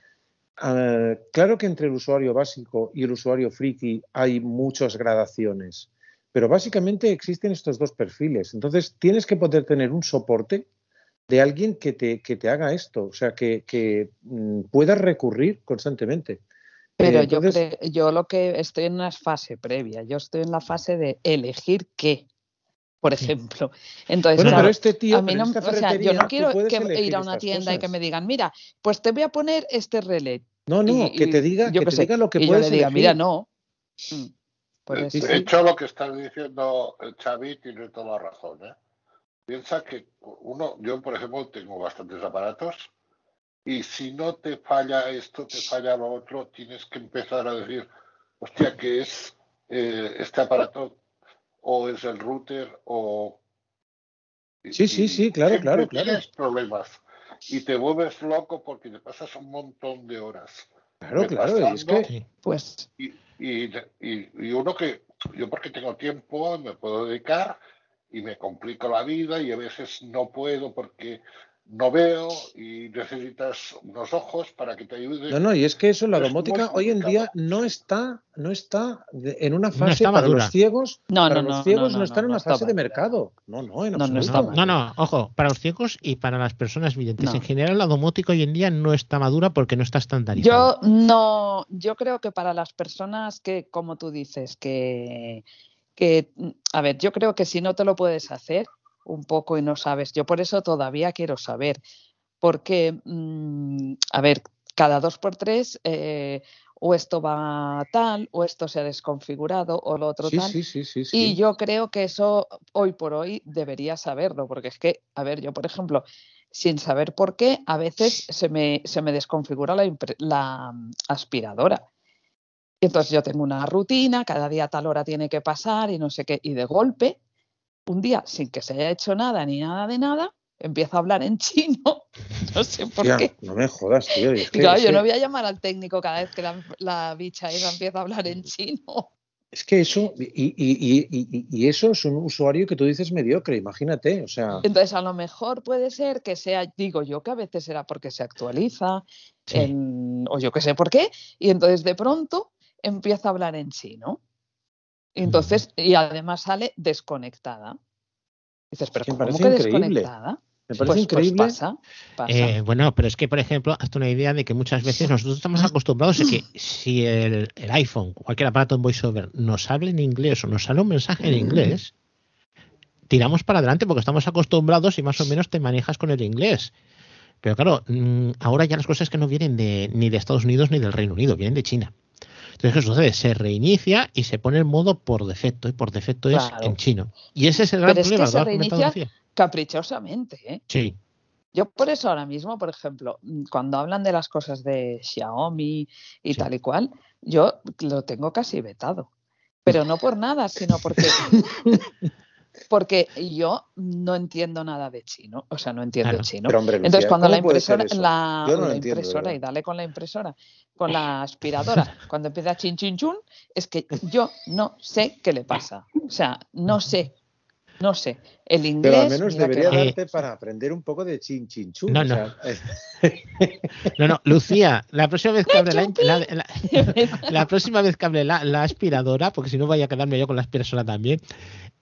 ah, claro que entre el usuario básico y el usuario friki hay muchas gradaciones, pero básicamente existen estos dos perfiles. Entonces tienes que poder tener un soporte de alguien que te, que te haga esto, o sea, que, que mm, puedas recurrir constantemente. Pero Eh, yo, entonces- cre- yo lo que estoy en una fase previa, yo estoy en la fase de elegir qué, por ejemplo. Entonces, Bueno, claro, pero este tío, a mí no, o sea, yo no quiero que ir a una tienda y que me digan, mira, pues te voy a poner este relé. No, no, Y- que te diga, yo que te sé, diga lo que y yo puedes le diga, mira, no. Mm, Por De, hecho, lo que estás diciendo eh, Xavi tiene toda la razón. ¿eh? Piensa que uno, yo por ejemplo tengo bastantes aparatos y si no te falla esto, te falla lo otro, tienes que empezar a decir, hostia, que es eh, este aparato o es el router o... y- Sí, sí, sí, claro, claro, claro. Tienes problemas y te vuelves loco porque te pasas un montón de horas. Claro, claro, y es que Pues y, y, y- y uno que yo porque tengo tiempo me puedo dedicar y me complico la vida y a veces no puedo porque no veo y necesitas unos ojos para que te ayuden. No, no, y es que eso, la Es domótica hoy en día no está, no está en una fase para madura. los ciegos. No, para no, los no, ciegos no, no, no, está en una no está fase de mercado. No, no, en No, no está absoluto. No, no, ojo, para los ciegos y para las personas videntes. No. En general, la domótica hoy en día no está madura porque no está estandarizada. Yo no, yo creo que para las personas que, como tú dices, que, que, a ver, yo creo que si no te lo puedes hacer un poco y no sabes, yo por eso todavía quiero saber, porque, mm, a ver, cada dos por tres, eh, o esto va tal, o esto se ha desconfigurado, o lo otro Sí, tal. sí, sí, sí, Y yo creo que eso hoy por hoy debería saberlo, porque es que, a ver, yo por ejemplo, sin saber por qué, a veces se me, se me desconfigura la, mm, aspiradora. Y entonces yo tengo una rutina, cada día a tal hora tiene que pasar y no sé qué, y de golpe, un día sin que se haya hecho nada ni nada de nada, empieza a hablar en chino, no sé por qué. no me jodas, tío. es que- claro, yo no voy a llamar al técnico cada vez que la, la bicha esa empieza a hablar en chino. Es que eso, y, y- y- y- y eso es un usuario que tú dices mediocre, imagínate. O sea, Entonces, a lo mejor puede ser que sea, digo yo, que a veces será porque se actualiza, Sí. en- o yo que sé por qué, y entonces de pronto empieza a hablar en chino. Y entonces, y además sale desconectada. Dices, pero ¿cómo parece que increíble. desconectada? me parece Pues, pues increíble. pasa, pasa. Eh, bueno, pero es que, por ejemplo, hazte una idea de que muchas veces nosotros estamos acostumbrados a que si el, el iPhone, cualquier aparato en VoiceOver, nos habla en inglés o nos sale un mensaje en inglés, tiramos para adelante porque estamos acostumbrados y más o menos te manejas con el inglés. Pero claro, mm, ahora ya las cosas que no vienen de, ni de Estados Unidos ni del Reino Unido, vienen de China. Entonces, ¿qué sucede? Se reinicia y se pone en modo por defecto, y por defecto es en chino. Y ese es el gran Pero es problema. que se reinicia caprichosamente, ¿eh? Sí. Yo por eso ahora mismo, por ejemplo, mm, cuando hablan de las cosas de Xiaomi y Sí. tal y cual, yo lo tengo casi vetado. Pero no por nada, sino porque, porque yo no entiendo nada de chino. O sea, no entiendo Claro. chino. Pero hombre, Lucía, Entonces, cuando la ¿cómo puede ser impresora, eso? la, Yo no la entiendo, impresora, verdad. y dale con la impresora, con la aspiradora, cuando empieza chin chin chun, es que yo no sé qué le pasa. O sea, no sé. No sé. El inglés. Pero al menos que debería. Eh, darte para aprender un poco de chin chin chun. No, o no. sea, No, no, Lucía, la próxima vez que hable la, la- la- la próxima vez que hable la, la aspiradora, porque si no vaya a quedarme yo con la aspiradora también,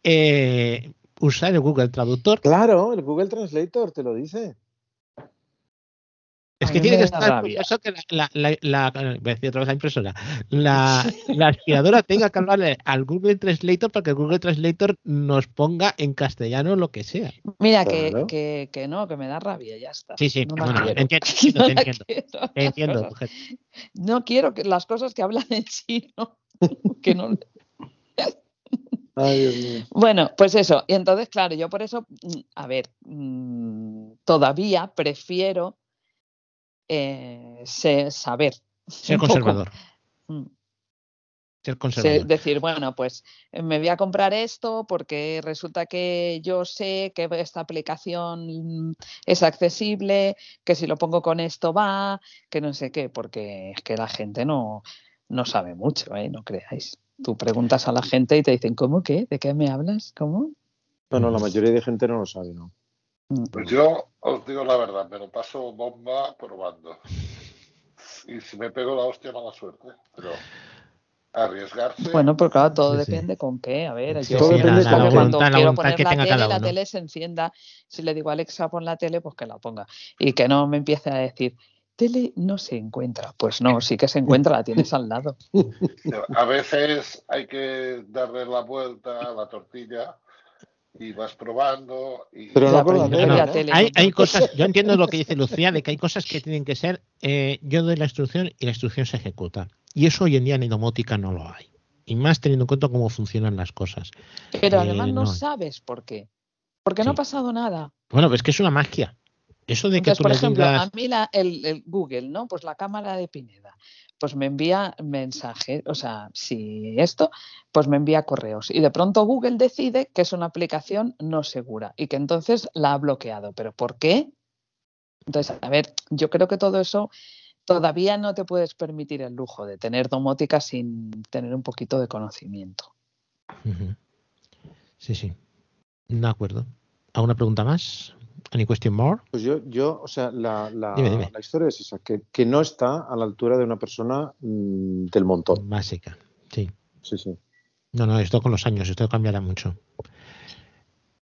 eh, usar el Google Traductor. claro, el Google Translator te lo dice. Es que tiene que estar curioso que la, la, la, la- voy a decir otra vez la impresora, la, la aspiradora tenga que hablarle al Google Translator para que el Google Translator nos ponga en castellano lo que sea. Mira, que, Claro. que, que no, que me da rabia, ya está. Sí, sí, no no, la no, quiero. entiendo, entiendo, No te entiendo, quiero, te las entiendo, mujer. No quiero que las cosas que hablan en chino, que no. Ay, Dios mío. Bueno, pues eso. Y entonces, claro, yo por eso, mm, a ver, mm, todavía prefiero eh, saber. Ser poco, mm, ser se- conservador. decir, bueno, pues eh, me voy a comprar esto porque resulta que yo sé que esta aplicación mm, es accesible, que si lo pongo con esto va, que no sé qué, porque es que la gente no, no sabe mucho, ¿eh? No creáis. Tú preguntas a la gente y te dicen, ¿cómo qué? ¿De qué me hablas? ¿Cómo? No, no, la mayoría de gente no lo sabe, ¿no? Mm. Pues yo os digo la verdad, me lo paso bomba probando. y si me pego la hostia, mala suerte. Pero arriesgarse. Bueno, pues claro, todo depende con qué. A ver, Sí, yo sí, depende la- la como cuando voluntad- la quiero poner que la tele, la tele se encienda. Si le digo a Alexa pon la tele, pues que la ponga. Y que no me empiece a decir, tele no se encuentra. Pues no, sí que se encuentra, la tienes al lado. A veces hay que darle la vuelta a la tortilla y vas probando. Y... Pero no la tele, ¿no? tele, Hay, cosas, yo entiendo lo que dice Lucía, de que hay cosas que tienen que ser, eh, yo doy la instrucción y la instrucción se ejecuta. Y eso hoy en día en domótica no lo hay. Y más teniendo en cuenta cómo funcionan las cosas. Pero Eh, además no no. sabes por qué. Porque no ha pasado nada. Bueno, pues que es una magia. Eso de que Entonces, tú por ejemplo, digas... a mí la- el, el Google, ¿no? Pues la cámara de Pineda, pues me envía mensajes, o sea, si esto, pues me envía correos. Y de pronto Google decide que es una aplicación no segura y que entonces la ha bloqueado. ¿Pero por qué? Entonces, a ver, yo creo que todo eso todavía no te puedes permitir el lujo de tener domótica sin tener un poquito de conocimiento. Sí, sí. De acuerdo. ¿Alguna pregunta más? ¿Any question more? Pues yo, yo, o sea, la, la, Dime, dime. la historia es esa, que, que no está a la altura de una persona mm, del montón. Básica. Sí. Sí, sí. No, no, esto con los años, esto cambiará mucho.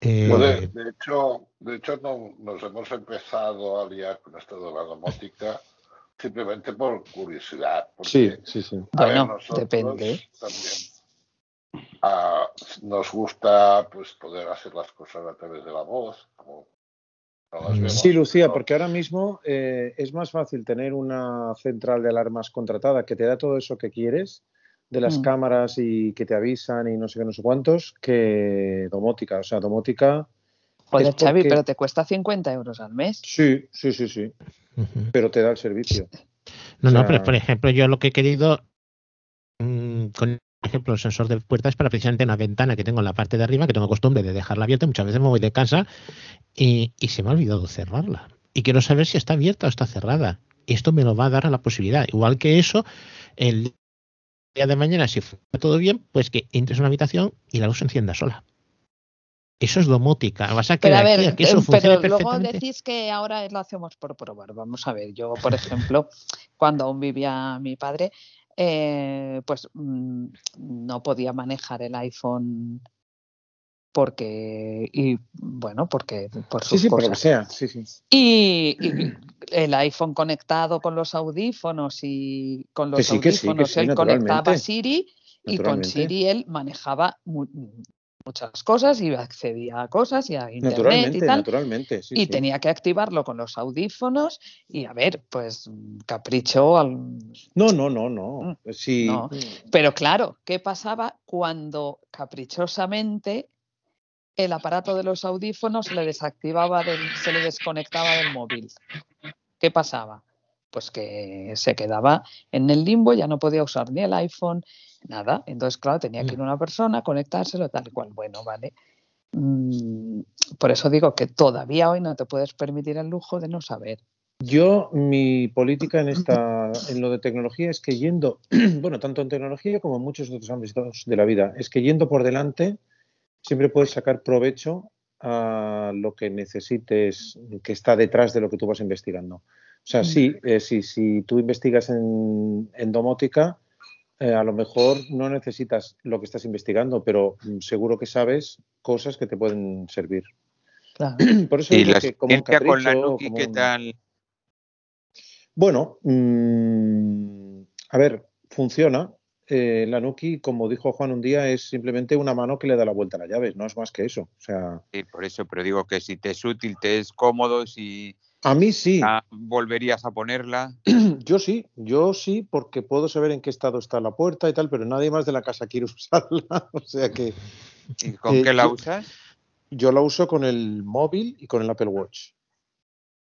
Eh, Bueno, de, de hecho, de hecho no, nos hemos empezado a liar con esto de la domótica simplemente por curiosidad. Porque, Sí, sí, sí. ver, Bueno, depende. También ah, nos gusta pues poder hacer las cosas a través de la voz, como no. Sí, Lucía, porque ahora mismo eh, es más fácil tener una central de alarmas contratada que te da todo eso que quieres, de las Mm. cámaras y que te avisan y no sé qué, no sé cuántos, que domótica. O sea, domótica. Joder, es Xavi, porque- pero te cuesta 50 euros al mes. Sí, sí, sí, sí. Pero te da el servicio. No, O no, pero por ejemplo, yo lo que he querido mm, con ejemplo, el sensor de puertas para precisamente una ventana que tengo en la parte de arriba, que tengo costumbre de dejarla abierta, muchas veces me voy de casa y, y se me ha olvidado cerrarla. Y quiero saber si está abierta o está cerrada. Esto me lo va a dar la posibilidad. Igual que eso, el día de mañana, si funciona todo bien, pues que entres en una habitación y la luz se encienda sola. Eso es domótica. Vas a Pero a ver, a que eso eh, pero luego decís que ahora lo hacemos por probar. Vamos a ver, yo, por ejemplo, cuando aún vivía mi padre, eh, pues mm, no podía manejar el iPhone porque, y bueno, porque por Sí, sus sí, por lo que cosas. sea. Sí, sí. Y, y el iPhone conectado con los audífonos y con los Que sí, que sí, que audífonos él conectaba a. Siri y con. Siri él manejaba muchas cosas y accedía a cosas y a internet y Naturalmente, tal. naturalmente. Sí, y sí. tenía que activarlo con los audífonos y a ver, pues capricho al... No, no, no, no. Sí. Mm, No. Pero claro, ¿qué pasaba cuando caprichosamente el aparato de los audífonos se le desactivaba, del, se le desconectaba del móvil? ¿Qué pasaba? Pues que se quedaba en el limbo, ya no podía usar ni el iPhone, nada. Entonces, claro, tenía que ir una persona, conectárselo, tal y cual. Bueno, vale. Mm, Por eso digo que todavía hoy no te puedes permitir el lujo de no saber. Yo, mi política en esta, en lo de tecnología es que yendo, bueno, tanto en tecnología como en muchos otros ámbitos de la vida, es que yendo por delante siempre puedes sacar provecho a lo que necesites que está detrás de lo que tú vas investigando. O sea, sí, eh, si, si tú investigas en, en domótica, eh, a lo mejor no necesitas lo que estás investigando, pero mm, seguro que sabes cosas que te pueden servir. Claro. Por eso Y la que como un con la Nuki, como ¿qué un- tal? Bueno, mm, a ver, funciona. Eh, la Nuki, como dijo Juan un día, es simplemente una mano que le da la vuelta a la llave, no es más que eso. O sea, Sí, por eso, pero digo que si te es útil, te es cómodo, si a mí sí, ah, volverías a ponerla. yo sí, yo sí, porque puedo saber en qué estado está la puerta y tal, pero nadie más de la casa quiere usarla. O sea que ¿Y con Eh, qué la yo- usas? yo la uso con el móvil y con el Apple Watch.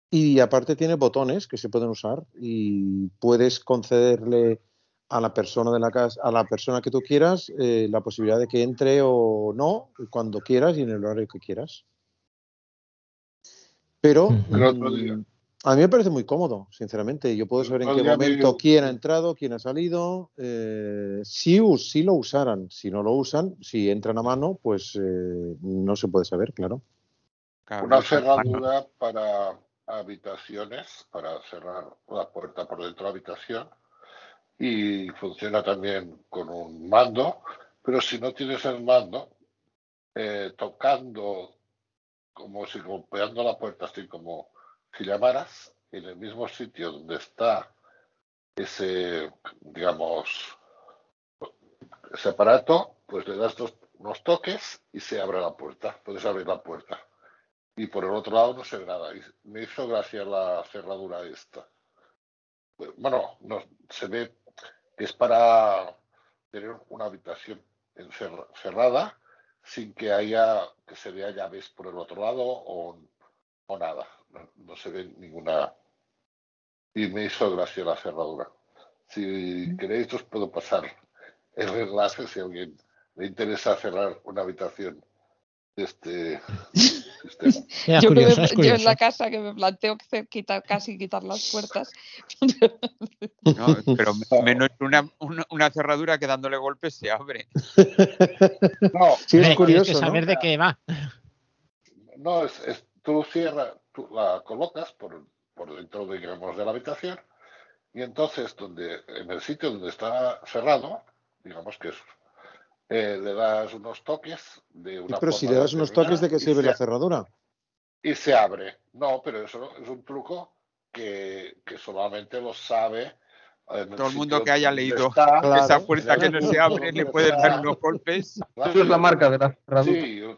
Y aparte tiene botones que se pueden usar y puedes concederle a la persona de la casa, a la persona que tú quieras, eh, la posibilidad de que entre o no cuando quieras y en el horario que quieras. Pero mm, a mí me parece muy cómodo, sinceramente. Yo puedo saber en qué momento quién ha entrado, quién ha salido. eh, si, us- si lo usaran, si no lo usan, si entran a mano, pues eh, no se puede saber, claro. Una cerradura para habitaciones para cerrar la puerta por dentro de la habitación y funciona también con un mando, pero si no tienes el mando, eh, tocando como si golpeando la puerta, así como si llamaras en el mismo sitio donde está ese, digamos, ese aparato, pues le das dos, unos toques y se abre la puerta, puedes abrir la puerta. Y por el otro lado no se ve nada. Y me hizo gracia la cerradura esta. Bueno, no, se ve que es para tener una habitación cerrada sin que haya que se vea llaves por el otro lado o, o nada. No, se ve ninguna. Y me hizo gracia la cerradura. Si queréis, os puedo pasar el enlace si a alguien le interesa cerrar una habitación de este yo, yo, en la casa que me planteo quitar, casi quitar las puertas. No, pero menos una, una, cerradura que dándole golpes se abre. No, sí, es curioso. que saber de qué va. No, es, tú cierras, tú la colocas por, por dentro digamos, de la habitación y entonces donde en el sitio donde está cerrado, digamos que es eh, le das unos toques de una Pero si le das unos toques, ¿de qué sirve la cerradura? Y se abre. No, pero eso es un truco que, que solamente lo sabe. Todo el mundo que haya leído esa puerta que no se abre le puede dar unos golpes. Eso es la marca de la cerradura. Sí, yo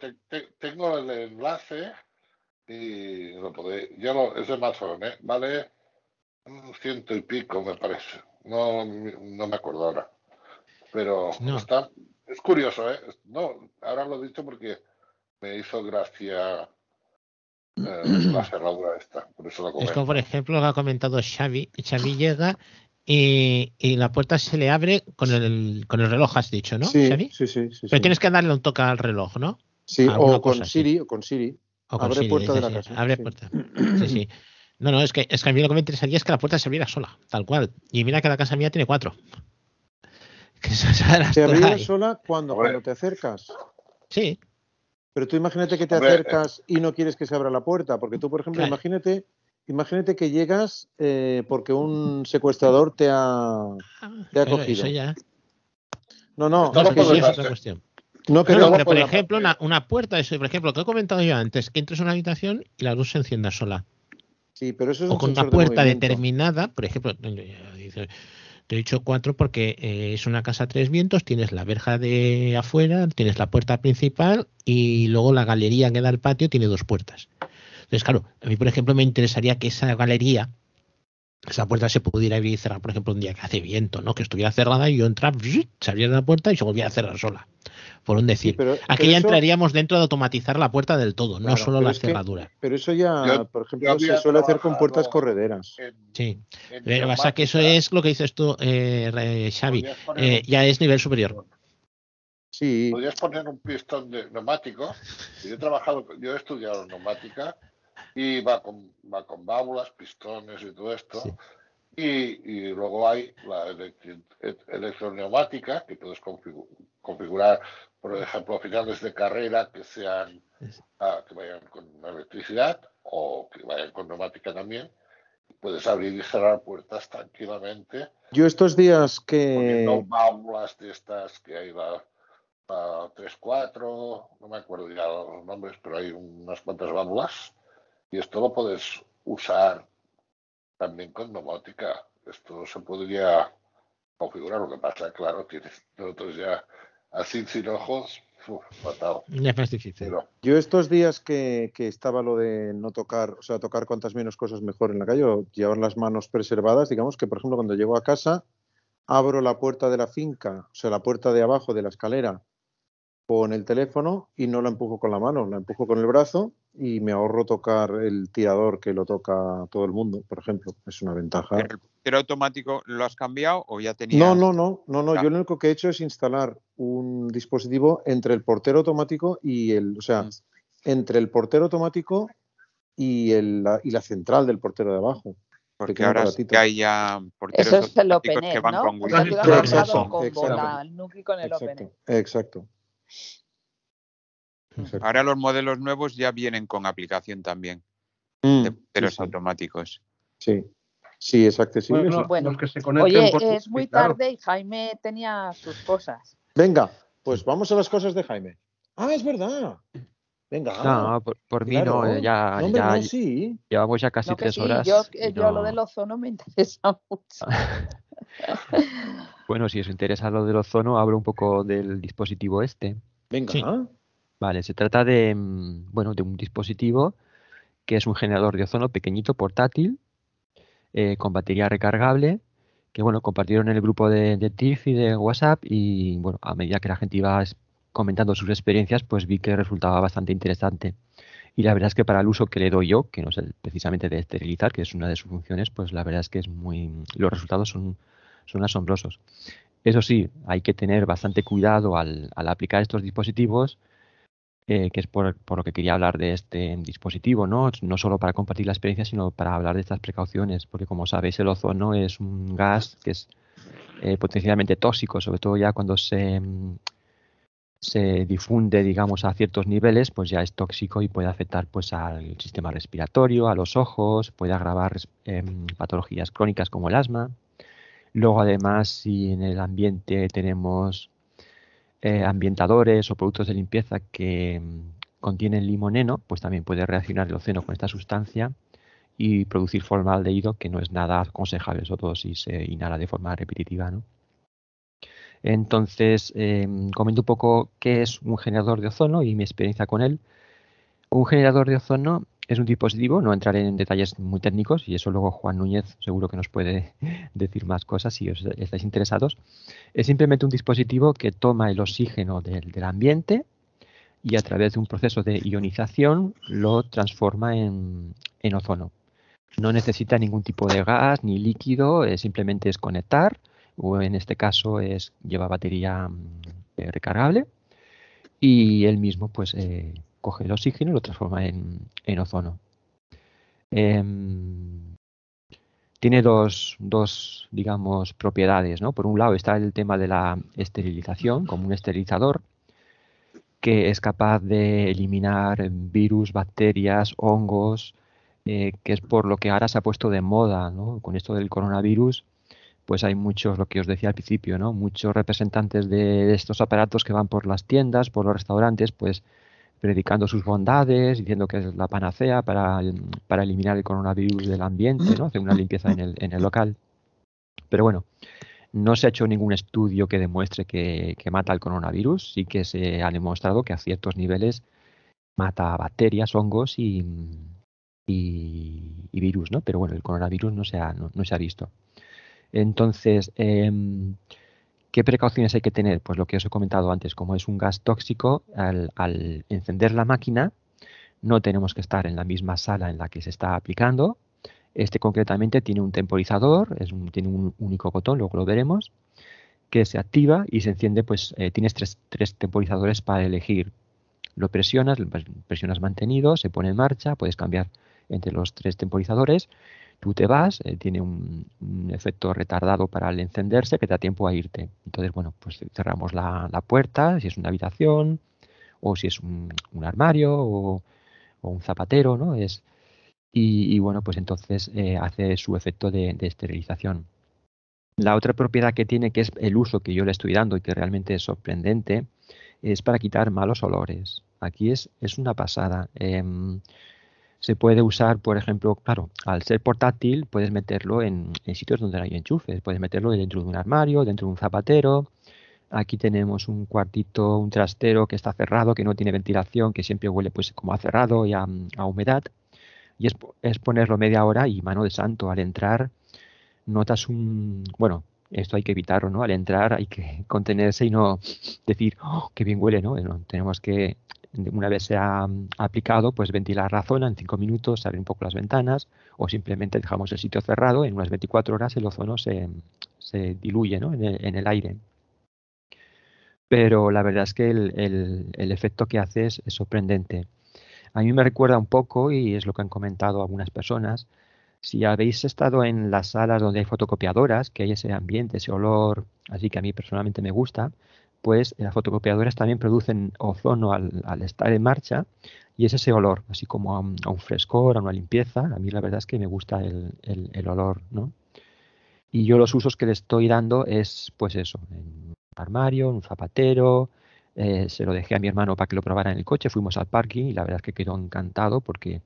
tengo el enlace y lo podéis. Ya lo, es de Amazon, ¿eh? Vale ciento y pico, me parece. No, no me acuerdo ahora. Pero está, es curioso, ¿eh? No, ahora lo he dicho porque me hizo gracia eh, la cerradura esta. Por eso lo es como, por ejemplo, lo que ha comentado Xavi. Xavi llega y, y, la puerta se le abre con el, con el reloj, has dicho, ¿no? Sí, Xavi? sí, sí, Pero tienes que darle un toque al reloj, ¿no? Sí, o con, Siri, o con Siri, abre puerta de la casa. Abre puerta. Sí, sí. No, no, es que, es que a mí lo que me interesaría es que la puerta se abriera sola, tal cual. Y mira que la casa mía tiene cuatro. Se abriera sola cuando, cuando te acercas. Sí. Pero tú imagínate que te acercas y no quieres que se abra la puerta, porque tú, por ejemplo, imagínate, imagínate que llegas eh, porque un secuestrador te ha, te ha cogido. No, no, no, es, que sí, es otra cuestión. No, pero, por ejemplo, una, una, puerta, eso, por ejemplo, que he comentado yo antes, que entres en una habitación y la luz se encienda sola. Sí, pero eso es o con una puerta determinada, por ejemplo, te he dicho cuatro porque eh, es una casa a tres vientos, tienes la verja de afuera, tienes la puerta principal y luego la galería que da al patio tiene dos puertas. Entonces, claro, a mí, por ejemplo, me interesaría que esa galería, esa puerta se pudiera abrir y cerrar, por ejemplo, un día que hace viento, ¿no? Que estuviera cerrada y yo entraba, se abriera la puerta y se volvía a cerrar sola por un decir. Aquí ya entraríamos dentro de automatizar la puerta del todo, no solo la cerradura. pero eso ya, por ejemplo, se suele hacer con puertas correderas. sí, pero pasa que eso es lo que dices tú, eh, Xavi, eh, ya es nivel superior. Sí. Podrías poner un pistón de neumático. Yo he trabajado, yo he estudiado neumática y va con, va con válvulas, pistones y todo esto. Y, y, luego hay la electroneumática que puedes configurar por ejemplo, finales de carrera que sean ah, que vayan con electricidad o que vayan con neumática también. Puedes abrir y cerrar puertas tranquilamente. Yo estos días que... Poniendo válvulas de estas que hay la, 3-4, no me acuerdo ya los nombres, pero hay unas cuantas válvulas. Y esto lo puedes usar también con neumática. Esto se podría configurar. Lo que pasa, claro, tienes nosotros ya así sin ojos, fatal. Yo estos días que, estaba lo de no tocar, o sea, tocar cuantas menos cosas mejor en la calle, o llevar las manos preservadas, digamos que, por ejemplo, cuando llego a casa, abro la puerta de la finca, o sea, la puerta de abajo de la escalera, con el teléfono y no la empujo con la mano, la empujo con el brazo y me ahorro tocar el tirador que lo toca todo el mundo, por ejemplo. Es una ventaja. ¿Pero el portero automático lo has cambiado o ya tenías? No, no, no, no, no. Yo lo único que he hecho es instalar un dispositivo entre el portero automático y el, o sea, mm. entre el portero automático y, el, la, y la central del portero de abajo. Porque ahora sí que hay ya porteros Eso es el que van ¿no? con Exacto, exacto, con el exacto, exacto. Ahora los modelos nuevos ya vienen con aplicación también. de punteros automáticos. Sí. Sí, es accesible. Bueno, Bueno, los que se conecten Oye, por es muy tarde y Jaime tenía sus cosas. Venga, pues vamos a las cosas de Jaime. Ah, es verdad. Venga. No, por, por mí no, claro. ya, No, hombre, ya no, sí. llevamos ya casi No, que tres sí, horas. yo, yo lo no- del ozono me interesa mucho. Bueno, si os interesa lo del ozono, hablo un poco del dispositivo este. Venga. Sí. Vale, se trata de, mm, bueno, de un dispositivo que es un generador de ozono pequeñito, portátil, eh, con batería recargable, que bueno, compartieron en el grupo de, de TIFF y de WhatsApp y bueno, a medida que la gente iba comentando sus experiencias, pues vi que resultaba bastante interesante. Y la verdad es que para el uso que le doy yo, que no es precisamente de esterilizar, que es una de sus funciones, pues la verdad es que es muy, los resultados son, son asombrosos. Eso sí, hay que tener bastante cuidado al, al aplicar estos dispositivos, eh, que es por, lo que quería hablar de este dispositivo, ¿no? No solo para compartir la experiencia, sino para hablar de estas precauciones, porque como sabéis, el ozono es un gas que es eh, potencialmente tóxico, sobre todo ya cuando se, mm, se difunde, digamos, a ciertos niveles, pues ya es tóxico y puede afectar pues al sistema respiratorio, a los ojos, puede agravar em, patologías crónicas como el asma. Luego, además, si en el ambiente tenemos eh, ambientadores o productos de limpieza que mm, contienen limoneno, pues también puede reaccionar el océano con esta sustancia y producir formaldehído, que no es nada aconsejable, sobre todo si se inhala de forma repetitiva, ¿no? Entonces, eh, comento un poco qué es un generador de ozono y mi experiencia con él. Un generador de ozono es un dispositivo, no entraré en detalles muy técnicos y eso luego Juan Núñez seguro que nos puede decir más cosas si os estáis interesados. Es simplemente un dispositivo que toma el oxígeno del, del ambiente y a través de un proceso de ionización lo transforma en, en ozono. No necesita ningún tipo de gas ni líquido, simplemente es conectar o en este caso es lleva batería mm, recargable y él mismo pues eh, coge el oxígeno y lo transforma en, en ozono. Em, tiene dos, dos, digamos, propiedades, ¿no? Por un lado está el tema de la esterilización, como un esterilizador, que es capaz de eliminar virus, bacterias, hongos, eh, que es por lo que ahora se ha puesto de moda, ¿no? Con esto del coronavirus, pues hay muchos, lo que os decía al principio, ¿no? Muchos representantes de estos aparatos que van por las tiendas, por los restaurantes, pues predicando sus bondades, diciendo que es la panacea para, para eliminar el coronavirus del ambiente, ¿no? Hacer una limpieza en el, en el local. Pero bueno, no se ha hecho ningún estudio que demuestre que, mata el coronavirus. Sí que se ha demostrado que a ciertos niveles mata bacterias, hongos y, y, y virus, ¿no? Pero bueno, el coronavirus no se ha, no, no se ha visto. Entonces, eh, ¿qué precauciones hay que tener? Pues lo que os he comentado antes, como es un gas tóxico, al, encender la máquina no tenemos que estar en la misma sala en la que se está aplicando. Este concretamente tiene un temporizador, es un, tiene un único botón, luego lo veremos, que se activa y se enciende, pues eh, tienes tres, tres temporizadores para elegir. Lo presionas, presionas mantenido, se pone en marcha, puedes cambiar entre los tres temporizadores tú te vas, eh, tiene un, efecto retardado para el encenderse que te da tiempo a irte. Entonces, bueno, pues cerramos la, puerta, si es una habitación, o si es un, armario, o, un zapatero, ¿no? Es, y, bueno, pues entonces eh, hace su efecto de, esterilización. La otra propiedad que tiene, que es el uso que yo le estoy dando y que realmente es sorprendente, es para quitar malos olores. Aquí es, es una pasada. Eh, se puede usar, por ejemplo, claro, al ser portátil puedes meterlo en, sitios donde no hay enchufes, puedes meterlo dentro de un armario, dentro de un zapatero. Aquí tenemos un cuartito, un trastero que está cerrado, que no tiene ventilación, que siempre huele pues como a cerrado y a, humedad. Y es, es, ponerlo media hora y mano de santo, al entrar notas un, bueno, esto hay que evitarlo, ¿no? Al entrar hay que contenerse y no decir, oh, qué bien huele, ¿no? no tenemos que una vez se ha aplicado, pues ventilar la zona en 5 minutos, abrir un poco las ventanas o simplemente dejamos el sitio cerrado, en unas 24 horas el ozono se, se diluye ¿no? en, el, aire. Pero la verdad es que el, el, el efecto que hace es, es, sorprendente. A mí me recuerda un poco, y es lo que han comentado algunas personas, si habéis estado en las salas donde hay fotocopiadoras, que hay ese ambiente, ese olor, así que a mí personalmente me gusta, pues las fotocopiadoras también producen ozono al, estar en marcha y es ese olor, así como a un, frescor, a una limpieza. A mí la verdad es que me gusta el, olor, ¿no? Y yo los usos que le estoy dando es, pues eso, en un armario, en un zapatero, eh, se lo dejé a mi hermano para que lo probara en el coche, fuimos al parking y la verdad es que quedó encantado porque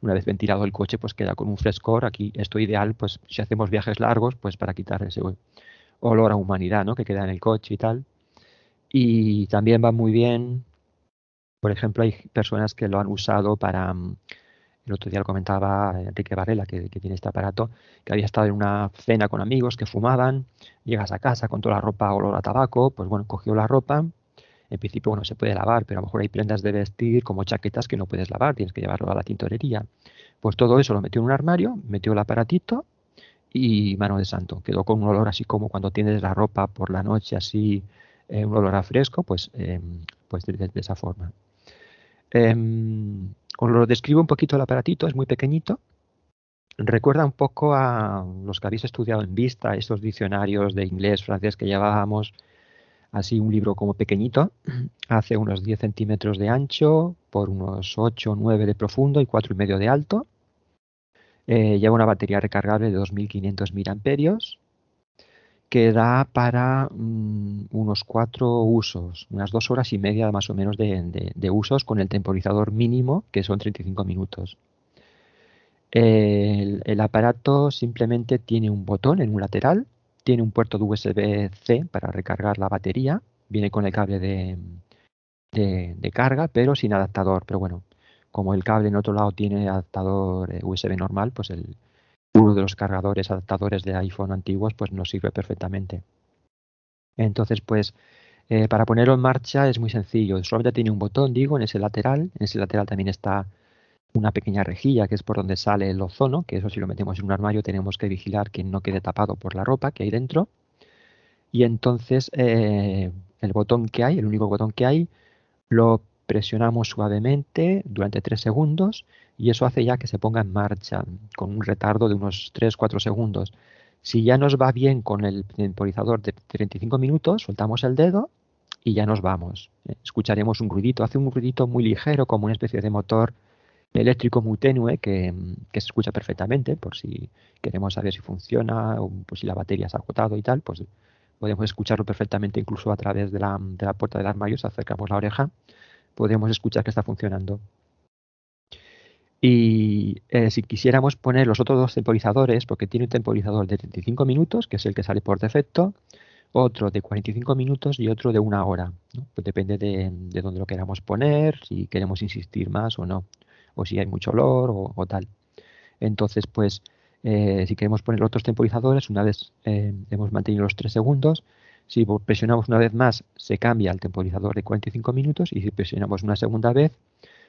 una vez ventilado el coche pues queda con un frescor, aquí esto ideal pues si hacemos viajes largos pues para quitar ese olor a humanidad ¿no? que queda en el coche y tal. Y también va muy bien, por ejemplo, hay personas que lo han usado para, mm, el otro día lo comentaba Enrique Varela, que, tiene este aparato, que había estado en una cena con amigos que fumaban, llegas a casa con toda la ropa olor a tabaco, pues bueno, cogió la ropa, en principio, bueno, se puede lavar, pero a lo mejor hay prendas de vestir como chaquetas que no puedes lavar, tienes que llevarlo a la tintorería. Pues todo eso lo metió en un armario, metió el aparatito y mano de santo. Quedó con un olor así como cuando tienes la ropa por la noche, así eh, un olor a fresco, pues, em, pues de, esa forma. Em, os lo describo un poquito el aparatito, es muy pequeñito. Recuerda un poco a los que habéis estudiado en vista, estos diccionarios de inglés, francés que llevábamos, así un libro como pequeñito, hace unos 10 centímetros de ancho, por unos 8 o 9 de profundo y 4 y medio de alto. Eh, lleva una batería recargable de 2500 miliamperios que da para mm, unos cuatro usos, unas dos horas y media más o menos de, usos con el temporizador mínimo, que son 35 minutos. El, aparato simplemente tiene un botón en un lateral, tiene un puerto de USB-C para recargar la batería, viene con el cable de, carga, pero sin adaptador. Pero bueno, como el cable en otro lado tiene adaptador eh, USB normal, pues el, uno de los cargadores adaptadores de iPhone antiguos pues nos sirve perfectamente. Entonces, pues eh, para ponerlo en marcha es muy sencillo. Solamente tiene un botón, digo, en ese lateral. En ese lateral también está una pequeña rejilla que es por donde sale el ozono, que eso si lo metemos en un armario tenemos que vigilar que no quede tapado por la ropa que hay dentro. Y entonces eh, el botón que hay, el único botón que hay, lo presionamos suavemente durante 3 segundos y eso hace ya que se ponga en marcha con un retardo de unos 3-4 segundos. Si ya nos va bien con el temporizador de 35 minutos, soltamos el dedo y ya nos vamos. Eh, escucharemos un ruidito, hace un ruidito muy ligero como una especie de motor eléctrico muy tenue que, se escucha perfectamente por si queremos saber si funciona o si la batería se ha agotado y tal, pues podemos escucharlo perfectamente incluso a través de la, de la puerta del armario, si acercamos la oreja podemos escuchar que está funcionando. Y eh, si quisiéramos poner los otros dos temporizadores, porque tiene un temporizador de 35 minutos, que es el que sale por defecto, otro de 45 minutos y otro de una hora. Pues depende de, de, dónde lo queramos poner, si queremos insistir más o no, o si hay mucho olor o, tal. Entonces, pues, eh, si queremos poner otros temporizadores, una vez eh, hemos mantenido los 3 segundos, si presionamos una vez más, se cambia el temporizador de 45 minutos y si presionamos una segunda vez,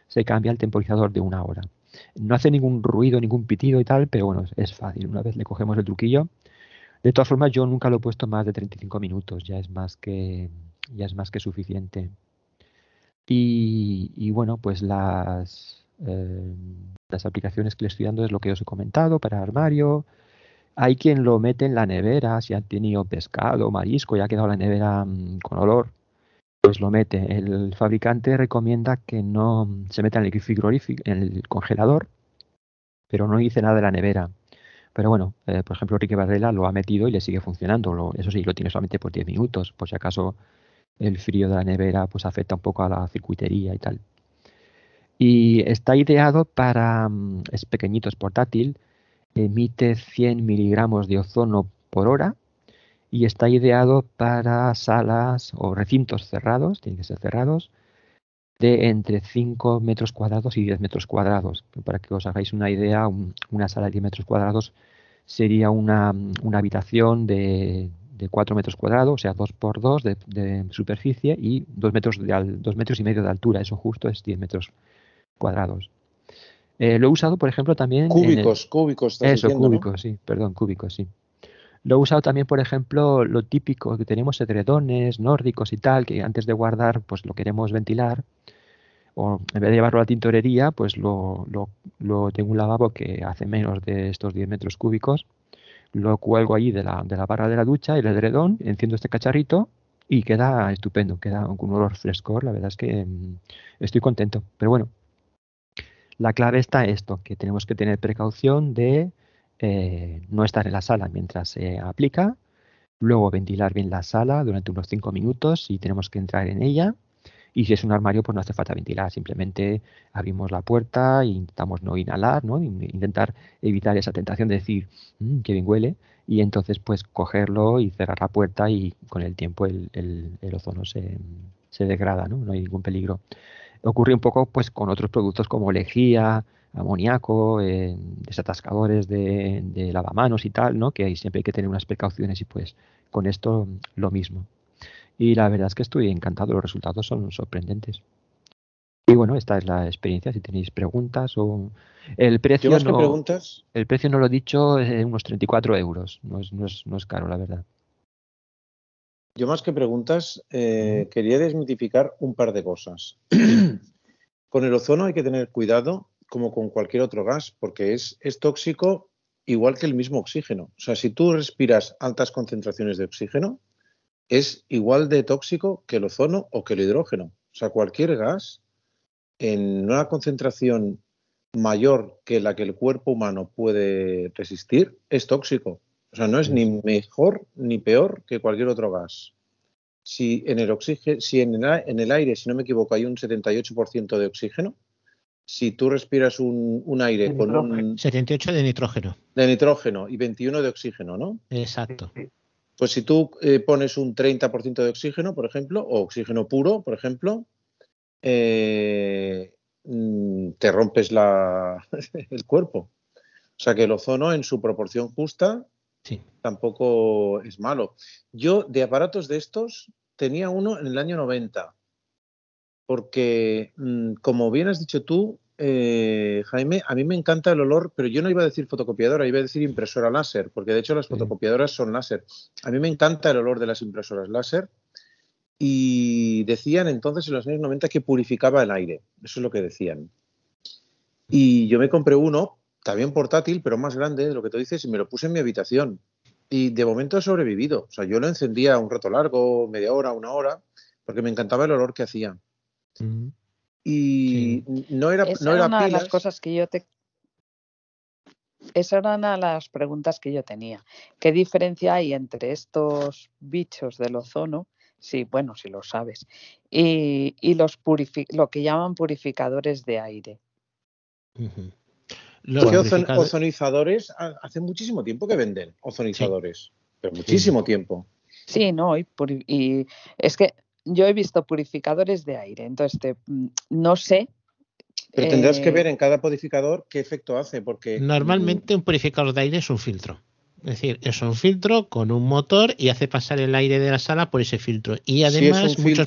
se cambia el temporizador de una hora. No hace ningún ruido, ningún pitido y tal, pero bueno, es fácil. Una vez le cogemos el truquillo. De todas formas, yo nunca lo he puesto más de 35 minutos, ya es más que, ya es más que suficiente. Y, bueno, pues las, eh, las aplicaciones que le estoy dando es lo que os he comentado para armario, hay quien lo mete en la nevera, si han tenido pescado, marisco y ha quedado la nevera mm, con olor, pues lo mete. El fabricante recomienda que no se meta en el frigorífico, en el congelador, pero no dice nada de la nevera. Pero bueno, eh, por ejemplo, Ricky Barrela lo ha metido y le sigue funcionando. eso sí, lo tiene solamente por 10 minutos, por si acaso el frío de la nevera pues afecta un poco a la circuitería y tal. Y está ideado para, mm, es pequeñito, es portátil, emite 100 miligramos de ozono por hora y está ideado para salas o recintos cerrados, tienen que ser cerrados, de entre 5 metros cuadrados y 10 metros cuadrados. Para que os hagáis una idea, una sala de 10 metros cuadrados sería una, habitación de, 4 metros cuadrados, o sea, 2 por 2 de, superficie y 2 metros, de, 2 metros y medio de altura. Eso justo es 10 metros cuadrados. Eh, lo he usado, por ejemplo, también. Cúbicos, cúbicos. Eso, cúbicos, sí, perdón, cúbicos, sí. Lo he usado también, por ejemplo, lo típico que tenemos edredones nórdicos y tal, que antes de guardar, pues lo queremos ventilar. O en vez de llevarlo a la tintorería, pues lo, lo, tengo un lavabo que hace menos de estos 10 metros cúbicos. Lo cuelgo allí de la, de la barra de la ducha, el edredón, enciendo este cacharrito y queda estupendo, queda con un olor frescor, la verdad es que mm, estoy contento. Pero bueno, la clave está esto, que tenemos que tener precaución de eh, no estar en la sala mientras se aplica, luego ventilar bien la sala durante unos 5 minutos si tenemos que entrar en ella. Y si es un armario, pues no hace falta ventilar, simplemente abrimos la puerta e intentamos no inhalar, ¿no? intentar evitar esa tentación de decir, mmm, qué bien huele, y entonces pues cogerlo y cerrar la puerta y con el tiempo el, el, ozono se, se, degrada, ¿no? no hay ningún peligro. Ocurre un poco pues con otros productos como lejía, amoníaco, eh, desatascadores de, de, lavamanos y tal, ¿no? que ahí siempre hay que tener unas precauciones y pues con esto lo mismo. Y la verdad es que estoy encantado, los resultados son sorprendentes. Y bueno, esta es la experiencia. Si tenéis preguntas o el precio no, preguntas? el precio no lo he dicho, es unos 34 euros. No es, no es, no es caro, la verdad. Yo más que preguntas, eh, quería desmitificar un par de cosas. con el ozono hay que tener cuidado, como con cualquier otro gas, porque es, es tóxico igual que el mismo oxígeno. O sea, si tú respiras altas concentraciones de oxígeno, es igual de tóxico que el ozono o que el hidrógeno. O sea, cualquier gas en una concentración mayor que la que el cuerpo humano puede resistir, es tóxico. O sea, no es ni mejor ni peor que cualquier otro gas. Si en el oxígeno, si en el, aire, si no me equivoco, hay un 78% de oxígeno, si tú respiras un, aire con un 78 de nitrógeno. De nitrógeno y 21 de oxígeno, ¿no? Exacto. Pues si tú eh, pones un 30% de oxígeno, por ejemplo, o oxígeno puro, por ejemplo, eh, mm, te rompes la, el cuerpo. O sea que el ozono en su proporción justa tampoco es malo. Yo de aparatos de estos tenía uno en el año 90, porque mm, como bien has dicho tú, eh, Jaime, a mí me encanta el olor, pero yo no iba a decir fotocopiadora, iba a decir impresora láser, porque de hecho las fotocopiadoras son láser. A mí me encanta el olor de las impresoras láser y decían entonces en los años 90 que purificaba el aire. Eso es lo que decían. Y yo me compré uno, también portátil, pero más grande, de lo que tú dices, y me lo puse en mi habitación. Y de momento he sobrevivido. O sea, yo lo encendía un rato largo, media hora, una hora, porque me encantaba el olor que hacía. Y no era, Esa no era, una de las cosas que yo te esa era una de las preguntas que yo tenía. ¿Qué diferencia hay entre estos bichos del ozono Sí, bueno, si lo sabes. Y, y los lo que llaman purificadores de aire. Los ozonizadores hace muchísimo tiempo que venden ozonizadores, pero muchísimo tiempo. Sí, no, y, y, es que yo he visto purificadores de aire, entonces mm, no sé. Pero tendrás que eh ver en cada purificador qué efecto hace, porque normalmente un purificador de aire es un filtro. Es decir, es un filtro con un motor y hace pasar el aire de la sala por ese filtro. Y además, muchos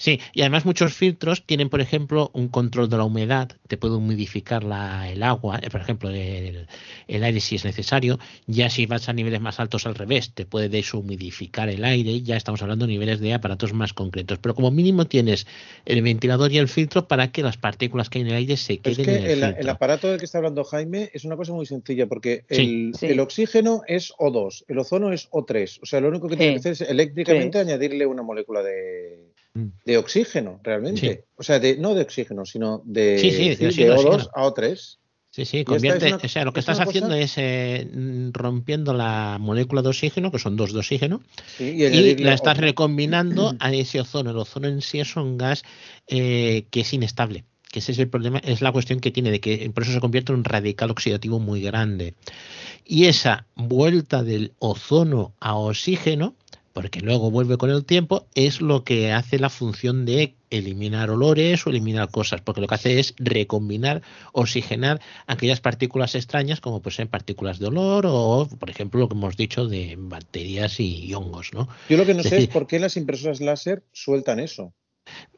Sí, y además muchos filtros tienen, por ejemplo, un control de la humedad, te puede humidificar la, el agua, eh, por ejemplo, el, aire si es necesario. Ya si vas a niveles más altos al revés, te puede deshumidificar el aire, ya estamos hablando de niveles de aparatos más concretos. Pero como mínimo tienes el ventilador y el filtro para que las partículas que hay en el aire se queden en el, el, el aparato del que está hablando Jaime es una cosa muy sencilla, porque el, el, oxígeno es O2, el ozono es O3. O sea, lo único que tiene que hacer es eléctricamente añadirle una molécula de. De oxígeno, realmente. O sea, de, no de oxígeno, sino de, O2 a O3. Sí, sí, convierte, o sea, lo que estás haciendo es eh, rompiendo la molécula de oxígeno, que son dos de oxígeno, y, la estás recombinando a ese ozono. El ozono en sí es un gas eh, que es inestable, que ese es el problema, es la cuestión que tiene, de que por eso se convierte en un radical oxidativo muy grande. Y esa vuelta del ozono a oxígeno porque luego vuelve con el tiempo, es lo que hace la función de eliminar olores o eliminar cosas, porque lo que hace es recombinar, oxigenar aquellas partículas extrañas, como pues en partículas de olor o, por ejemplo, lo que hemos dicho de bacterias y hongos, ¿no? Yo lo que no sé es por qué las impresoras láser sueltan eso.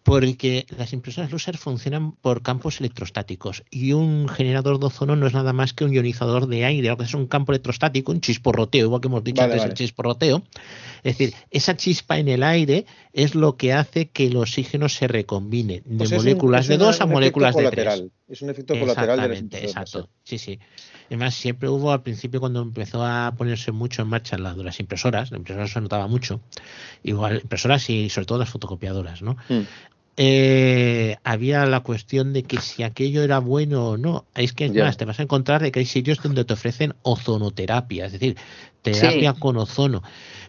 Porque las impresoras láser funcionan por campos electrostáticos y un generador de ozono no es nada más que un ionizador de aire, lo que es un campo electrostático, un chisporroteo, igual que hemos dicho antes el chisporroteo. Es decir, esa chispa en el aire es lo que hace que el oxígeno se recombine de Pues moléculas de dos a moléculas de tres. Es un efecto colateral de las Exactamente, exacto. Sí, sí. Además, siempre hubo al principio cuando empezó a ponerse mucho en marcha las, las impresoras, las impresoras se notaba mucho, igual impresoras y sobre todo las fotocopiadoras, ¿no? Mm. Eh, había la cuestión de que si aquello era bueno o no. Es que es más, te vas a encontrar de que hay sitios donde te ofrecen ozonoterapia, es decir, terapia Sí. con ozono.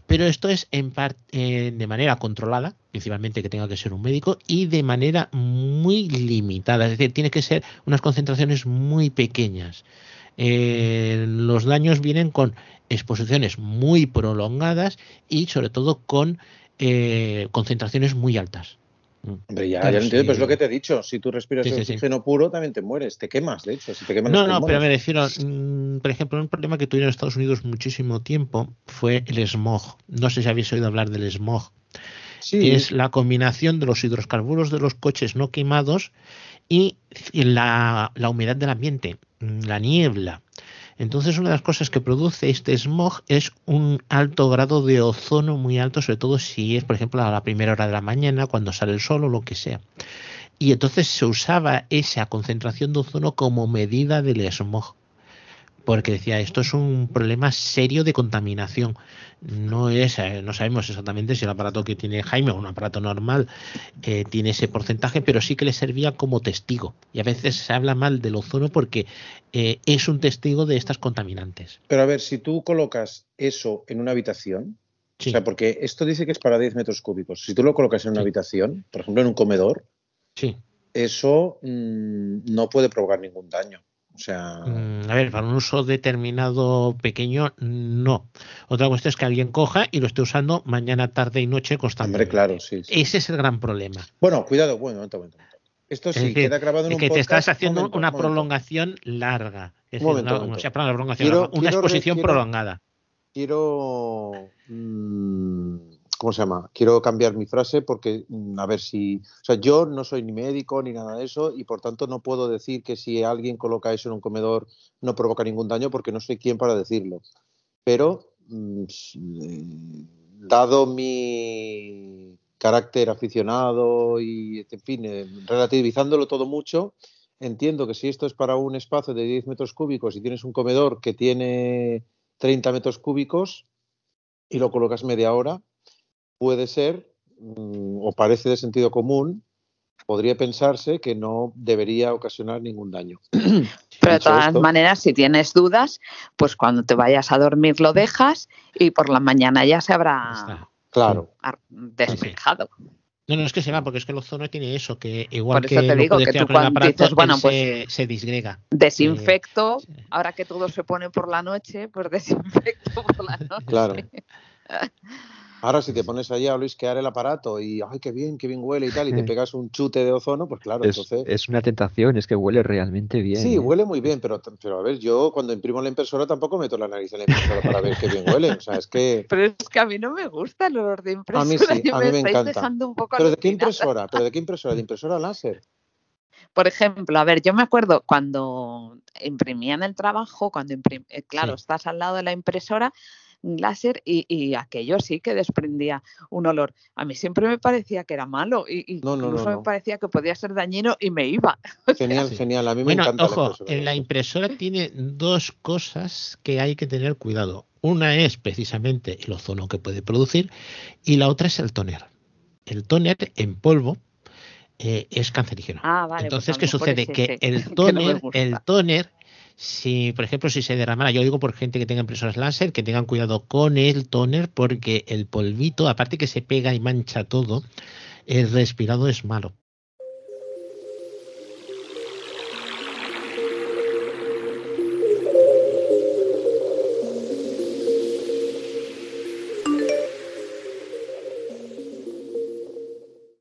Pero esto es en par- eh, de manera controlada, principalmente que tenga que ser un médico, y de manera muy limitada. Es decir, tiene que ser unas concentraciones muy pequeñas. Eh, los daños vienen con exposiciones muy prolongadas y sobre todo con eh, concentraciones muy altas. Hombre, ya, Claro, ya lo entiendo, sí. pero es lo que te he dicho. Si tú respiras Sí, sí, sí. oxígeno puro, también te mueres. Te quemas, de hecho. Si te queman No, no, pero me refiero, mm, por ejemplo, un problema que tuvieron en Estados Unidos muchísimo tiempo fue el smog. No sé si habéis oído hablar del smog. Que es la combinación de los hidrocarburos de los coches no quemados y la, la humedad del ambiente, mm, la niebla. Entonces, una de las cosas que produce este smog es un alto grado de ozono, muy alto, sobre todo si es, por ejemplo, a la primera hora de la mañana, cuando sale el sol o lo que sea. Y entonces se usaba esa concentración de ozono como medida del smog. Porque decía, esto es un problema serio de contaminación. No es, eh, no sabemos exactamente si el aparato que tiene Jaime o un aparato normal eh, tiene ese porcentaje, pero sí que le servía como testigo. Y a veces se habla mal del ozono porque eh, es un testigo de estas contaminantes. Pero a ver, si tú colocas eso en una habitación, Sí. o sea, porque esto dice que es para 10 metros cúbicos. Si tú lo colocas en una Sí. habitación, por ejemplo, en un comedor, Sí. eso mm, no puede provocar ningún daño. O sea, Mm, A ver, para un uso determinado pequeño, no. Otra cuestión es que alguien coja y lo esté usando mañana, tarde y noche hombre, constantemente. claro, sí. sí. Ese es el gran problema. Bueno, cuidado, bueno, momento, momento. Esto Es sí, decir, queda grabado en de un que te podcast. estás haciendo Momento, una prolongación larga. Es Un decir, momento, una, momento. o sea, perdón, prolongación Quiero- larga, una quiero exposición quiero- prolongada. quiero mm, ¿cómo se llama? Quiero cambiar mi frase porque mm, a ver si, o sea, yo no soy ni médico ni nada de eso y por tanto no puedo decir que si alguien coloca eso en un comedor no provoca ningún daño porque no soy quien para decirlo. Pero mm, eh, dado mi carácter aficionado y en fin, eh, relativizándolo todo mucho, entiendo que si esto es para un espacio de 10 metros cúbicos y tienes un comedor que tiene 30 metros cúbicos y lo colocas media hora, puede ser, mm, o parece de sentido común, podría pensarse que no debería ocasionar ningún daño. Pero de todas esto- maneras, si tienes dudas, pues cuando te vayas a dormir lo dejas y por la mañana ya se habrá está. Claro, ar- despejado. No, no, es que se va, porque es que el ozono tiene eso, que igual Por que eso te lo digo que tú cuando aparato, dices, bueno, él pues se, se disgrega. Desinfecto, ahora que todo se pone por la noche, pues desinfecto por la noche. claro. Ahora, si te pones allí a olisquear el aparato y, ay, qué bien, qué bien huele y tal, y te pegas un chute de ozono, pues claro, Es, entonces... es una tentación, es que huele realmente bien. Sí, ¿eh? huele muy bien, pero, pero a ver, yo cuando imprimo la impresora tampoco meto la nariz en la impresora para ver qué bien huele. O sea, es que... Pero es que a mí no me gusta el olor de A impresora. mí sí, a mí me estáis encanta. dejando un poco ¿Pero de qué impresora? ¿Pero de qué impresora? ¿De impresora láser? Por ejemplo, a ver, yo me acuerdo cuando imprimía en el trabajo, cuando imprim- eh, claro, Sí. estás al lado de la impresora láser y, y aquello sí que desprendía un olor. A mí siempre me parecía que era malo y y No, no, no, incluso no. me parecía que podía ser dañino y me iba. Genial, Sí. genial. A mí me Bueno, encanta ojo, la impresora. en la impresora tiene dos cosas que hay que tener cuidado. Una es precisamente el ozono que puede producir y la otra es el tóner. El tóner en polvo eh, es cancerígeno. Ah, vale. pues Entonces, ¿qué sucede? Que el que no gusta. el tóner, si, por ejemplo, si se derramara, yo digo por gente que tenga impresoras láser, que tengan cuidado con el tóner, porque el polvito, aparte que se pega y mancha todo, el respirado es malo.